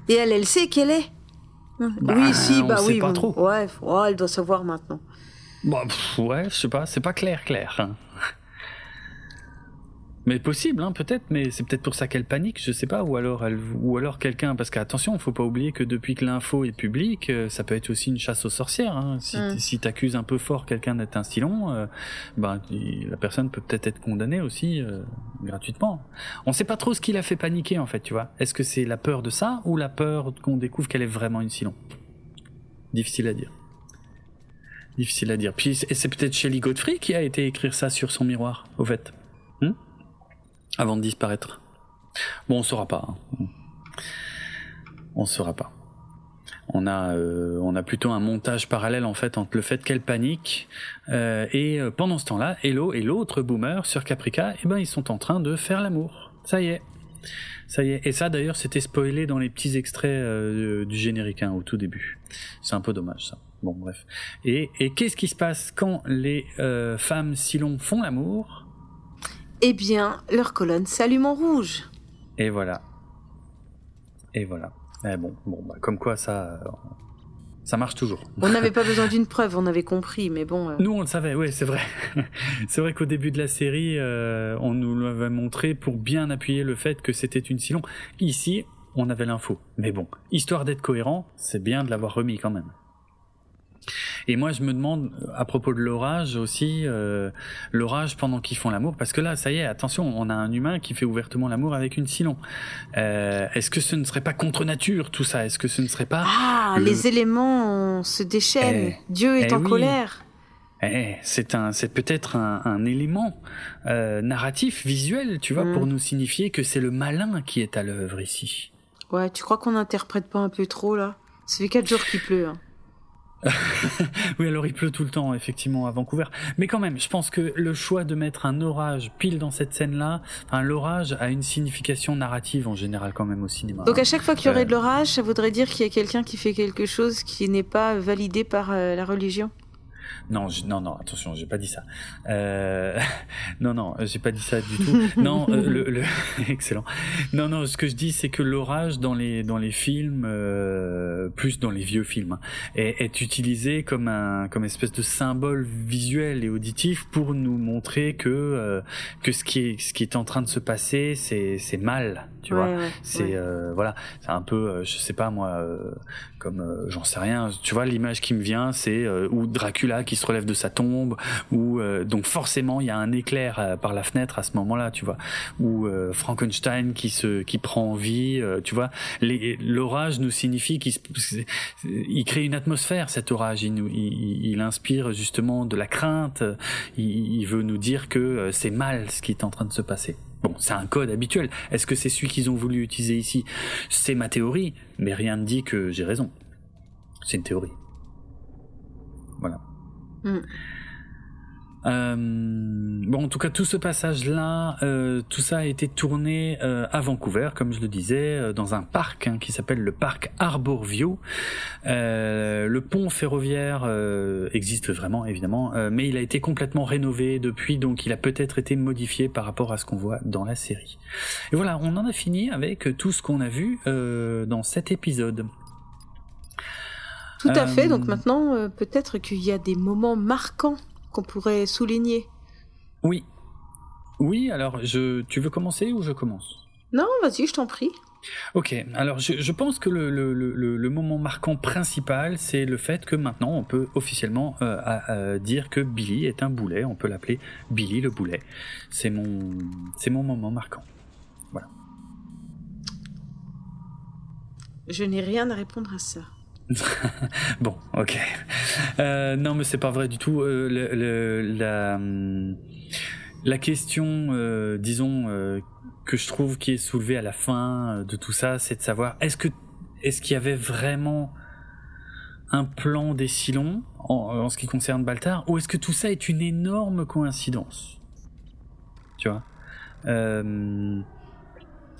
Et elle, elle sait qu'elle est. Bah, oui, si, bah oui. Pas trop. Ouais, elle doit savoir maintenant. Bah, ouais, je sais pas, c'est pas clair, clair. Mais possible, hein, peut-être, mais c'est peut-être pour ça qu'elle panique, je sais pas, ou alors elle, ou alors quelqu'un, parce qu'attention, faut pas oublier que depuis que l'info est publique, euh, ça peut être aussi une chasse aux sorcières. Hein. Si, mm. si t'accuses un peu fort quelqu'un d'être un silon, euh, ben la personne peut peut-être être condamnée aussi euh, gratuitement. On sait pas trop ce qui l'a fait paniquer en fait, tu vois. Est-ce que c'est la peur de ça ou la peur qu'on découvre qu'elle est vraiment une silon Difficile à dire. Difficile à dire. Puis c'est peut-être Shelley Godfrey qui a été écrire ça sur son miroir, au fait. Hmm avant de disparaître. Bon, on saura pas. Hein. On saura pas. On a, euh, on a plutôt un montage parallèle en fait entre le fait qu'elle panique euh, et euh, pendant ce temps-là, Hello et l'autre boomer sur Caprica, eh ben ils sont en train de faire l'amour. Ça y est, ça y est. Et ça d'ailleurs, c'était spoilé dans les petits extraits du générique hein, au tout début. C'est un peu dommage ça. Bon bref. Et, qu'est-ce qui se passe quand les femmes si longs font l'amour? Eh bien, leur colonne s'allume en rouge. Et voilà. Et voilà. Eh bon, bon bah, comme quoi ça, ça marche toujours. On n'avait pas besoin d'une preuve, on avait compris, mais bon. Euh. Nous, on le savait, oui, c'est vrai. c'est vrai qu'au début de la série, euh, on nous l'avait montré pour bien appuyer le fait que c'était une Silon. Ici, on avait l'info. Mais bon, histoire d'être cohérent, c'est bien de l'avoir remis quand même. Et moi, je me demande à propos de l'orage aussi, euh, l'orage pendant qu'ils font l'amour, parce que là, ça y est, attention, on a un humain qui fait ouvertement l'amour avec une Silon. Euh, Est-ce que ce ne serait pas contre nature tout ça? Est-ce que ce ne serait pas ah les éléments se déchaînent eh, Dieu est eh en colère. Eh, c'est un, c'est peut-être un, un, élément euh, narratif, visuel, tu vois, pour mm. nous signifier que c'est le malin qui est à l'œuvre ici. Ouais, tu crois qu'on n'interprète pas un peu trop là? Ça fait quatre jours qu'il pleut. Hein. oui, alors il pleut tout le temps, effectivement, à Vancouver. Mais quand même, je pense que le choix de mettre un orage pile dans cette scène-là, enfin, l'orage a une signification narrative en général quand même au cinéma. Donc à chaque fois qu'il y aurait euh, de l'orage, ça voudrait dire qu'il y a quelqu'un qui fait quelque chose qui n'est pas validé par euh, la religion? Non, non, non, attention, j'ai pas dit ça. Euh... non, non, j'ai pas dit ça du tout. non, euh, le, le... excellent. Non, non, ce que je dis, c'est que l'orage dans les dans les films, euh, plus dans les vieux films, hein, est, est, utilisé comme un comme espèce de symbole visuel et auditif pour nous montrer que euh, que ce qui est ce qui est en train de se passer, c'est c'est mal, tu vois. c'est euh, voilà, c'est un peu, je sais pas moi, comme j'en sais rien. Tu vois, l'image qui me vient, c'est ou Dracula qui se relève de sa tombe, ou euh, donc forcément il y a un éclair euh, par la fenêtre à ce moment-là, tu vois, ou euh, Frankenstein qui se qui prend vie, tu vois. L'orage nous signifie qu'il il crée une atmosphère cet orage, il, nous, il, il inspire justement de la crainte, il, il veut nous dire que c'est mal ce qui est en train de se passer. Bon, c'est un code habituel. Est-ce que c'est celui qu'ils ont voulu utiliser ici? C'est ma théorie, mais rien ne dit que j'ai raison. C'est une théorie. Voilà. Mm. Euh, bon, en tout cas, tout ce passage-là, euh, tout ça a été tourné euh, à Vancouver, comme je le disais, euh, dans un parc hein, qui s'appelle le parc Arborview. Euh, le pont ferroviaire existe vraiment, évidemment, mais il a été complètement rénové depuis, donc il a peut-être été modifié par rapport à ce qu'on voit dans la série. Et voilà, on en a fini avec tout ce qu'on a vu dans cet épisode. Tout à fait. Donc euh, maintenant, euh, peut-être qu'il y a des moments marquants qu'on pourrait souligner. Oui. Oui, alors je... tu veux commencer ou je commence? Non, vas-y, je t'en prie. Ok, alors je, pense que le, moment marquant principal, c'est le fait que maintenant on peut officiellement euh, dire que Billy est un boulet, on peut l'appeler Billy le boulet. C'est mon, c'est mon moment marquant. Voilà. Je n'ai rien à répondre à ça. bon, ok. Euh, non, mais c'est pas vrai du tout. Euh, la, hum, la question, euh, disons, que je trouve qui est soulevée à la fin de tout ça, c'est de savoir est-ce que est-ce qu'il y avait vraiment un plan des Silons en, en, ce qui concerne Baltar, ou est-ce que tout ça est une énorme coïncidence? Tu vois?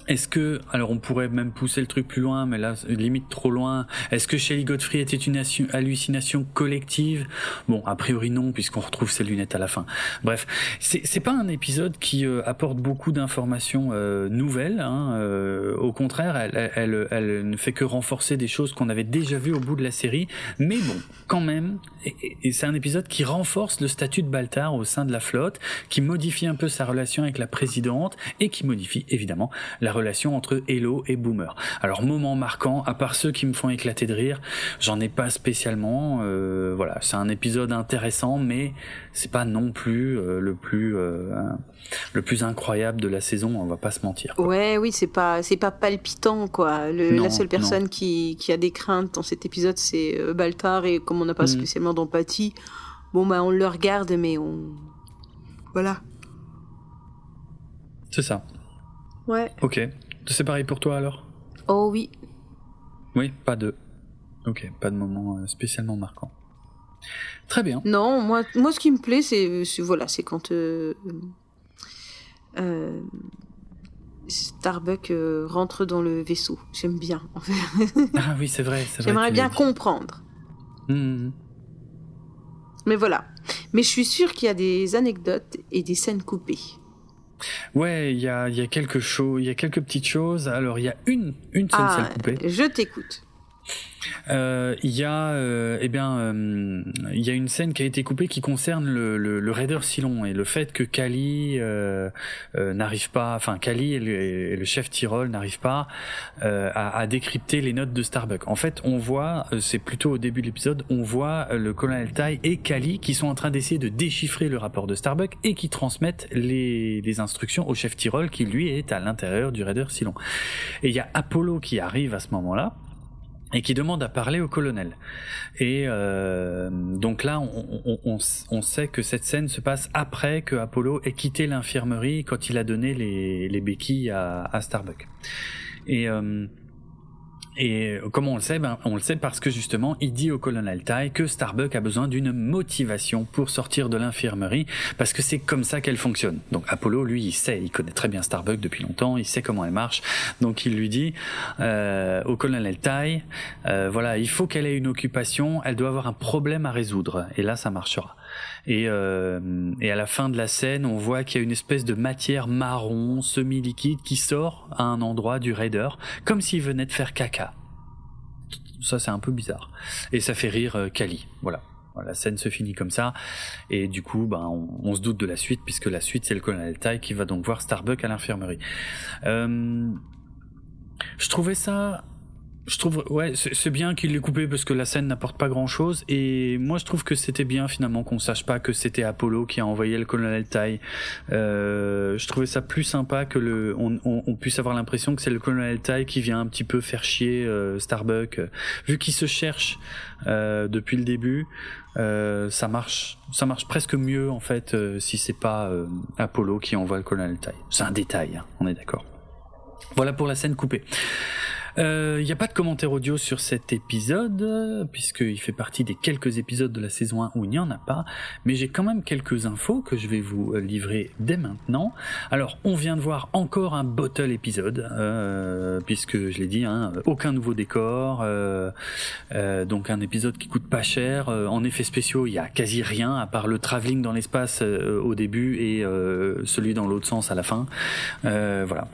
Est-ce que, alors on pourrait même pousser le truc plus loin, mais là limite trop loin. Est-ce que Shelley Godfrey était une hallucination collective? Bon, a priori non, puisqu'on retrouve ses lunettes à la fin. Bref, c'est pas un épisode qui euh, apporte beaucoup d'informations euh, nouvelles. Hein, euh, au contraire, elle, elle, ne fait que renforcer des choses qu'on avait déjà vues au bout de la série. Mais bon, quand même, et c'est un épisode qui renforce le statut de Baltar au sein de la flotte, qui modifie un peu sa relation avec la présidente et qui modifie évidemment la relation entre Hello et Boomer. Alors moment marquant, à part ceux qui me font éclater de rire, j'en ai pas spécialement. Euh, voilà, c'est un épisode intéressant, mais c'est pas non plus euh, le plus euh, le plus incroyable de la saison. On va pas se mentir. Quoi. Ouais, oui, c'est pas c'est pas palpitant quoi. Le, non, la seule personne qui, qui a des craintes dans cet épisode, c'est Baltar et comme on n'a pas mm. spécialement d'empathie, bon bah on le regarde, mais on voilà. C'est ça. Ouais. Ok. C'est pareil pour toi alors? Oh oui. Oui, pas de. Ok, pas de moment euh, spécialement marquant. Très bien. Non, moi, moi ce qui me plaît, c'est voilà, c'est quand euh, euh, Starbuck euh, rentre dans le vaisseau. J'aime bien. En fait. ah oui, c'est vrai. J'aimerais bien comprendre. Mmh. Mais voilà. Mais je suis sûre qu'il y a des anecdotes et des scènes coupées. Ouais, il y a, y a quelque chose, il y a quelques petites choses. Alors, il y a une, une scène ah, coupée. Je t'écoute. Euh, il y a, euh, eh bien, euh, il y a une scène qui a été coupée qui concerne le, le, le raider Silon et le fait que Kali euh, n'arrive pas, enfin Kali et le, et le chef Tyrol n'arrivent pas à, à, décrypter les notes de Starbuck. En fait, on voit, c'est plutôt au début de l'épisode, on voit le colonel Tai et Kali qui sont en train d'essayer de déchiffrer le rapport de Starbuck et qui transmettent les, les instructions au chef Tyrol qui lui est à l'intérieur du raider Silon. Et il y a Apollo qui arrive à ce moment-là et qui demande à parler au colonel. Et euh, donc là, on, sait que cette scène se passe après que Apollo ait quitté l'infirmerie quand il a donné les, les béquilles à, à Starbuck. Et euh, et comment on le sait ben, On le sait parce que justement, il dit au colonel Tai que Starbuck a besoin d'une motivation pour sortir de l'infirmerie, parce que c'est comme ça qu'elle fonctionne. Donc Apollo, lui, il sait, il connaît très bien Starbuck depuis longtemps, il sait comment elle marche, donc il lui dit euh, au colonel Tai, euh, voilà, il faut qu'elle ait une occupation, elle doit avoir un problème à résoudre, et là, ça marchera. Et, euh, et à la fin de la scène, on voit qu'il y a une espèce de matière marron, semi-liquide, qui sort à un endroit du raider, comme s'il venait de faire caca. Ça, c'est un peu bizarre. Et ça fait rire euh, Kali. Voilà. La scène se finit comme ça, et du coup, ben, on, on se doute de la suite, puisque la suite, c'est le colonel Tai qui va donc voir Starbuck à l'infirmerie. Euh, je trouvais ça je trouve, ouais, c'est bien qu'il l'ait coupé parce que la scène n'apporte pas grand chose. Et moi, je trouve que c'était bien finalement qu'on sache pas que c'était Apollo qui a envoyé le colonel Tai. Euh, je trouvais ça plus sympa que le, on, on, on puisse avoir l'impression que c'est le colonel Tai qui vient un petit peu faire chier euh, Starbuck, vu qu'il se cherche euh, depuis le début. Euh, ça marche, ça marche presque mieux en fait euh, si c'est pas euh, Apollo qui envoie le colonel Tai. C'est un détail, hein, on est d'accord. Voilà pour la scène coupée. Il euh, n'y a pas de commentaire audio sur cet épisode, puisqu'il fait partie des quelques épisodes de la saison 1 où il n'y en a pas, mais j'ai quand même quelques infos que je vais vous euh, livrer dès maintenant. Alors, on vient de voir encore un bottle épisode, euh, puisque je l'ai dit, hein, aucun nouveau décor, euh, euh, donc un épisode qui coûte pas cher. en effets spéciaux, il y a quasi rien, à part le travelling dans l'espace au début et celui dans l'autre sens à la fin. voilà.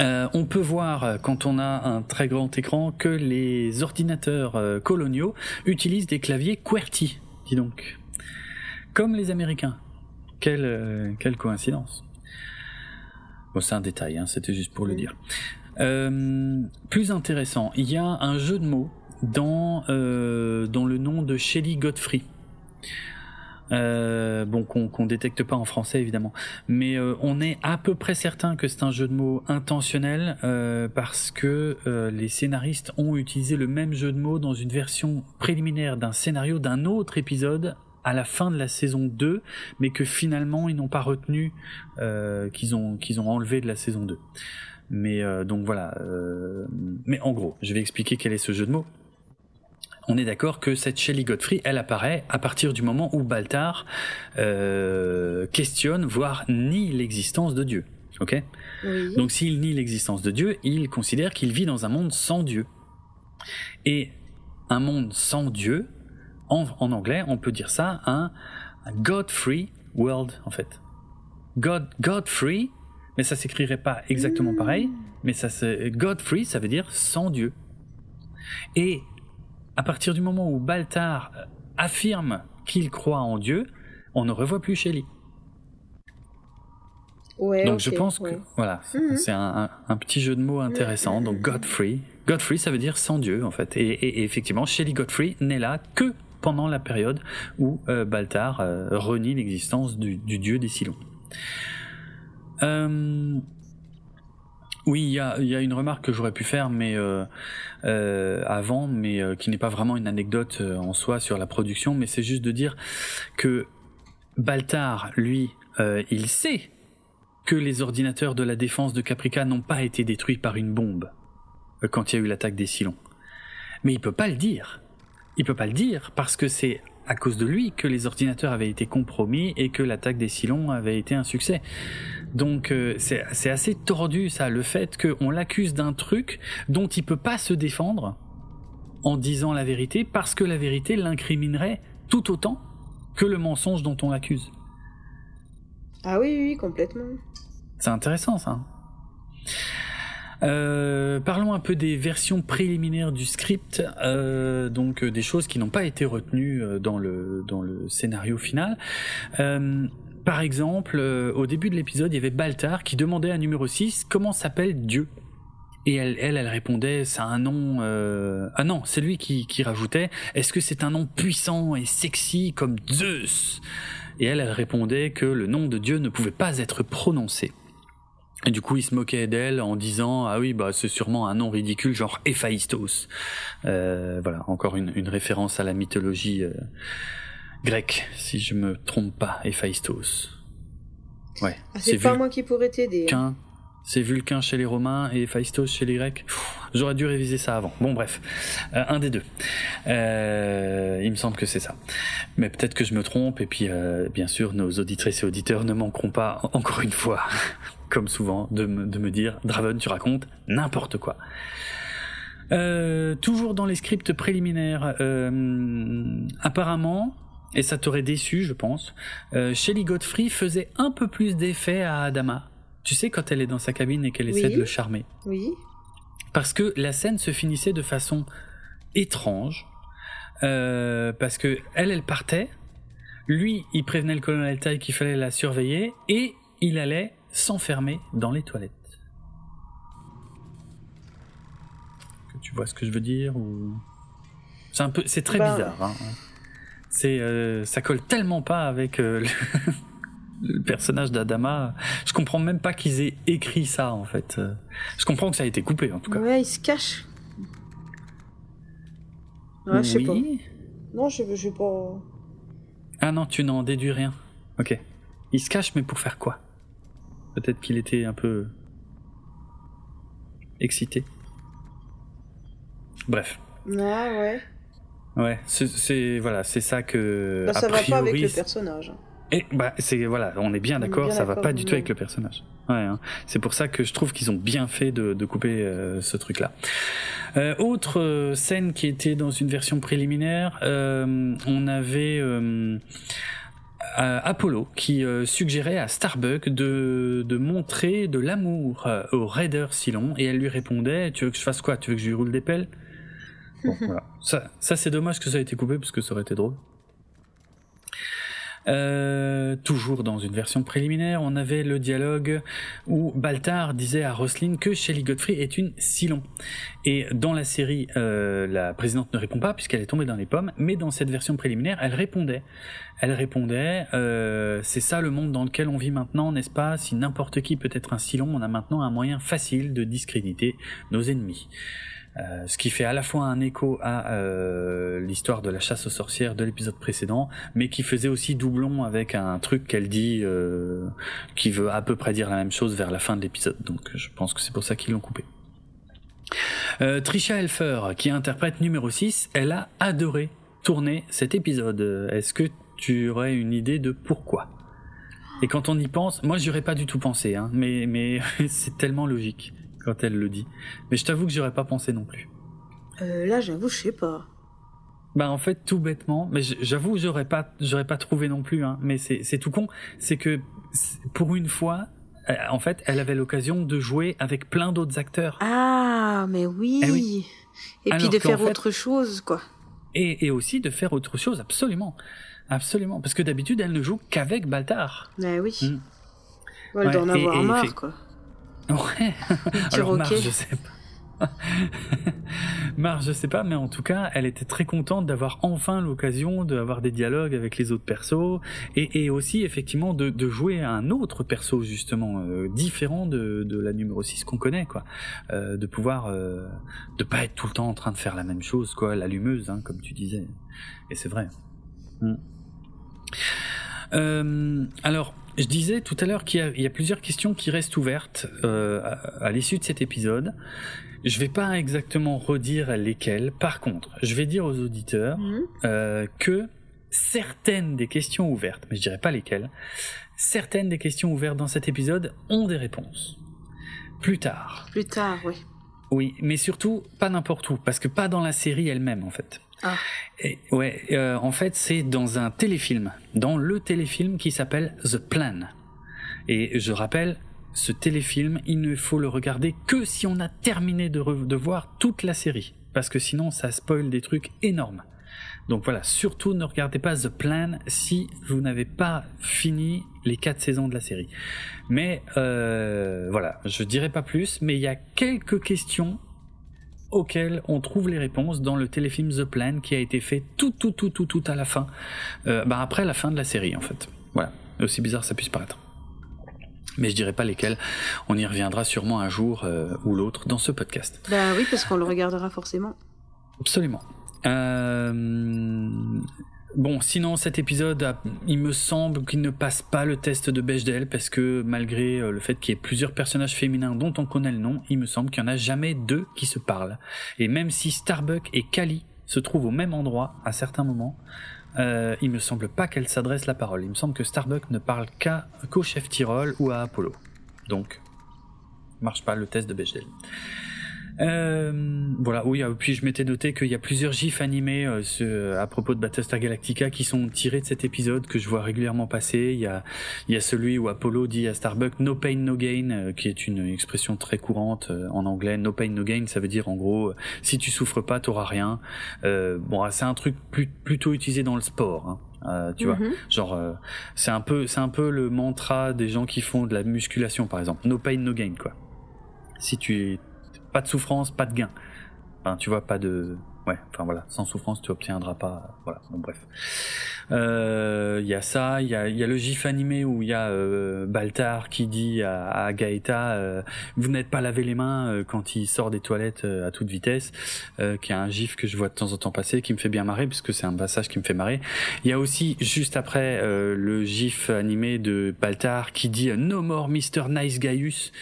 Euh, on peut voir, euh, quand on a un très grand écran, que les ordinateurs euh, coloniaux utilisent des claviers QWERTY, dis donc. Comme les Américains. Quelle, coïncidence. Bon, c'est un détail, hein, c'était juste pour le dire. plus intéressant, il y a un jeu de mots dans, dans le nom de Shelley Godfrey. Euh, bon, qu'on détecte pas en français évidemment, mais euh, on est à peu près certain que c'est un jeu de mots intentionnel euh, parce que les scénaristes ont utilisé le même jeu de mots dans une version préliminaire d'un scénario d'un autre épisode à la fin de la saison 2, mais que finalement ils n'ont pas retenu, qu'ils ont qu'ils ont enlevé de la saison 2. Mais donc voilà. mais en gros, je vais expliquer quel est ce jeu de mots. On est d'accord que cette Shelley Godfrey, elle apparaît à partir du moment où Baltar euh, questionne, voire nie l'existence de Dieu. Ok? Oui. Donc s'il nie l'existence de Dieu, il considère qu'il vit dans un monde sans Dieu. Et un monde sans Dieu, en, en anglais, on peut dire ça un, un God-free world, en fait. God, God-free, mais ça s'écrirait pas exactement pareil, mais ça se, God-free, ça veut dire sans Dieu. Et à partir du moment où Baltar euh, affirme qu'il croit en Dieu, on ne revoit plus Shelley. Ouais, Donc je pense que voilà, Mhm. c'est un, un- un petit jeu de mots intéressant. Donc Godfrey, Godfrey ça veut dire sans Dieu en fait. Et, et- et effectivement, Shelley Godfrey n'est là que pendant la période où euh, Baltar euh, renie l'existence du, du dieu des Silons. Euh, oui, il y a, une remarque que j'aurais pu faire, mais euh, euh, avant, mais euh, qui n'est pas vraiment une anecdote en soi sur la production, mais c'est juste de dire que Baltar, lui, il sait que les ordinateurs de la défense de Caprica n'ont pas été détruits par une bombe quand il y a eu l'attaque des Silons. Mais il peut pas le dire. Il peut pas le dire parce que c'est à cause de lui que les ordinateurs avaient été compromis et que l'attaque des Silons avait été un succès. Donc euh, c'est assez tordu ça, le fait qu'on l'accuse d'un truc dont il peut pas se défendre en disant la vérité parce que la vérité l'incriminerait tout autant que le mensonge dont on l'accuse. Ah oui, oui, complètement. C'est intéressant ça. Euh, parlons un peu des versions préliminaires du script, euh, donc euh, des choses qui n'ont pas été retenues dans le dans le scénario final. Euh, par exemple, euh, au début de l'épisode, il y avait Baltar qui demandait à numéro 6 comment s'appelle Dieu? Et elle, elle, répondait, c'est un nom... euh, Ah non, c'est lui qui, rajoutait, est-ce que c'est un nom puissant et sexy comme Zeus? Et elle, elle répondait que le nom de Dieu ne pouvait pas être prononcé. Et du coup, il se moquait d'elle en disant ah oui bah c'est sûrement un nom ridicule genre Héphaïstos. Euh, voilà encore une, référence à la mythologie grecque si je me trompe pas Héphaïstos. Ouais. Ah, c'est pas moi qui pourrais t'aider. hein. C'est Vulcain chez les Romains et Héphaïstos chez les Grecs. J'aurais dû réviser ça avant. Bon bref, Euh, un des deux. Euh, il me semble que c'est ça. Mais peut-être que je me trompe et puis euh, bien sûr nos auditrices et auditeurs ne manqueront pas encore une fois comme souvent, de me, de me dire Draven, tu racontes n'importe quoi. Euh, toujours dans les scripts préliminaires, euh, apparemment, et ça t'aurait déçu, je pense, euh, Shelley Godfrey faisait un peu plus d'effet à Adama. Tu sais, quand elle est dans sa cabine et qu'elle essaie de le charmer. Oui. Parce que la scène se finissait de façon étrange. euh, parce que elle, elle partait. Lui, il prévenait le colonel Tai qu'il fallait la surveiller. Et il allait s'enfermer dans les toilettes. Tu vois ce que je veux dire ou c'est un peu, c'est très Ben- bizarre. hein. C'est, euh, ça colle tellement pas avec euh, le, le personnage d'Adama. Je comprends même pas qu'ils aient écrit ça en fait. Je comprends que ça a été coupé en tout cas. Ouais, il se cache. Ouais, je sais pas. Non, je je sais pas. Ah non, tu n'en déduis rien. Ok. Il se cache, mais pour faire quoi? Peut-être qu'il était un peu excité. Bref. Ah ouais. Ouais, c'est- voilà, c'est ça que. Bah, ça a va pas avec priori, le personnage. Et bah c'est voilà, on est bien d'accord, ça va pas du tout avec le personnage. Ouais, hein. c'est pour ça que je trouve qu'ils ont bien fait de, de couper euh, ce truc-là. Euh, autre euh, scène qui était dans une version préliminaire, euh, on avait euh, euh, Apollo qui euh, suggérait à Starbuck de, de montrer de l'amour au raider Silon et elle lui répondait tu veux que je fasse quoi? Tu veux que je lui roule des pelles? Voilà. Ça, ça c'est dommage que ça ait été coupé parce que ça aurait été drôle. Euh, toujours dans une version préliminaire, on avait le dialogue où Baltar disait à Roslyn que Shelley Godfrey est une Silon. Et dans la série, euh, la présidente ne répond pas puisqu'elle est tombée dans les pommes, mais dans cette version préliminaire, elle répondait. Elle répondait, euh, c'est ça le monde dans lequel on vit maintenant, n'est-ce pas? Si n'importe qui peut être un Silon, on a maintenant un moyen facile de discréditer nos ennemis. Euh, ce qui fait à la fois un écho à euh, l'histoire de la chasse aux sorcières de l'épisode précédent, mais qui faisait aussi doublon avec un truc qu'elle dit euh, qui veut à peu près dire la même chose vers la fin de l'épisode. Donc je pense que c'est pour ça qu'ils l'ont coupé. Euh, Trisha Elfer, qui interprète numéro 6, elle a adoré tourner cet épisode. Est-ce que tu aurais une idée de pourquoi? Et quand on y pense, moi j'y aurais pas du tout pensé, hein, mais, mais c'est tellement logique quand elle le dit. Mais je t'avoue que j'aurais pas pensé non plus. Euh, là, j'avoue, je sais pas. Bah en fait tout bêtement, mais j'avoue j'aurais pas j'aurais pas trouvé non plus hein, mais c'est tout con, c'est que pour une fois euh, en fait, elle avait l'occasion de jouer avec plein d'autres acteurs. Ah, mais oui. Eh oui. Et puis de faire fait- autre chose, quoi. Et, et aussi de faire autre chose, absolument. Absolument. Parce que d'habitude, elle ne joue qu'avec Baltar. Mais oui. Mm. Ouais, elle doit en avoir et marre, fait- quoi. Ouais. Alors. Marge, je sais pas. Marge, je sais pas, mais en tout cas, elle était très contente d'avoir enfin l'occasion d'avoir des dialogues avec les autres persos et, et aussi effectivement de, de jouer un autre perso justement euh, différent de, de la numéro 6 qu'on connaît quoi, Euh, de pouvoir euh, de pas être tout le temps en train de faire la même chose quoi, l'allumeuse hein, comme tu disais. Et c'est vrai. Mm. Euh, alors, je disais tout à l'heure qu'il y, a- il y a plusieurs questions qui restent ouvertes euh, à, à l'issue de cet épisode. Je vais pas exactement redire lesquelles. Par contre, je vais dire aux auditeurs Mhm. euh, que certaines des questions ouvertes, mais je dirais pas lesquelles, certaines des questions ouvertes dans cet épisode ont des réponses. Plus tard. Plus tard, oui. Oui, mais surtout pas n'importe où, parce que pas dans la série elle-même en fait. Ah. Et, ouais, euh, en fait c'est dans un téléfilm, dans le téléfilm qui s'appelle The Plan. Et je rappelle, ce téléfilm, il ne faut le regarder que si on a terminé de, voir toute la série, parce que sinon ça spoil des trucs énormes. Donc voilà, surtout ne regardez pas The Plan si vous n'avez pas fini les quatre saisons de la série. Mais euh, voilà, je dirai pas plus, mais il y a quelques questions auxquelles on trouve les réponses dans le téléfilm The Plan qui a été fait tout tout tout tout tout à la fin, euh, bah après la fin de la série en fait. Voilà, aussi bizarre ça puisse paraître. Mais je dirai pas lesquelles, on y reviendra sûrement un jour euh, ou l'autre dans ce podcast. Bah oui, parce qu'on le regardera forcément. Absolument. Euh, Bon, sinon cet épisode, il me semble qu'il ne passe pas le test de Bechdel parce que malgré euh, le fait qu'il y ait plusieurs personnages féminins dont on connaît le nom, il me semble qu'il n'y en a jamais deux qui se parlent. Et même si Starbuck et Kali se trouvent au même endroit à certains moments, euh, il me semble pas qu'elles s'adressent la parole. Il me semble que Starbuck ne parle qu'au chef Tyrol ou à Apollo. Donc, marche pas le test de Bechdel. Euh, voilà, oui, euh, puis je m'étais noté qu'il y a plusieurs gifs animés euh, ce- à propos de Battlestar Galactica qui sont tirés de cet épisode que je vois régulièrement passer. Il y a, il y a celui où Apollo dit à Starbuck No pain, no gain, euh, qui est une expression très courante en anglais. No pain, no gain, ça veut dire en gros, si tu souffres pas, t'auras rien. Euh, bon, c'est un truc plus- plutôt utilisé dans le sport. Hein. Euh, tu vois, Mhm. genre euh, c'est un peu c'est un peu le mantra des gens qui font de la musculation par exemple no pain no gain quoi si tu pas de souffrance pas de gain. Enfin tu vois pas de ouais enfin voilà sans souffrance tu obtiendras pas voilà bon bref Euh, il y a ça il y a y a le gif animé où il y a euh, Baltar qui dit à, à Gaëta euh, vous n'êtes pas lavé les mains euh, quand il sort des toilettes euh, à toute vitesse euh, qui est un gif que je vois de temps en temps passer qui me fait bien marrer puisque c'est un passage qui me fait marrer il y a aussi juste après euh, le gif animé de Baltar qui dit euh, No more Mr. Nice Gaius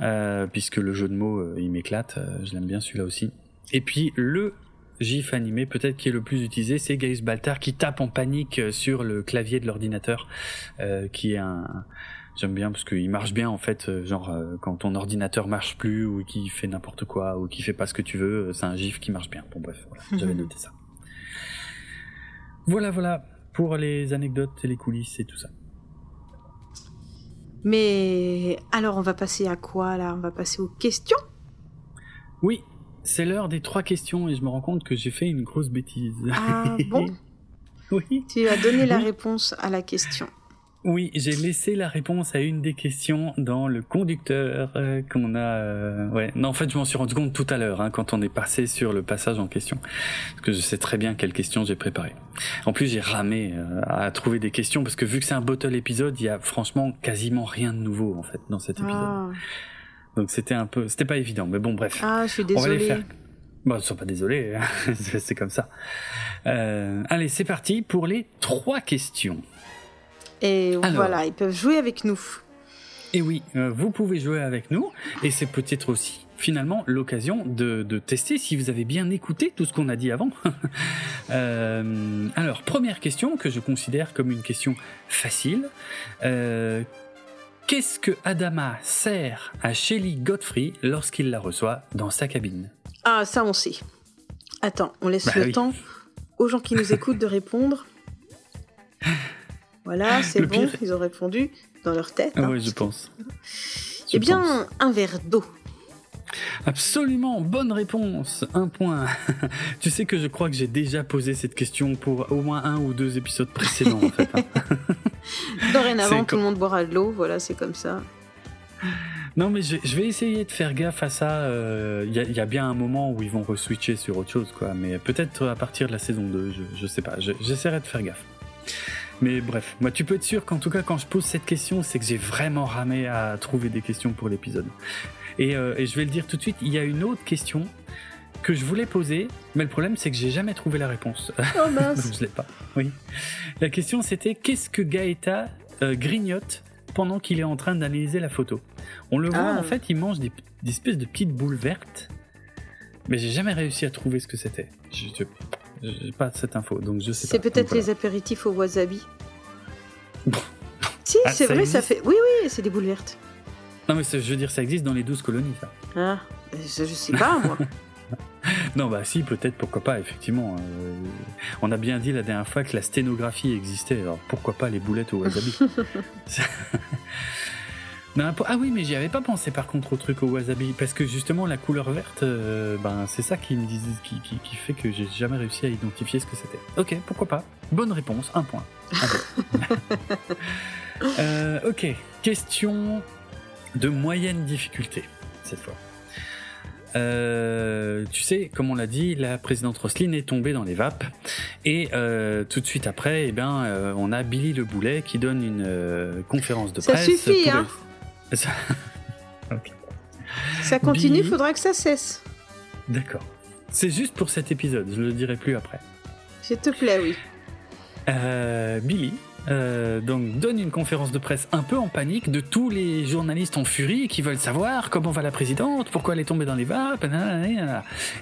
euh, puisque le jeu de mots euh, il m'éclate, euh, je l'aime bien celui-là aussi. Et puis le gif animé peut-être qui est le plus utilisé, c'est Gaius Baltar qui tape en panique euh, sur le clavier de l'ordinateur, euh, qui est un J'aime bien parce qu'il marche bien en fait, euh, genre euh, quand ton ordinateur marche plus ou qui fait n'importe quoi ou qui fait pas ce que tu veux, c'est un gif qui marche bien. Bon bref, voilà, j'avais noté ça. Voilà, voilà, pour les anecdotes et les coulisses et tout ça. Mais alors, on va passer à quoi là? On va passer aux questions? Oui, c'est l'heure des trois questions et je me rends compte que j'ai fait une grosse bêtise. Ah bon Oui. Tu as donné la réponse à la question. Oui, j'ai laissé la réponse à une des questions dans le conducteur euh, qu'on a. Euh, ouais, non, en fait, je m'en suis rendu compte tout à l'heure hein, quand on est passé sur le passage en question, parce que je sais très bien quelles questions j'ai préparées. En plus, j'ai ramé euh, à trouver des questions parce que vu que c'est un bottle épisode, il y a franchement quasiment rien de nouveau en fait dans cet épisode. Ah, Donc c'était un peu, c'était pas évident, mais bon, bref. Ah, je suis on va les désolée. faire. Bon, ne sois pas désolé, hein. c'est c'est comme ça. Euh, allez, c'est parti pour les trois questions. Et Alors. voilà, ils peuvent jouer avec nous. Et oui, euh, vous pouvez jouer avec nous, et c'est peut-être aussi finalement l'occasion de, de tester si vous avez bien écouté tout ce qu'on a dit avant. Euh, alors, première question que je considère comme une question facile. Euh, Qu'est-ce que Adama sert à Shelly Godfrey lorsqu'il la reçoit dans sa cabine? Ah, ça, on sait. Attends, on laisse Bah le oui. temps aux gens qui nous écoutent de répondre. Voilà, c'est bon, pire- ils ont répondu dans leur tête. Ah hein. ouais, je pense. Eh bien, pense. un verre d'eau. Absolument, bonne réponse, un point. tu sais que je crois que j'ai déjà posé cette question pour au moins un ou deux épisodes précédents en fait. hein. Dorénavant, tout le monde boira de l'eau, voilà, c'est comme ça. Non mais je, je vais essayer de faire gaffe à ça. euh, Il y, a, il y a bien un moment où ils vont re-switcher sur autre chose quoi, mais peut-être à partir de la saison 2, je, je sais pas. Je- J'essaierai de faire gaffe. Mais bref, moi tu peux être sûr qu'en tout cas quand je pose cette question, c'est que j'ai vraiment ramé à trouver des questions pour l'épisode. Et, euh, et je vais le dire tout de suite, il y a une autre question que je voulais poser, mais le problème c'est que j'ai jamais trouvé la réponse. Oh mince. Donc je l'ai pas. Oui. La question c'était qu'est-ce que Gaëta euh, grignote pendant qu'il est en train d'analyser la photo? On le voit Ah. en fait, il mange des, des espèces de petites boules vertes, mais j'ai jamais réussi à trouver ce que c'était. Je je- j'ai pas cette info, donc je sais pas. C'est peut-être les apéritifs au wasabi. Si, Ah, c'est vrai, ça fait. Oui, oui, c'est des boules vertes. Non mais je veux dire, ça existe dans les 12 colonies, ça. Ah, je, je sais pas, moi. Non bah si, peut-être, pourquoi pas, effectivement. euh, on a bien dit la dernière fois que la sténographie existait, alors pourquoi pas les boulettes au wasabi Non, Ah oui, mais j'y avais pas pensé par contre au truc au wasabi, parce que justement la couleur verte, euh, ben c'est ça qui me qui, qui, qui fait que j'ai jamais réussi à identifier ce que c'était. Ok, pourquoi pas. Bonne réponse, un point. Un point. Euh, ok, question de moyenne difficulté cette fois. Euh, tu sais, comme on l'a dit, la présidente Roselyne est tombée dans les vapes. Et euh, tout de suite après, eh ben, euh, on a Billy Le Boulet qui donne une conférence de Ça presse. suffit, pour- hein. Ça- Ok, Ça continue, Billy. faudra que ça cesse. D'accord. C'est juste pour cet épisode, je le dirai plus après. S'il te plaît, oui. Billy euh, donc donne une conférence de presse un peu en panique de tous les journalistes en furie qui veulent savoir comment va la présidente, pourquoi elle est tombée dans les vapes,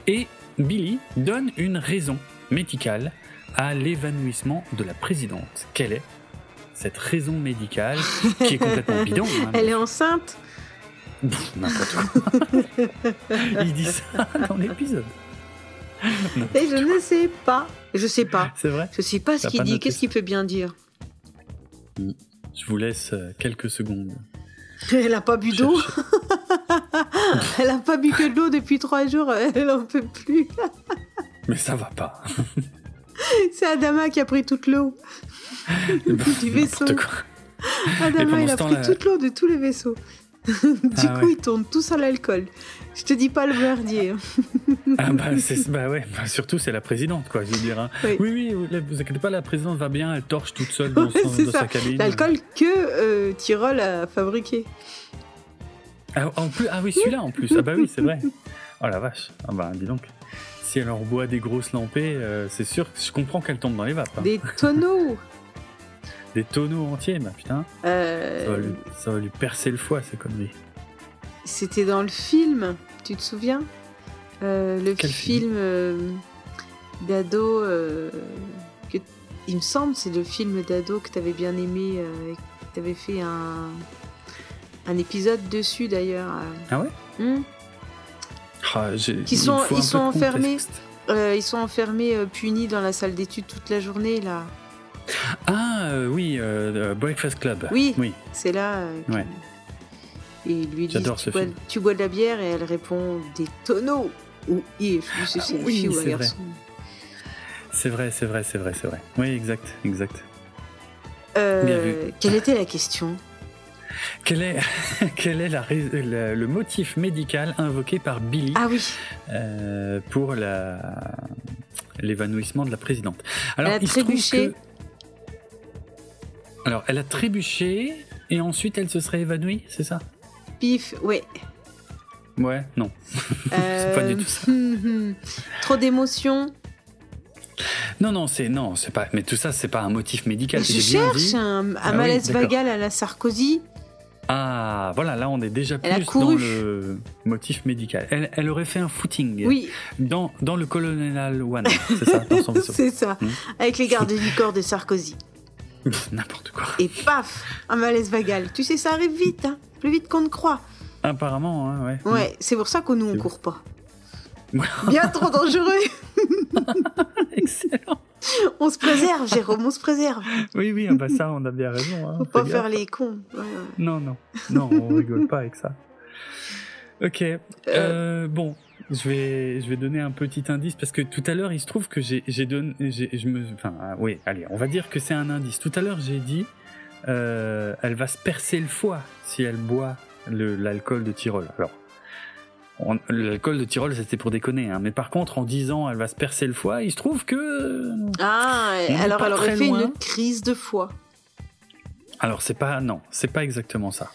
et Billy donne une raison médicale à l'évanouissement de la présidente. Quelle est cette raison médicale qui est complètement bidon hein, Elle est enceinte? Pff, N'importe quoi. Il dit ça dans l'épisode. Et je ne sais pas. Je sais pas. C'est vrai Je sais pas ce qu'il dit. Qu'est-ce qu'il peut bien dire? Je vous laisse euh, quelques secondes. Elle a pas bu d'eau. Elle a pas bu que de l'eau depuis trois jours. Elle en peut plus. Mais ça va pas. C'est Adama qui a pris toute l'eau. Du vaisseau. Adama, il a pris toute l'eau de tous les vaisseaux. du Ah coup, ouais. ils tournent tous à l'alcool. Je te dis pas le merdier. hein. Ah bah, bah ouais, bah surtout c'est la présidente quoi, je veux dire. hein. Oui. Oui, oui, vous, inquiétez pas, la présidente va bien, elle torche toute seule dans, Ouais, son- c'est dans ça. sa cabine. L'alcool que euh, Tyrol a fabriqué. Ah, en plus, ah oui, celui-là en plus, ah bah oui, c'est vrai. Oh la vache, ah bah dis donc. Si elle en boit des grosses lampées, euh, c'est sûr, que je comprends qu'elle tombe dans les vapes. hein. Des tonneaux. Des tonneaux entiers, bah putain, Euh, ça va, lui, ça va lui percer le foie, comme lui. C'était dans le film, tu te souviens? Euh, Le Quel film, film euh, d'ado. que- il me semble, c'est le film d'ado que tu avais bien aimé. et que tu avais fait un, un épisode dessus d'ailleurs. Ah ouais? Hmm? Ah, Qui sont- ils sont enfermés. Euh, ils sont enfermés, euh, punis dans la salle d'études toute la journée là. Ah euh, oui, euh, euh, Breakfast Club. Oui. Oui, C'est là. euh, Ouais. Et il lui dit tu ce bois, film. tu bois de la bière et elle répond des tonneaux. Ou il, je sais si c'est oui, fille ou un c'est vrai. garçon. C'est vrai, c'est vrai, c'est vrai, c'est vrai. Oui, exact, exact. Bien vu. Quelle était la question? Quel est, quel est la le, motif médical invoqué par Billy Ah oui, euh, pour l'évanouissement de la présidente? Alors, il se trouve trébuché. que- Alors, elle a trébuché et ensuite elle se serait évanouie, c'est ça? Pif, ouais. Ouais, non. Euh, pas du tout ça. Trop d'émotions. Non, non, c'est non, c'est pas. Mais tout ça, c'est pas un motif médical. Je bien cherche dit. un, un Ah malaise vagal à la Sarkozy. Ah, voilà, là, on est déjà Elle plus dans le motif médical. Elle, elle aurait fait un footing. Oui, Dans, dans le Colonel One, c'est ça, c'est ça. Hmm. Avec les gardes du corps de Sarkozy. N'importe quoi. Et paf, un malaise vagal. Tu sais, ça arrive vite, hein. plus vite qu'on ne croit. Apparemment, hein, ouais. Ouais, c'est pour ça que nous, on court pas. Bien trop dangereux. Excellent. On se préserve, Jérôme, on se préserve. Oui, oui, ah bah ça, on a bien raison. Hein, Faut pas faire les cons. Ouais, ouais. Non, non, non, on rigole pas avec ça. Ok. Euh, bon, je vais, je vais donner un petit indice parce que tout à l'heure, il se trouve que j'ai, j'ai donné, je me, enfin, ah, oui, allez, on va dire que c'est un indice. Tout à l'heure, j'ai dit, euh, elle va se percer le foie si elle boit le, l'alcool de Tyrol. Alors. on- L'alcool de Tyrol, c'était pour déconner, hein. mais par contre, en disant elle va se percer le foie, il se trouve que Ah, alors elle aurait fait loin. une crise de foie. Alors c'est pas non, c'est pas exactement ça.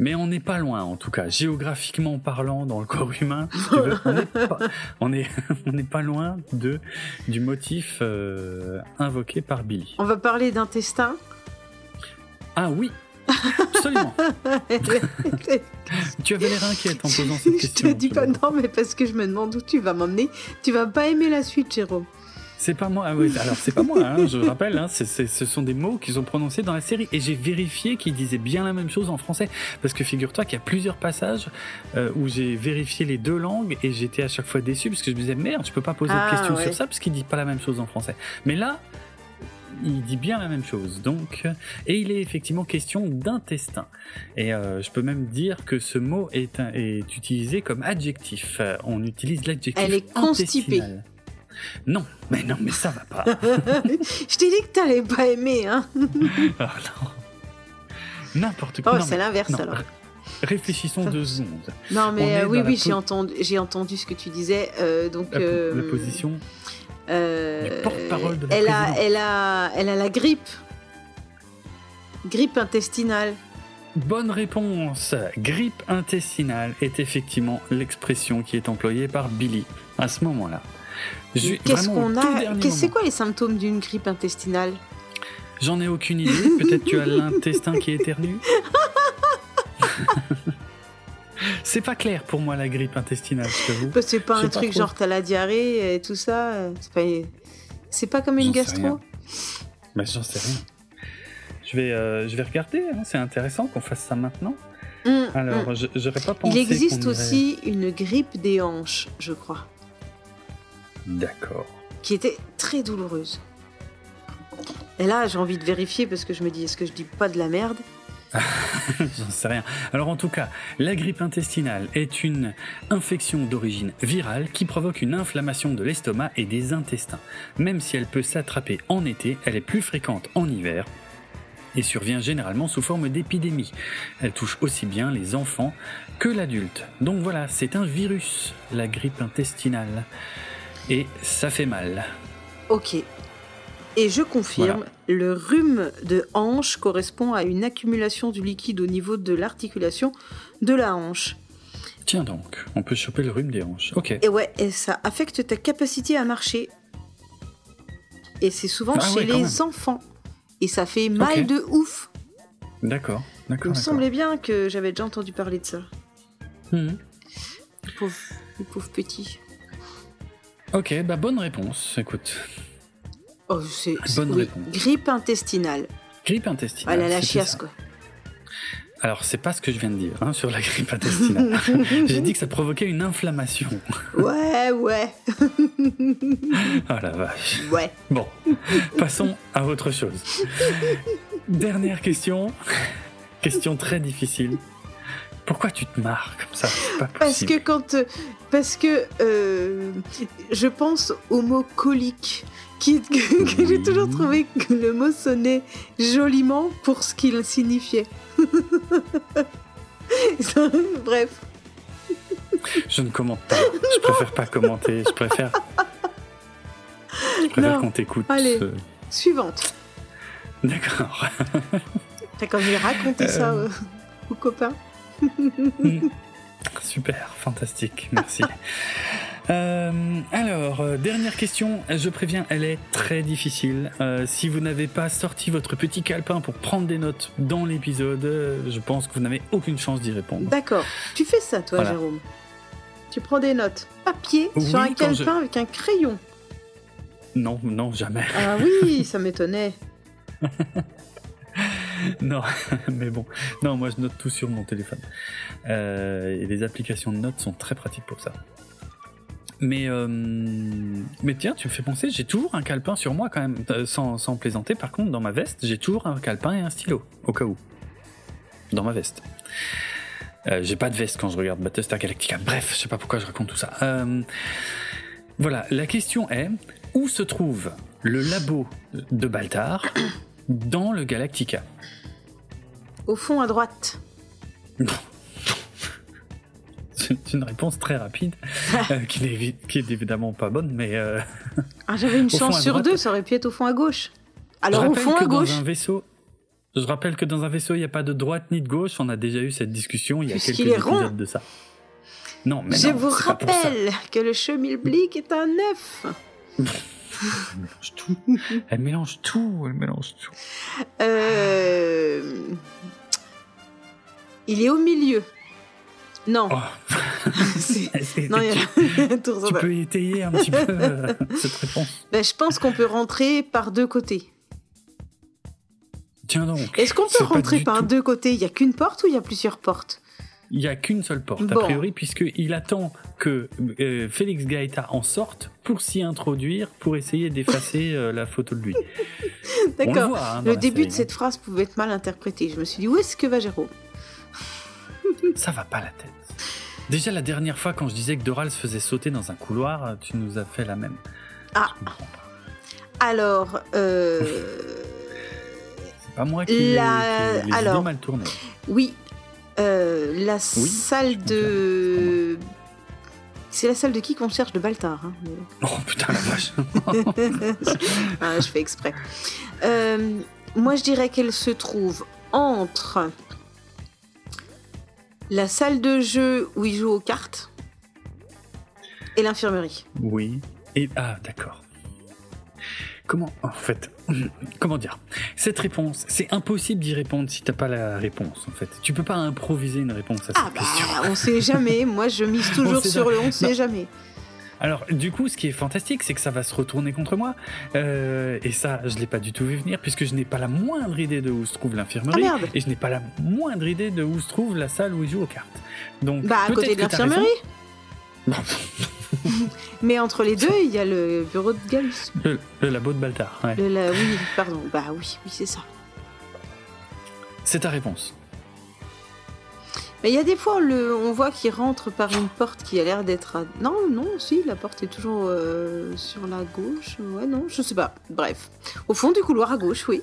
Mais on n'est pas loin en tout cas, géographiquement parlant dans le corps humain, veux, on n'est pas, on est, on n'est pas loin de du motif euh, invoqué par Billy. On va parler d'intestin? Ah oui, absolument. tu avais l'air inquiète en posant cette je question. te dis tu pas non, mais parce que je me demande où tu vas m'emmener. Tu vas pas aimer la suite, Jérôme. C'est pas moi. Ah oui, alors c'est pas moi. Hein, je rappelle, hein, c'est- c'est- ce sont des mots qu'ils ont prononcés dans la série et j'ai vérifié qu'ils disaient bien la même chose en français parce que figure-toi qu'il y a plusieurs passages euh, où j'ai vérifié les deux langues et j'étais à chaque fois déçu parce que je me disais merde, je peux pas poser Ah, de questions ouais. sur ça parce qu'il dit pas la même chose en français. Mais là, il dit bien la même chose. Donc, et il est effectivement question d'intestin. Et euh, je peux même dire que ce mot est, un- est utilisé comme adjectif. Euh, on utilise l'adjectif. Elle est constipée. Non, mais non, mais ça va pas. je t'ai dit que t'allais pas aimer, hein. Ah non. N'importe quoi. Oh, c'est l'inverse alors. ré- Réfléchissons deux secondes. Non, On mais euh, oui, oui, j'ai entendu, j'ai entendu ce que tu disais. euh, donc, La, euh, la position. euh, porte-parole de la elle a, elle a, elle a la grippe. Grippe intestinale. Bonne réponse. Grippe intestinale est effectivement l'expression qui est employée par Billy à ce moment-là. Qu'est-ce qu'on a C'est quoi les symptômes d'une grippe intestinale? J'en ai aucune idée. Peut-être tu as l'intestin qui éternue. C'est pas clair pour moi la grippe intestinale, je t'avoue. C'est pas un pas truc trop. genre t'as la diarrhée et tout ça. euh, C'est pas, pas comme une gastro? Bah, j'en sais rien. Je vais, euh, je vais regarder. hein. C'est intéressant qu'on fasse ça maintenant. Hum, Alors, je- j'aurais pas pensé. Il existe irait- aussi une grippe des hanches, je crois, D'accord. qui était très douloureuse. Et là, j'ai envie de vérifier parce que je me dis, est-ce que je dis pas de la merde? J'en sais rien. Alors en tout cas, la grippe intestinale est une infection d'origine virale qui provoque une inflammation de l'estomac et des intestins. Même si elle peut s'attraper en été, elle est plus fréquente en hiver et survient généralement sous forme d'épidémie. Elle touche aussi bien les enfants que l'adulte. Donc voilà, c'est un virus, la grippe intestinale. Et ça fait mal. Ok. Et je confirme, le rhume de hanche correspond à une accumulation du liquide au niveau de l'articulation de la hanche. Tiens donc, on peut choper le rhume des hanches. Ok. Et ouais, et ça affecte ta capacité à marcher. Et c'est souvent Ah chez ouais, les enfants. Et ça fait mal de ouf. D'accord, Il d'accord. me d'accord. semblait bien que j'avais déjà entendu parler de ça. Mhm. Le pauvre, le pauvre petit. Ok, bah bonne réponse. Écoute, Oh, c'est Bonne oui, réponse. grippe intestinale. grippe intestinale. Elle a la chiasse, quoi. Alors, c'est pas ce que je viens de dire hein, sur la grippe intestinale. J'ai dit que ça provoquait une inflammation. Ouais, ouais, Oh la vache. ouais. Bon, passons à autre chose. Dernière question. Question très difficile. Pourquoi tu te marres comme ça? Parce que quand. Parce que euh, je pense au mot colique, qui, que, que j'ai toujours trouvé que le mot sonnait joliment pour ce qu'il signifiait. Ça, Bref. Je ne commente pas. Je préfère pas commenter. Je préfère. Je préfère qu'on t'écoute. Allez. euh, Suivante. D'accord. T'as quand j'ai raconté ça euh, aux copains. Super, fantastique, merci. Euh, alors, euh, dernière question, je préviens, elle est très difficile. Euh, si vous n'avez pas sorti votre petit calepin pour prendre des notes dans l'épisode, je pense que vous n'avez aucune chance d'y répondre. D'accord. Tu fais ça, toi, Voilà. Jérôme. Tu prends des notes papier Oui, sur un je- calepin avec un crayon. Non, non, jamais. Ah oui, ça m'étonnait. Non, mais bon. Non, moi je note tout sur mon téléphone. Euh, et les applications de notes sont très pratiques pour ça. Mais, euh, mais tiens, tu me fais penser, j'ai toujours un calepin sur moi quand même, euh, sans, sans plaisanter. Par contre, dans ma veste, j'ai toujours un calepin et un stylo, au cas où. Dans ma veste. J'ai pas de veste quand je regarde Battlestar Galactica. Bref, je sais pas pourquoi je raconte tout ça. Voilà, la question est, où se trouve le labo de Baltar dans le Galactica? Au fond, à droite. C'est une réponse très rapide, euh, qui, n'est qui est évidemment pas bonne, mais euh, Ah, j'avais une chance sur droite. deux, ça aurait pu être au fond à gauche. je Alors, au fond que à gauche, dans un vaisseau, je rappelle que dans un vaisseau, il n'y a pas de droite ni de gauche. On a déjà eu cette discussion il y a quelques rond. épisodes de ça. Non, mais je non, vous c'est pas pour ça. rappelle que le chemilblick est un œuf. Elle mélange tout. Elle mélange tout. Elle mélange tout. Euh... Il est au milieu. Non. Oh, y tu peux étayer un petit peu euh, cette réponse. Ben, je pense qu'on peut rentrer par deux côtés. Tiens donc. Est-ce qu'on peut rentrer par tout- deux côtés? Il y a qu'une porte ou il y a plusieurs portes? Il n'y a qu'une seule porte, Bon. a priori, puisqu'il attend que euh, Félix Gaeta en sorte pour s'y introduire, pour essayer d'effacer euh, la photo de lui. Le D'accord. voit, hein, Le la début de cette phrase pouvait être mal interprété. Je me suis dit, où est-ce que va Jérôme? hein. Ça va pas la tête. Déjà, la dernière fois, quand je disais que Doral se faisait sauter dans un couloir, tu nous as fait la même. Ah. Alors, euh... C'est pas moi qui La- les alors. mal tournées. oui, euh, la salle de... C'est la salle de qui qu'on cherche de Baltar. hein. Oh putain la vache. Ah, je fais exprès. Euh, moi, je dirais qu'elle se trouve entre la salle de jeu où ils jouent aux cartes et l'infirmerie. Oui. Et ah d'accord. Comment en fait comment dire? Cette réponse, c'est impossible d'y répondre si t'as pas la réponse en fait. Tu peux pas improviser une réponse à cette Ah bah, question. on sait jamais. Moi, je mise toujours sur jamais. le on sait Non. jamais. Alors du coup, ce qui est fantastique, c'est que ça va se retourner contre moi. Euh, et ça, je l'ai pas du tout vu venir puisque je n'ai pas la moindre idée de où se trouve l'infirmerie Ah, et je n'ai pas la moindre idée de où se trouve la salle où ils jouent aux cartes. Donc Bah, à côté de l'infirmerie. Mais entre les deux, il y a le bureau de Galus. Le, le labo de Baltar. ouais. Le- la- oui, pardon. Bah oui, oui, c'est ça. C'est ta réponse. Mais il y a des fois, on, le, on voit qu'il rentre par une porte qui a l'air d'être à... Non, non, si, la porte est toujours euh, sur la gauche. Ouais, non, je sais pas. Bref. Au fond du couloir à gauche, oui.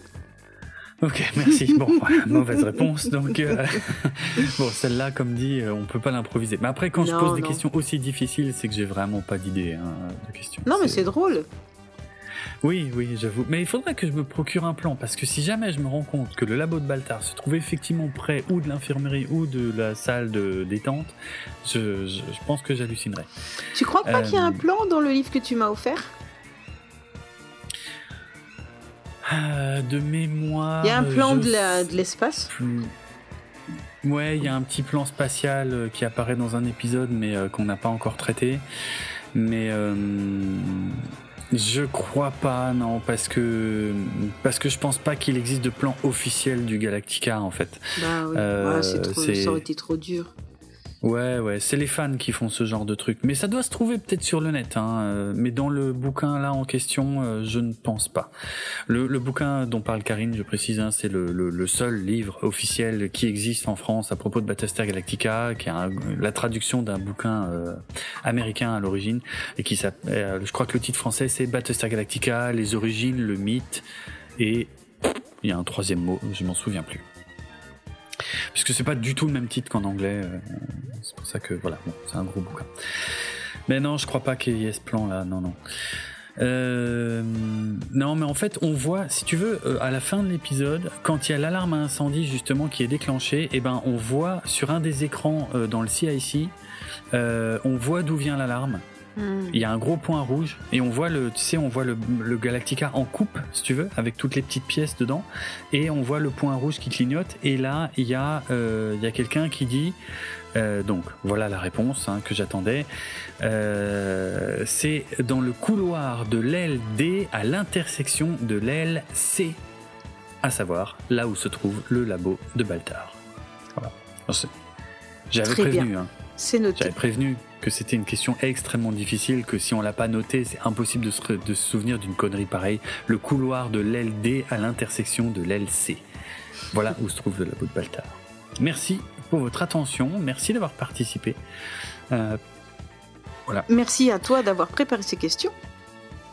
Ok, merci. Bon, voilà, mauvaise réponse. Donc, euh, bon, celle-là, comme dit, euh, on peut pas l'improviser. Mais après, quand je pose des non. questions aussi difficiles, c'est que j'ai vraiment pas d'idée hein, de questions. Non, mais c'est drôle. Oui, oui, j'avoue. Mais il faudrait que je me procure un plan, parce que si jamais je me rends compte que le labo de Baltar se trouve effectivement près ou de l'infirmerie ou de la salle de détente, je, je, je pense que j'hallucinerais. Tu crois pas Euh, qu'il y a un plan dans le livre que tu m'as offert? Euh, de mémoire. Il y a un plan je de l'espace? Ouais, il y a un petit plan spatial euh, qui apparaît dans un épisode, mais euh, qu'on n'a pas encore traité. Mais euh, je crois pas, non, parce que parce que je pense pas qu'il existe de plan officiel du Galactica en fait. Bah oui, Euh, Ouais, c'est trop- c'est- ça aurait été trop dur. Ouais, ouais, c'est les fans qui font ce genre de truc. Mais ça doit se trouver peut-être sur le net. Hein. euh, Mais dans le bouquin là en question, euh, je ne pense pas. Le, le bouquin dont parle Karine, je précise, hein, c'est le, le, le seul livre officiel qui existe en France à propos de Battlestar Galactica, qui est un- la traduction d'un bouquin euh, américain à l'origine, et qui s'appelle, euh, je crois que le titre français c'est Battlestar Galactica, les origines, le mythe, et il y a un troisième mot, je m'en souviens plus. Puisque c'est pas du tout le même titre qu'en anglais. euh, c'est pour ça que voilà, bon, c'est un gros bouquin. Mais non, je crois pas qu'il y ait ce plan là, non, non. Euh, non, mais en fait, on voit, si tu veux, euh, à la fin de l'épisode, quand il y a l'alarme à incendie justement qui est déclenchée, et ben on voit sur un des écrans euh, dans le CIC, on voit d'où vient l'alarme. Hmm. Il y a un gros point rouge et on voit le, tu sais, on voit le, le Galactica en coupe, si tu veux, avec toutes les petites pièces dedans, et on voit le point rouge qui clignote. Et là, il y a, euh, il y a quelqu'un qui dit, euh, donc voilà la réponse hein, que j'attendais. Euh, c'est dans le couloir de l'aile D à l'intersection de l'aile C, à savoir là où se trouve le labo de Baltar. Voilà. J'avais prévenu. Hein. C'est noté. J'avais prévenu que c'était une question extrêmement difficile, que si on l'a pas noté, c'est impossible de se, re- de se souvenir d'une connerie pareille. Le couloir de l'aile D à l'intersection de l'aile C. Voilà où se trouve le labo de Baltar. Merci pour votre attention, merci d'avoir participé. Euh, Merci à toi d'avoir préparé ces questions.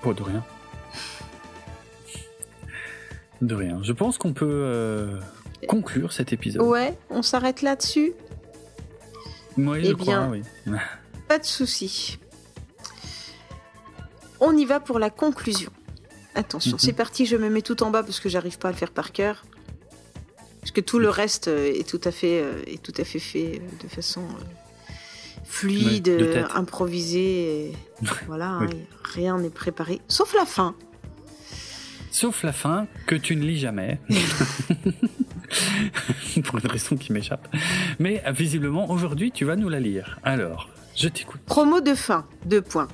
oh, de rien. De rien. Je pense qu'on peut euh, conclure cet épisode. Ouais, on s'arrête là-dessus. Oui, Eh je bien, crois, oui. Pas de souci. On y va pour la conclusion. Attention, Mhm. c'est parti, je me mets tout en bas parce que j'arrive pas à le faire par cœur. Parce que tout le reste euh, est tout à fait, euh, est tout à fait fait euh, de façon fluide, Ouais, improvisée. voilà, Oui. hein, rien n'est préparé, sauf la fin. Sauf la fin, que tu ne lis jamais. Pour une raison qui m'échappe. Mais visiblement, aujourd'hui, tu vas nous la lire. Alors, je t'écoute. Promo de fin, deux points.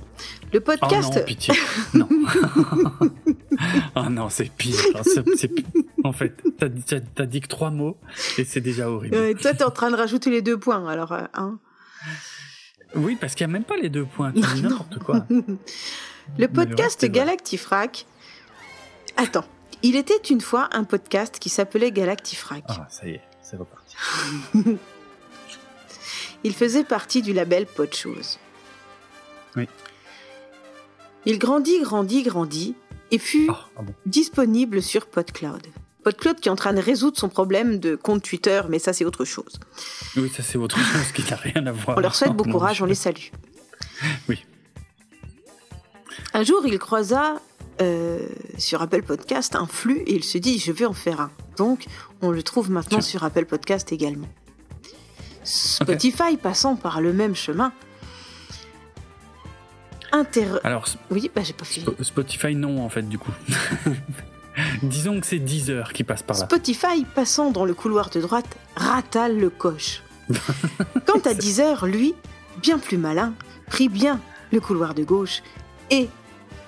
Le Oh podcast. non, pitié. Non. oh non, c'est pire. C'est- c'est pi- En fait, t'as dit que trois mots et c'est déjà horrible. Euh, toi, t'es en train de rajouter les deux points, alors. euh, hein. Oui, parce qu'il n'y a même pas les deux points. Tu n'importe quoi. Le podcast. Galactifrac. Attends, il était une fois un podcast qui s'appelait Galactifrac. Ah, ça y est, c'est reparti. Il faisait partie du label Podchose. Oui. Il grandit, grandit, grandit et fut Ah, ah bon. disponible sur PodCloud. PodCloud qui est en train de résoudre son problème de compte Twitter, mais ça c'est autre chose. Oui, ça c'est autre chose qui n'a rien à voir. On leur souhaite bon courage, on les salue. Oui. Un jour, il croisa euh, sur Apple Podcast un flux et il se dit je vais en faire un. Donc, on le trouve maintenant sur Apple Podcast également. Spotify passant par le même chemin. Inter... Alors, Oui, bah j'ai pas fini. Sp- Spotify, non, en fait, du coup. Disons que c'est Deezer qui passe par là. Spotify, passant dans le couloir de droite, rata le coche. Quant à Deezer, lui, bien plus malin, prit bien le couloir de gauche et,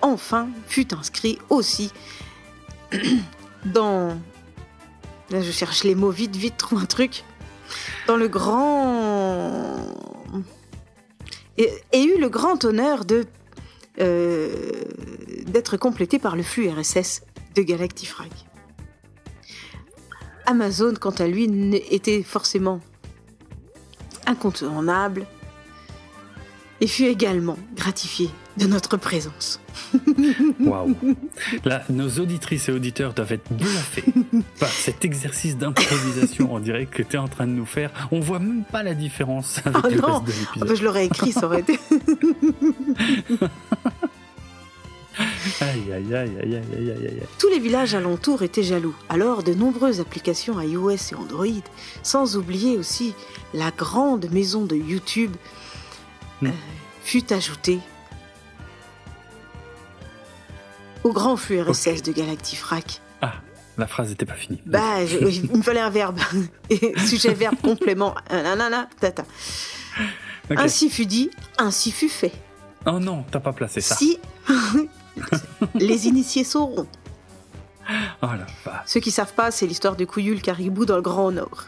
enfin, fut inscrit aussi dans... Là, je cherche les mots vite, vite, trouve un truc. Dans le grand... Et, et eut le grand honneur de... euh, d'être complété par le flux RSS de Galactifrag. Amazon, quant à lui, était forcément incontournable et fut également gratifié de notre présence. Waouh. Là, nos auditrices et auditeurs doivent être bluffés par cet exercice d'improvisation. On dirait que tu es en train de nous faire. On voit même pas la différence avec Oh le non. reste de Ah l'épisode. bah, je l'aurais écrit, ça aurait été. Aïe, aïe, aïe, aïe, aïe, aïe. Tous les villages alentours étaient jaloux. Alors, de nombreuses applications iOS et Android, sans oublier aussi la grande maison de YouTube, Hmm. euh, fut ajoutée au grand flux RSS Ok. de Galactifrac. Ah, la phrase n'était pas finie. Bah, je- il me fallait un verbe. Et sujet, verbe, complément, nanana, tata. Ok. Ainsi fut dit, ainsi fut fait. Oh non, t'as pas placé ça. Si les initiés sauront. Oh la vache. Ceux qui savent pas, c'est l'histoire du couillu le caribou dans le Grand Nord.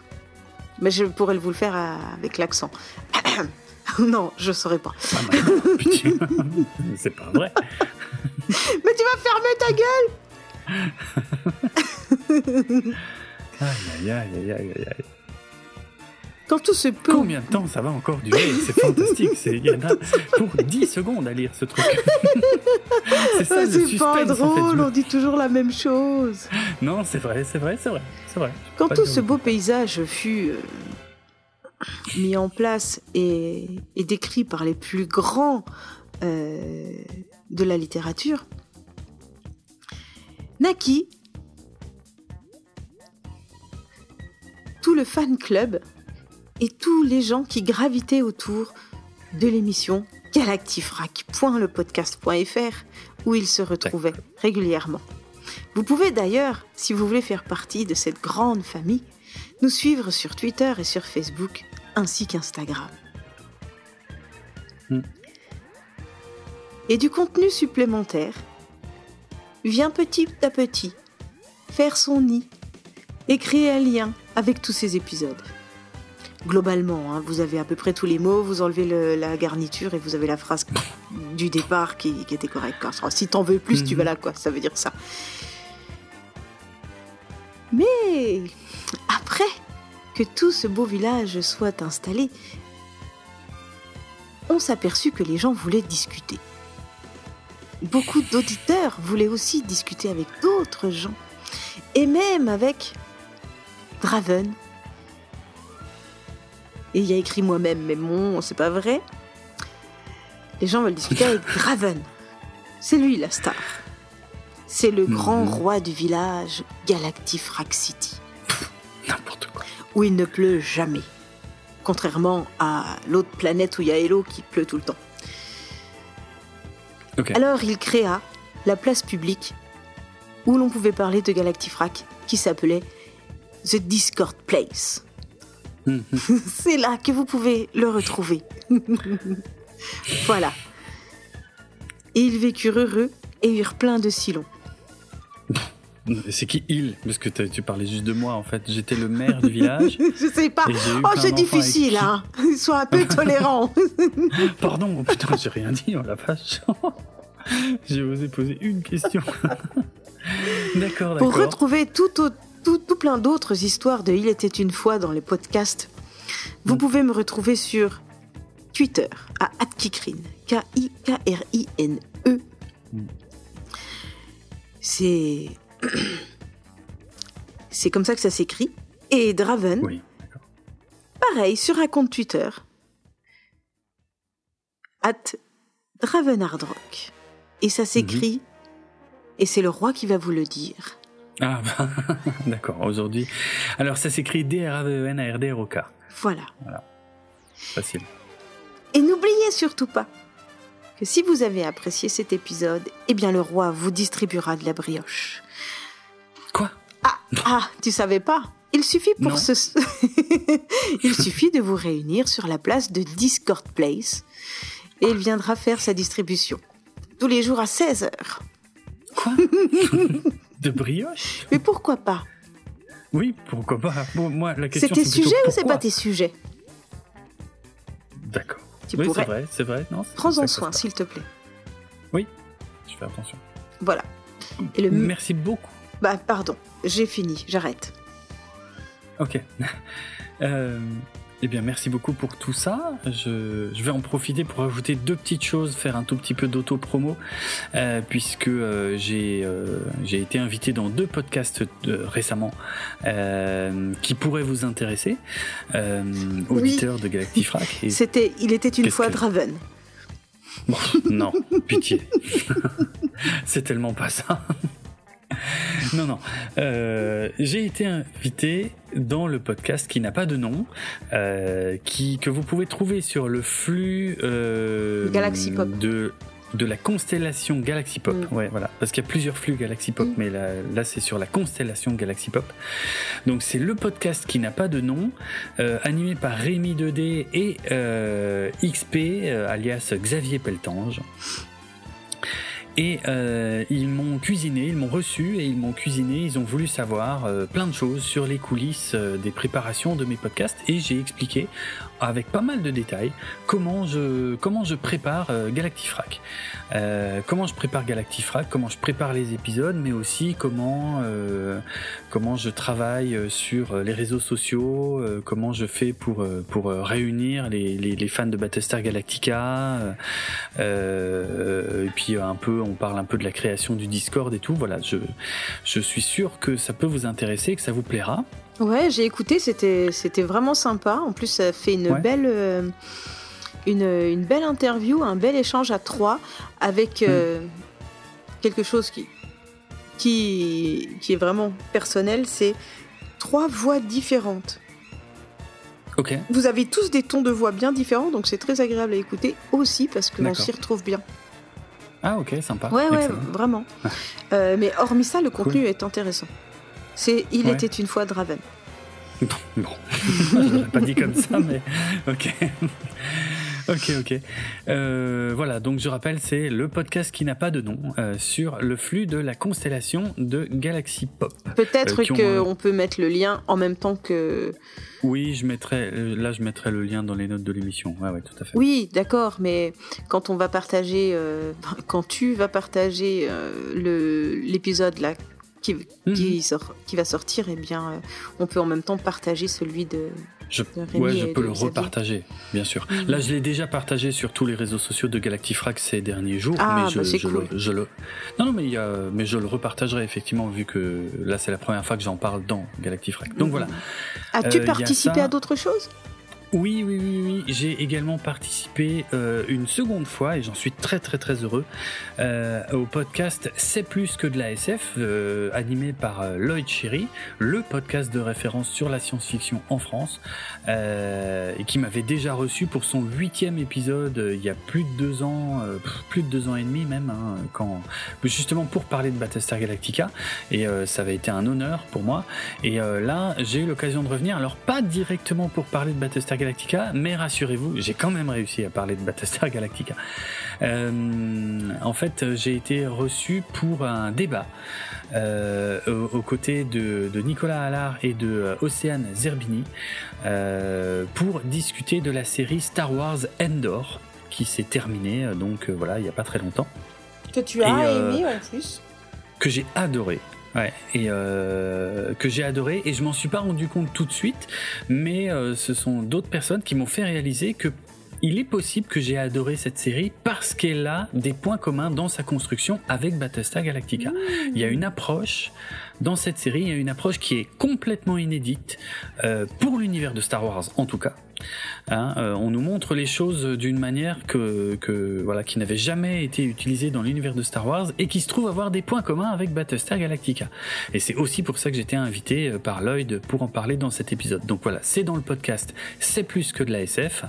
Mais je pourrais vous le faire euh, avec l'accent. non, je saurais pas. Ah, bah, c'est pas vrai. Mais tu vas fermer ta gueule Aïe, aïe, aïe, aïe, aïe, aïe. Quand tout se peut. Combien de temps ça va encore durer? C'est fantastique. c'est- Il y en a pour 10 secondes à lire ce truc. c'est ça Ah, le suspense. pas en fait. drôle, on dit toujours la même chose. Non, c'est vrai, c'est vrai, c'est vrai. C'est vrai. Quand tout ce beau paysage fut euh, mis en place et, et décrit par les plus grands euh, de la littérature, naquit tout le fan club et tous les gens qui gravitaient autour de l'émission galactifrac.lepodcast.fr où ils se retrouvaient régulièrement. Vous pouvez d'ailleurs, si vous voulez faire partie de cette grande famille, nous suivre sur Twitter et sur Facebook, ainsi qu'Instagram. Hmm. Et du contenu supplémentaire vient petit à petit faire son nid et créer un lien avec tous ces épisodes. Globalement, hein, vous avez à peu près tous les mots, vous enlevez le- la garniture et vous avez la phrase du départ qui, qui était correcte. Si t'en veux plus, tu Mhm. vas là, quoi. Ça veut dire ça. Mais après que tout ce beau village soit installé, on s'aperçut que les gens voulaient discuter. Beaucoup d'auditeurs voulaient aussi discuter avec d'autres gens, et même avec Draven. Et il y a écrit moi-même, mais bon, c'est pas vrai. Les gens veulent discuter avec Draven. C'est lui la star. C'est le grand Mhm. roi du village Galactifrac City, N'importe quoi. où il ne pleut jamais. Contrairement à l'autre planète où il y a Hello qui pleut tout le temps. Alors il créa la place publique où l'on pouvait parler de Galactifrac qui s'appelait The Discord Place. Mhm. C'est là que vous pouvez le retrouver. voilà. Et ils vécurent heureux et eurent plein de silons. C'est qui il? Parce que tu parlais juste de moi en fait. J'étais le maire du village. Je sais pas. Oh, c'est difficile, avec hein. Sois un peu tolérant. Pardon, putain, j'ai rien dit, oh la vache. j'ai osé poser une question. d'accord, Pour d'accord. retrouver tout, au- tout, tout plein d'autres histoires de Il était une fois dans les podcasts, vous Mm. pouvez me retrouver sur Twitter à @kikrine, K-I-K-R-I-N-E. Mm. C'est c'est comme ça que ça s'écrit. Et Draven, Oui. pareil, sur un compte Twitter, at Dravenhardrock. Et ça s'écrit, et c'est le roi qui va vous le dire. Ah, bah, d'accord, aujourd'hui. Alors, ça s'écrit D-R-A-V-E-N-A-R-D-R-O-K. Voilà. Facile. Et n'oubliez surtout pas que si vous avez apprécié cet épisode, eh bien le roi vous distribuera de la brioche. Quoi Ah, ah, tu savais pas Il suffit pour Non. ce Il suffit de vous réunir sur la place de Discord Place et il viendra faire sa distribution tous les jours à 16h. Quoi De brioche Mais pourquoi pas Oui, pourquoi pas Bon, moi, la C'est question tes c'est plutôt sujets ou c'est pas tes sujets D'accord. Oui, c'est vrai, c'est vrai. Prends-en soin s'il te plaît. passe. Je fais attention. Voilà. Et le Merci beaucoup. Bah pardon, j'ai fini, j'arrête. Ok. Euh, eh bien, merci beaucoup pour tout ça. Je, je vais en profiter pour ajouter deux petites choses, faire un tout petit peu d'auto-promo, euh, puisque euh, j'ai euh, j'ai été invité dans deux podcasts récemment qui pourraient vous intéresser, euh, Oui. auditeurs de Galactifrac. Et... C'était Il était une fois que- Draven. Bon, non, pitié. C'est tellement pas ça. Non, non. Euh, j'ai été invité dans le podcast qui n'a pas de nom, euh, qui que vous pouvez trouver sur le flux euh, Galaxy Pop. de de la constellation Galaxy Pop. Mm. Ouais, voilà, parce qu'il y a plusieurs flux Galaxy Pop, Mm. mais là, là c'est sur la constellation Galaxy Pop. Donc c'est le podcast qui n'a pas de nom, euh, animé par Rémi 2D et euh, XP, euh, alias Xavier Peltange. Et euh, ils m'ont cuisiné, ils m'ont reçu et ils m'ont cuisiné. Ils ont voulu savoir euh, plein de choses sur les coulisses euh, des préparations de mes podcasts et j'ai expliqué avec pas mal de détails comment je comment je prépare Galactifrac, comment je prépare Galactifrac, comment je prépare les épisodes, mais aussi comment comment je travaille sur les réseaux sociaux, comment je fais pour pour réunir les, les, fans de Battlestar Galactica, et puis un peu on parle un peu de la création du Discord et tout. Voilà, je, je suis sûr que ça peut vous intéresser, que ça vous plaira. Ouais, j'ai écouté, c'était vraiment sympa. En plus, ça fait une belle. Euh, une, une, belle interview, un bel échange à trois avec euh, quelque chose qui, qui, qui est vraiment personnel, c'est trois voix différentes. Ok. Vous avez tous des tons de voix bien différents, donc c'est très agréable à écouter aussi parce que l'on s'y retrouve bien. Ah ok, sympa. Ouais, ouais, vraiment. Euh, mais hormis ça, le contenu est intéressant. C'est Il était une fois Draven. Je l'aurais pas dit comme ça, mais ok. ok, ok. Euh, voilà, donc je rappelle, c'est le podcast qui n'a pas de nom euh, sur le flux de la constellation de Galaxy Pop. Peut-être euh, qu'on peut mettre le lien en même temps que. Oui, je mettrai. Là, je mettrai le lien dans les notes de l'émission. Ouais, ouais, tout à fait. Oui, d'accord, mais quand on va partager, quand tu vas partager l'épisode là qui, mhm. qui, sort, qui, va sortir, eh bien, on peut en même temps partager celui de, je, ouais, je peux le repartager, bien sûr. Mm. Là, je l'ai déjà partagé sur tous les réseaux sociaux de Galactifrac ces derniers jours, ah, mais je, bah je, le, je, le, non, non, mais il y a, mais je le repartagerai effectivement vu que là, c'est la première fois que j'en parle dans Galactifrac. Donc mm. voilà. As-tu euh, participé à d'autres choses? Oui, oui, oui, oui. J'ai également participé euh, une seconde fois, et j'en suis très très très heureux, euh, au podcast C'est plus que de la SF, euh, animé par euh, Lloyd Cherry, le podcast de référence sur la science-fiction en France, euh, et qui m'avait déjà reçu pour son huitième épisode euh, il y a plus de deux ans, plus de deux ans et demi même, hein, quand justement pour parler de Battlestar Galactica, et ça avait été un honneur pour moi. Et là, j'ai eu l'occasion de revenir, alors pas directement pour parler de Battlestar Galactica, mais rassurez-vous, j'ai quand même réussi à parler de Battlestar Galactica. Euh, en fait, j'ai été reçu pour un débat euh, aux, côtés de, Nicolas Allard et de euh, Océane Zerbini pour discuter de la série Star Wars Endor qui s'est terminée donc voilà il n'y a pas très longtemps. Que tu as aimé en plus. Que j'ai adoré. Ouais, et euh, que j'ai adoré et je m'en suis pas rendu compte tout de suite, mais euh, ce sont d'autres personnes qui m'ont fait réaliser que il est possible que j'ai adoré cette série parce qu'elle a des points communs dans sa construction avec Battlestar Galactica. Il y a une approche dans cette série, il y a une approche qui est complètement inédite euh, pour l'univers de Star Wars en tout cas. Hein, euh, on nous montre les choses d'une manière que, voilà qui n'avait jamais été utilisée dans l'univers de Star Wars et qui se trouve avoir des points communs avec Battlestar Galactica. Et c'est aussi pour ça que j'étais invité euh, par Lloyd pour en parler dans cet épisode. Donc voilà, c'est dans le podcast. C'est plus que de la SF.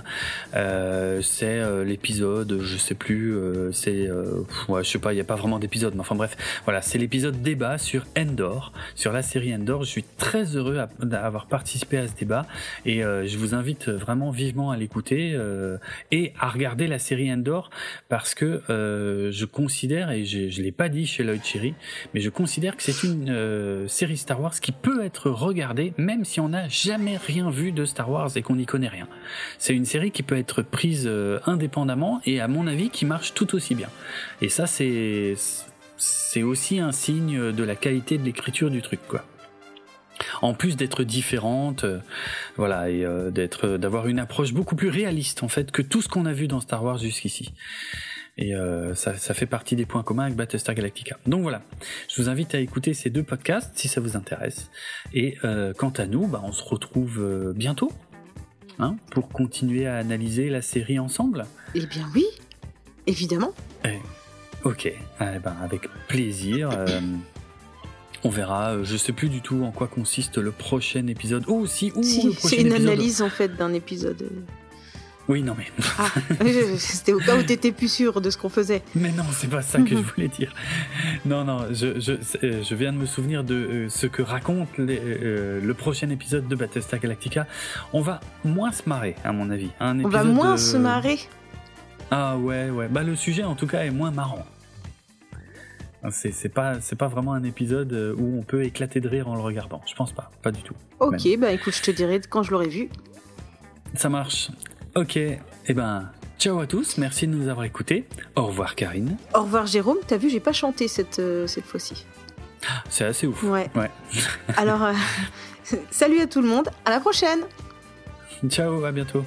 Euh, c'est l'épisode, je sais plus, c'est, je sais pas, il n'y a pas vraiment d'épisode, mais enfin bref, voilà, c'est l'épisode débat sur Endor, sur la série Endor. Je suis très heureux d'avoir participé à ce débat et je vous invite vraiment vivement à l'écouter euh, et à regarder la série Endor parce que euh, je considère, et je, je l'ai pas dit chez Lloyd Cherry, mais je considère que c'est une euh, série Star Wars qui peut être regardée même si on n'a jamais rien vu de Star Wars et qu'on n'y connaît rien. C'est une série qui peut être prise indépendamment et à mon avis qui marche tout aussi bien. Et ça c'est c'est aussi un signe de la qualité de l'écriture du truc quoi en plus d'être différente, euh, voilà, et euh, d'être, euh, d'avoir une approche beaucoup plus réaliste en fait que tout ce qu'on a vu dans Star Wars jusqu'ici. Et ça, ça, fait partie des points communs avec Battlestar Galactica. Donc voilà, je vous invite à écouter ces deux podcasts si ça vous intéresse. Et quant à nous, bah, on se retrouve bientôt hein, pour continuer à analyser la série ensemble. Eh bien oui, évidemment. Eh, ok, eh ben, avec plaisir. On verra. Euh, je sais plus du tout en quoi consiste le prochain épisode. Oh, si, ou C'est une analyse en fait d'un épisode. Oui, non, mais. Ah, c'était au cas où t'étais plus sûr de ce qu'on faisait. Mais non, c'est pas ça que je voulais dire. Non, non, je, je, euh, je viens de me souvenir de euh, ce que raconte le prochain épisode de Battlestar Galactica. On va moins se marrer, à mon avis. On va moins se marrer? Ah ouais, ouais. Bah, le sujet, en tout cas, est moins marrant. C'est pas, pas vraiment un épisode euh, où on peut éclater de rire en le regardant. Je pense pas, pas du tout. Ok, bah écoute, je te dirai quand je l'aurai vu. Ça marche. Ok, et eh ben, ciao à tous, merci de nous avoir écoutés. Au revoir Karine. Au revoir Jérôme, t'as vu, j'ai pas chanté cette, euh, cette fois-ci. C'est assez ouf. Ouais. Alors, salut à tout le monde, à la prochaine. Ciao, à bientôt.